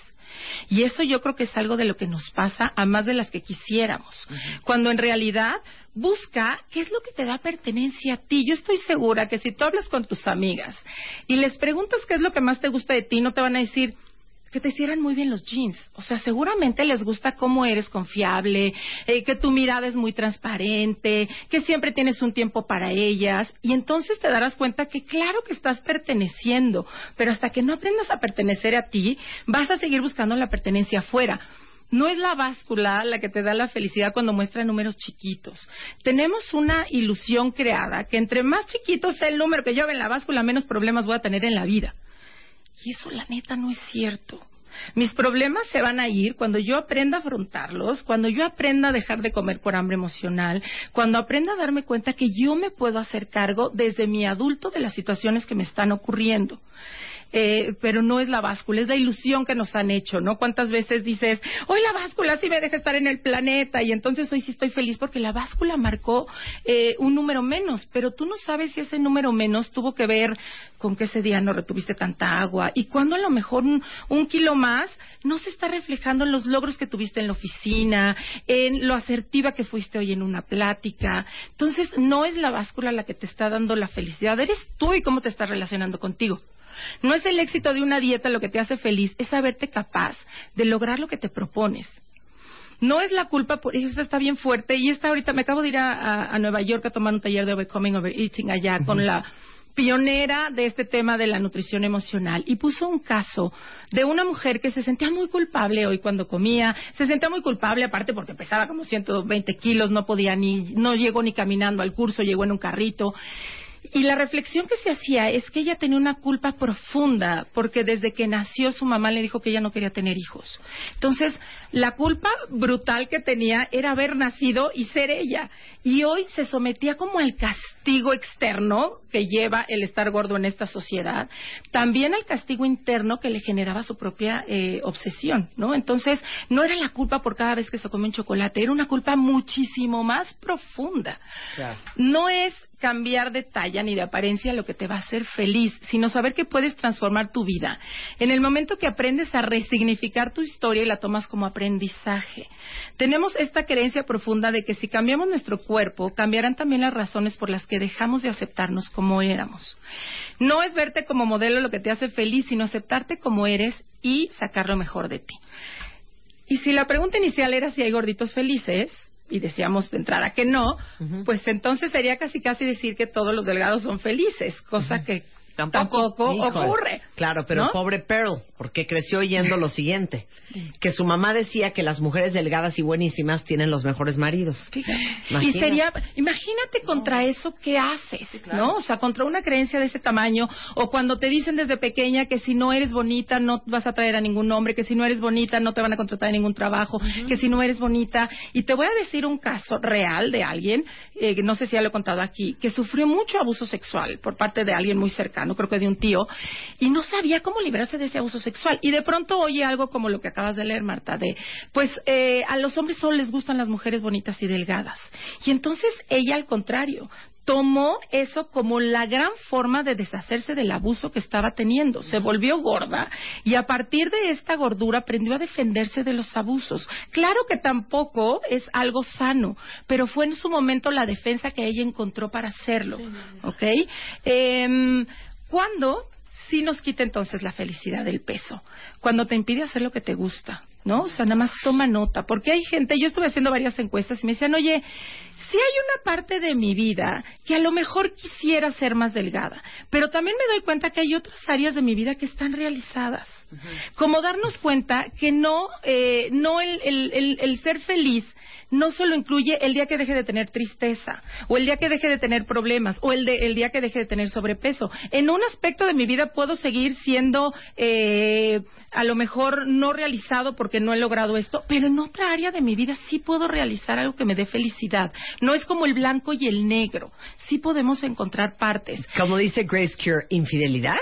Y eso yo creo que es algo de lo que nos pasa a más de las que quisiéramos. Cuando en realidad busca qué es lo que te da pertenencia a ti. Yo estoy segura que si tú hablas con tus amigas y les preguntas qué es lo que más te gusta de ti, no te van a decir, que te hicieran muy bien los jeans. O sea, seguramente les gusta cómo eres confiable, eh, que tu mirada es muy transparente, que siempre tienes un tiempo para ellas. Y entonces te darás cuenta que claro que estás perteneciendo, pero hasta que no aprendas a pertenecer a ti, vas a seguir buscando la pertenencia afuera. No es la báscula la que te da la felicidad cuando muestra números chiquitos. Tenemos una ilusión creada que entre más chiquito sea el número que yo en la báscula, menos problemas voy a tener en la vida. Y eso la neta no es cierto. Mis problemas se van a ir cuando yo aprenda a afrontarlos, cuando yo aprenda a dejar de comer por hambre emocional, cuando aprenda a darme cuenta que yo me puedo hacer cargo desde mi adulto de las situaciones que me están ocurriendo. Eh, pero no es la báscula, es la ilusión que nos han hecho, ¿no? ¿Cuántas veces dices, hoy la báscula sí me deja estar en el planeta y entonces hoy sí estoy feliz porque la báscula marcó eh, un número menos, pero tú no sabes si ese número menos tuvo que ver con que ese día no retuviste tanta agua y cuando a lo mejor un, un kilo más no se está reflejando en los logros que tuviste en la oficina, en lo asertiva que fuiste hoy en una plática. Entonces no es la báscula la que te está dando la felicidad, eres tú y cómo te estás relacionando contigo. No es el éxito de una dieta lo que te hace feliz, es saberte capaz de lograr lo que te propones. No es la culpa, por eso está bien fuerte. Y esta ahorita, me acabo de ir a, a- a Nueva York a tomar un taller de Overcoming Overeating allá con la pionera de este tema de la nutrición emocional y puso un caso de una mujer que se sentía muy culpable hoy cuando comía, se sentía muy culpable aparte porque pesaba como 120 kilos, no podía ni, no llegó ni caminando al curso, llegó en un carrito. Y la reflexión que se hacía es que ella tenía una culpa profunda porque desde que nació su mamá le dijo que ella no quería tener hijos. Entonces, la culpa brutal que tenía era haber nacido y ser ella. Y hoy se sometía como al castigo externo que lleva el estar gordo en esta sociedad, también al castigo interno que le generaba su propia eh, obsesión, ¿no? Entonces, no era la culpa por cada vez que se come un chocolate, era una culpa muchísimo más profunda. No es cambiar de talla ni de apariencia lo que te va a hacer feliz, sino saber que puedes transformar tu vida. En el momento que aprendes a resignificar tu historia y la tomas como aprendizaje. Tenemos esta creencia profunda de que si cambiamos nuestro cuerpo, cambiarán también las razones por las que dejamos de aceptarnos como éramos. No es verte como modelo lo que te hace feliz, sino aceptarte como eres y sacar lo mejor de ti. Y si la pregunta inicial era si hay gorditos felices, y decíamos de entrada que no, pues entonces sería casi casi decir que todos los delgados son felices, cosa que tampoco, Híjole. ocurre. Claro, pero ¿no? pobre Pearl, porque creció oyendo lo siguiente, *laughs* que su mamá decía que las mujeres delgadas y buenísimas tienen los mejores maridos. Y Imagínate. sería, imagínate contra eso qué haces, ¿no? O sea, contra una creencia de ese tamaño, o cuando te dicen desde pequeña que si no eres bonita no vas a traer a ningún hombre, que si no eres bonita no te van a contratar en ningún trabajo, que si no eres bonita. Y te voy a decir un caso real de alguien, eh, que no sé si ya lo he contado aquí, que sufrió mucho abuso sexual por parte de alguien muy cercano, creo que de un tío, y no sabía cómo librarse de ese abuso sexual. Y de pronto oye algo como lo que acabas de leer, Marta, de, pues eh, a los hombres solo les gustan las mujeres bonitas y delgadas. Y entonces ella, al contrario, tomó eso como la gran forma de deshacerse del abuso que estaba teniendo. Se volvió gorda y a partir de esta gordura aprendió a defenderse de los abusos. Claro que tampoco es algo sano, pero fue en su momento la defensa que ella encontró para hacerlo. ¿Ok? Em, ¿Cuándo? Sí nos quita entonces la felicidad del peso. Cuando te impide hacer lo que te gusta, ¿no? O sea, nada más toma nota. Porque hay gente, yo estuve haciendo varias encuestas y me decían, oye, si hay una parte de mi vida que a lo mejor quisiera ser más delgada, pero también me doy cuenta que hay otras áreas de mi vida que están realizadas. Como darnos cuenta que no, eh, no el, el, el, el ser feliz no solo incluye el día que deje de tener tristeza, o el día que deje de tener problemas, o el, de- el día que deje de tener sobrepeso. En un aspecto de mi vida puedo seguir siendo eh, a lo mejor no realizado porque no he logrado esto, pero en otra área de mi vida sí puedo realizar algo que me dé felicidad. No es como el blanco y el negro. Sí podemos encontrar partes. Como dice Grace Cure, ¿infidelidad?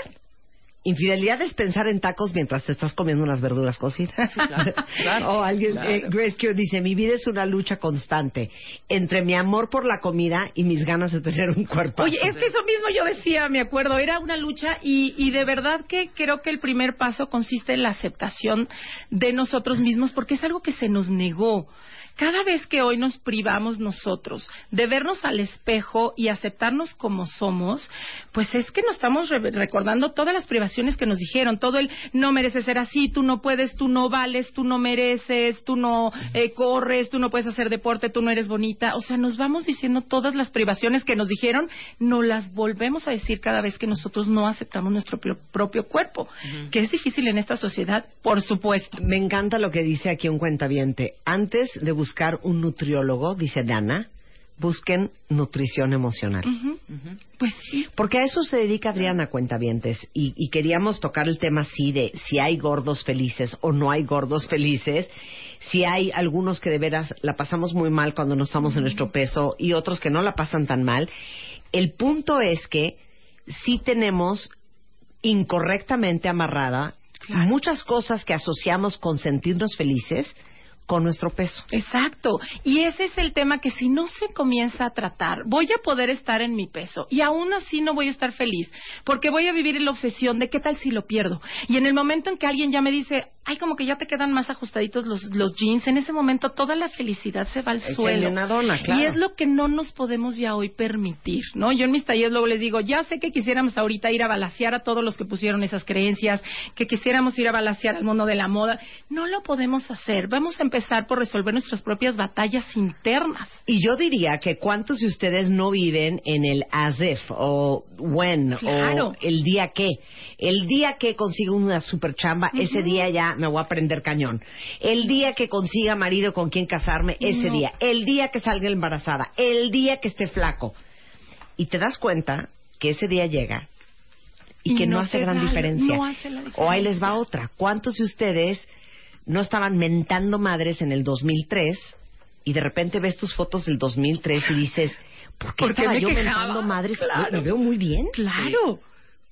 Infidelidad es pensar en tacos mientras te estás comiendo unas verduras cocidas. *laughs* o alguien, claro. eh, Grace Cure dice, mi vida es una lucha constante entre mi amor por la comida y mis ganas de tener un cuerpo. Oye, es que eso mismo yo decía, me acuerdo, era una lucha y, y de verdad que creo que el primer paso consiste en la aceptación de nosotros mismos porque es algo que se nos negó. Cada vez que hoy nos privamos nosotros de vernos al espejo y aceptarnos como somos, pues es que nos estamos re- recordando todas las privaciones que nos dijeron, todo el no mereces ser así, tú no puedes, tú no vales, tú no mereces, tú no eh, corres, tú no puedes hacer deporte, tú no eres bonita. O sea, nos vamos diciendo todas las privaciones que nos dijeron, no las volvemos a decir cada vez que nosotros no aceptamos nuestro pro- propio cuerpo, que es difícil en esta sociedad, por supuesto. Me encanta lo que dice aquí un cuentaviente. Antes de buscar un nutriólogo, dice Dana, busquen nutrición emocional. Pues sí. Porque a eso se dedica Adriana Cuentavientes. Y, y queríamos tocar el tema así de si hay gordos felices o no hay gordos felices. Si hay algunos que de veras la pasamos muy mal cuando no estamos en nuestro peso y otros que no la pasan tan mal. El punto es que sí tenemos incorrectamente amarrada muchas cosas que asociamos con sentirnos felices con nuestro peso. Exacto. Y ese es el tema que si no se comienza a tratar, voy a poder estar en mi peso y aún así no voy a estar feliz porque voy a vivir en la obsesión de qué tal si lo pierdo. Y en el momento en que alguien ya me dice, ay, como que ya te quedan más ajustaditos los, los jeans, en ese momento toda la felicidad se va al Échale suelo. una dona, claro. Y es lo que no nos podemos ya hoy permitir, ¿no? Yo en mis talleres luego les digo, ya sé que quisiéramos ahorita ir a balasear a todos los que pusieron esas creencias, que quisiéramos ir a balasear al mundo de la moda. No lo podemos hacer. Vamos a empezar por resolver nuestras propias batallas internas. Y yo diría que cuántos de ustedes no viven en el as if o when Claro. o el día que. El día que consiga una super chamba, ese día ya me voy a prender cañón. El día que consiga marido con quien casarme, ese No. día. El día que salga embarazada. El día que esté flaco. Y te das cuenta que ese día llega y, que no, no hace gran da- diferencia. no hace la O ahí les va otra. ¿Cuántos de ustedes no estaban mentando madres en el 2003 y de repente ves tus fotos del 2003 y dices, ¿por qué ¿Por qué estaba me yo quejaba? mentando madres? Claro. Me veo muy bien. Claro.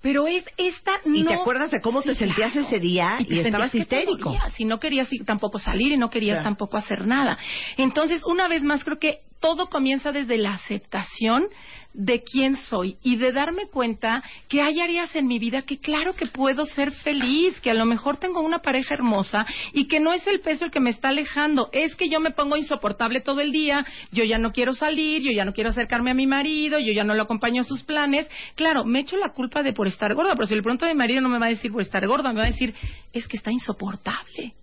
Pero es esta ¿Y te no- acuerdas de cómo te sentías claro. ese día y, te sentías estabas histérico? y no querías tampoco salir y no querías Claro. tampoco hacer nada. Entonces, una vez más, creo que todo comienza desde la aceptación de quién soy y de darme cuenta que hay áreas en mi vida que claro que puedo ser feliz, que a lo mejor tengo una pareja hermosa y que no es el peso el que me está alejando, es que yo me pongo insoportable todo el día, yo ya no quiero salir, yo ya no quiero acercarme a mi marido, yo ya no lo acompaño a sus planes. Claro, me echo la culpa de por estar gorda, pero si le pregunto a mi marido no me va a decir por estar gorda, me va a decir, es que está insoportable.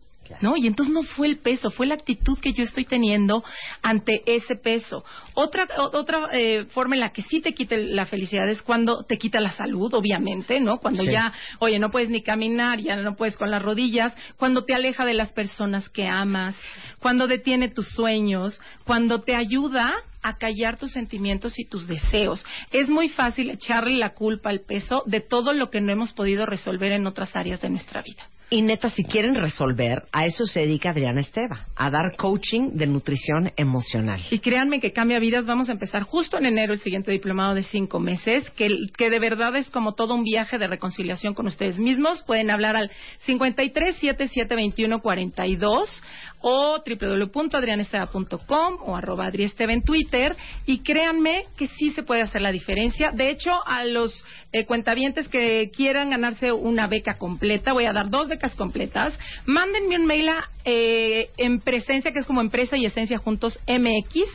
¿No? Y entonces no fue el peso, fue la actitud que yo estoy teniendo ante ese peso. Otra otra eh, forma en la que sí te quita la felicidad es cuando te quita la salud, obviamente, ¿no? Cuando Sí. ya, oye, no puedes ni caminar, ya no puedes con las rodillas, cuando te aleja de las personas que amas, cuando detiene tus sueños, cuando te ayuda a callar tus sentimientos y tus deseos. Es muy fácil echarle la culpa al peso de todo lo que no hemos podido resolver en otras áreas de nuestra vida. Y neta, si quieren resolver, a eso se dedica Adriana Esteva, a dar coaching de nutrición emocional. Y créanme que cambia vidas. Vamos a empezar justo en enero el siguiente diplomado de cinco meses, que, que de verdad es como todo un viaje de reconciliación con ustedes mismos. Pueden hablar al 53 77 21 42 o www.adrianesteva.com o arroba adriesteva en Twitter. Y créanme que sí se puede hacer la diferencia. De hecho, a los eh, cuentavientes que quieran ganarse una beca completa, voy a dar dos becas completas. Mándenme un mail a eh, en presencia, que es como empresa y esencia juntos MX.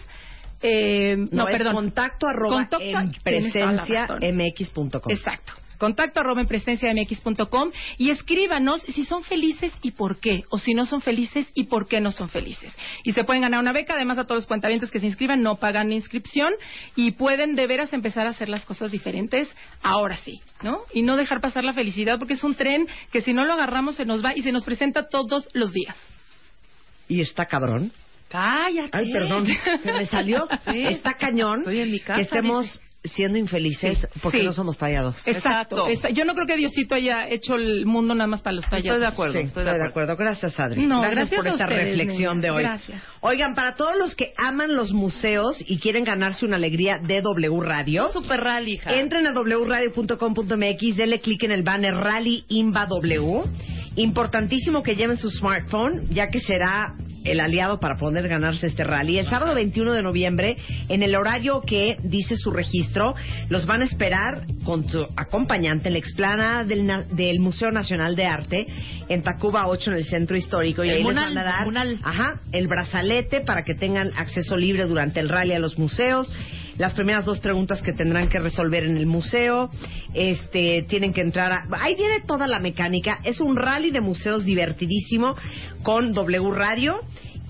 Eh, no, perdón. contacto arroba Contacto- en presencia mx.com. Exacto. Contacto arroba en presencia mx.com y escríbanos si son felices y por qué, o si no son felices y por qué no son felices. Y se pueden ganar una beca, además a todos los cuentavientes que se inscriban no pagan inscripción y pueden de veras empezar a hacer las cosas diferentes ahora sí, ¿no? Y no dejar pasar la felicidad porque es un tren que si no lo agarramos se nos va y se nos presenta todos los días. Y está cabrón. Cállate. Ay, perdón, *laughs* se me salió. Sí. Está cañón Estoy en mi casa, que estemos dice. Siendo infelices Sí, porque sí. no somos tallados. Exacto. Yo no creo que Diosito haya hecho el mundo nada más para los tallados. Sí, estoy de acuerdo. Gracias, Adri. No, gracias, gracias por a esta ustedes, reflexión de hoy. Gracias. Oigan, para todos los que aman los museos y quieren ganarse una alegría de W Radio, Super rally, hija. entren a wradio.com.mx, denle clic en el banner Rally Inva W. Importantísimo que lleven su smartphone, ya que será el aliado para poder ganarse este rally. El sábado 21 de noviembre, en el horario que dice su registro, los van a esperar con su acompañante en la explanada del, del Museo Nacional de Arte en Tacuba 8 en el centro histórico. Y El ahí les van a dar ajá, el brazalete para que tengan acceso libre durante el rally a los museos. Las primeras dos preguntas que tendrán que resolver en el museo, este, tienen que entrar a... Ahí viene toda la mecánica. Es un rally de museos divertidísimo con W Radio.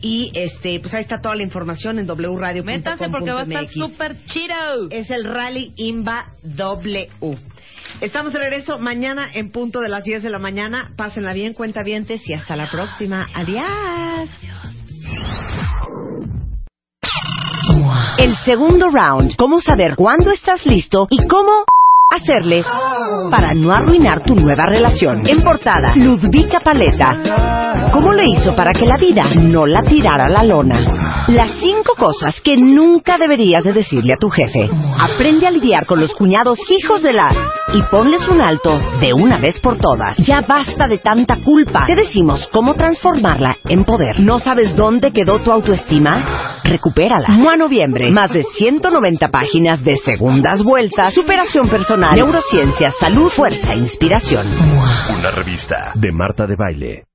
Y este, pues ahí está toda la información en wradio.com.mx. Métanse porque va a estar súper chido. Es el Rally Imba W. Estamos de regreso mañana en punto de las 10 de la mañana. Pásenla bien, cuenta y hasta la próxima. Adiós. El segundo round. ¿Cómo saber cuándo estás listo y cómo hacerle para no arruinar tu nueva relación? En portada, Ludvika Paleta. ¿Cómo le hizo para que la vida no la tirara a la lona? Las cinco cosas que nunca deberías de decirle a tu jefe. Aprende a lidiar con los cuñados hijos de la y ponles un alto de una vez por todas. Ya basta de tanta culpa. Te decimos cómo transformarla en poder. ¿No sabes dónde quedó tu autoestima? Recupérala. Mua Noviembre. Más de 190 páginas de segundas vueltas, superación personal, neurociencia, salud, fuerza, inspiración. Una revista de Marta de Baile.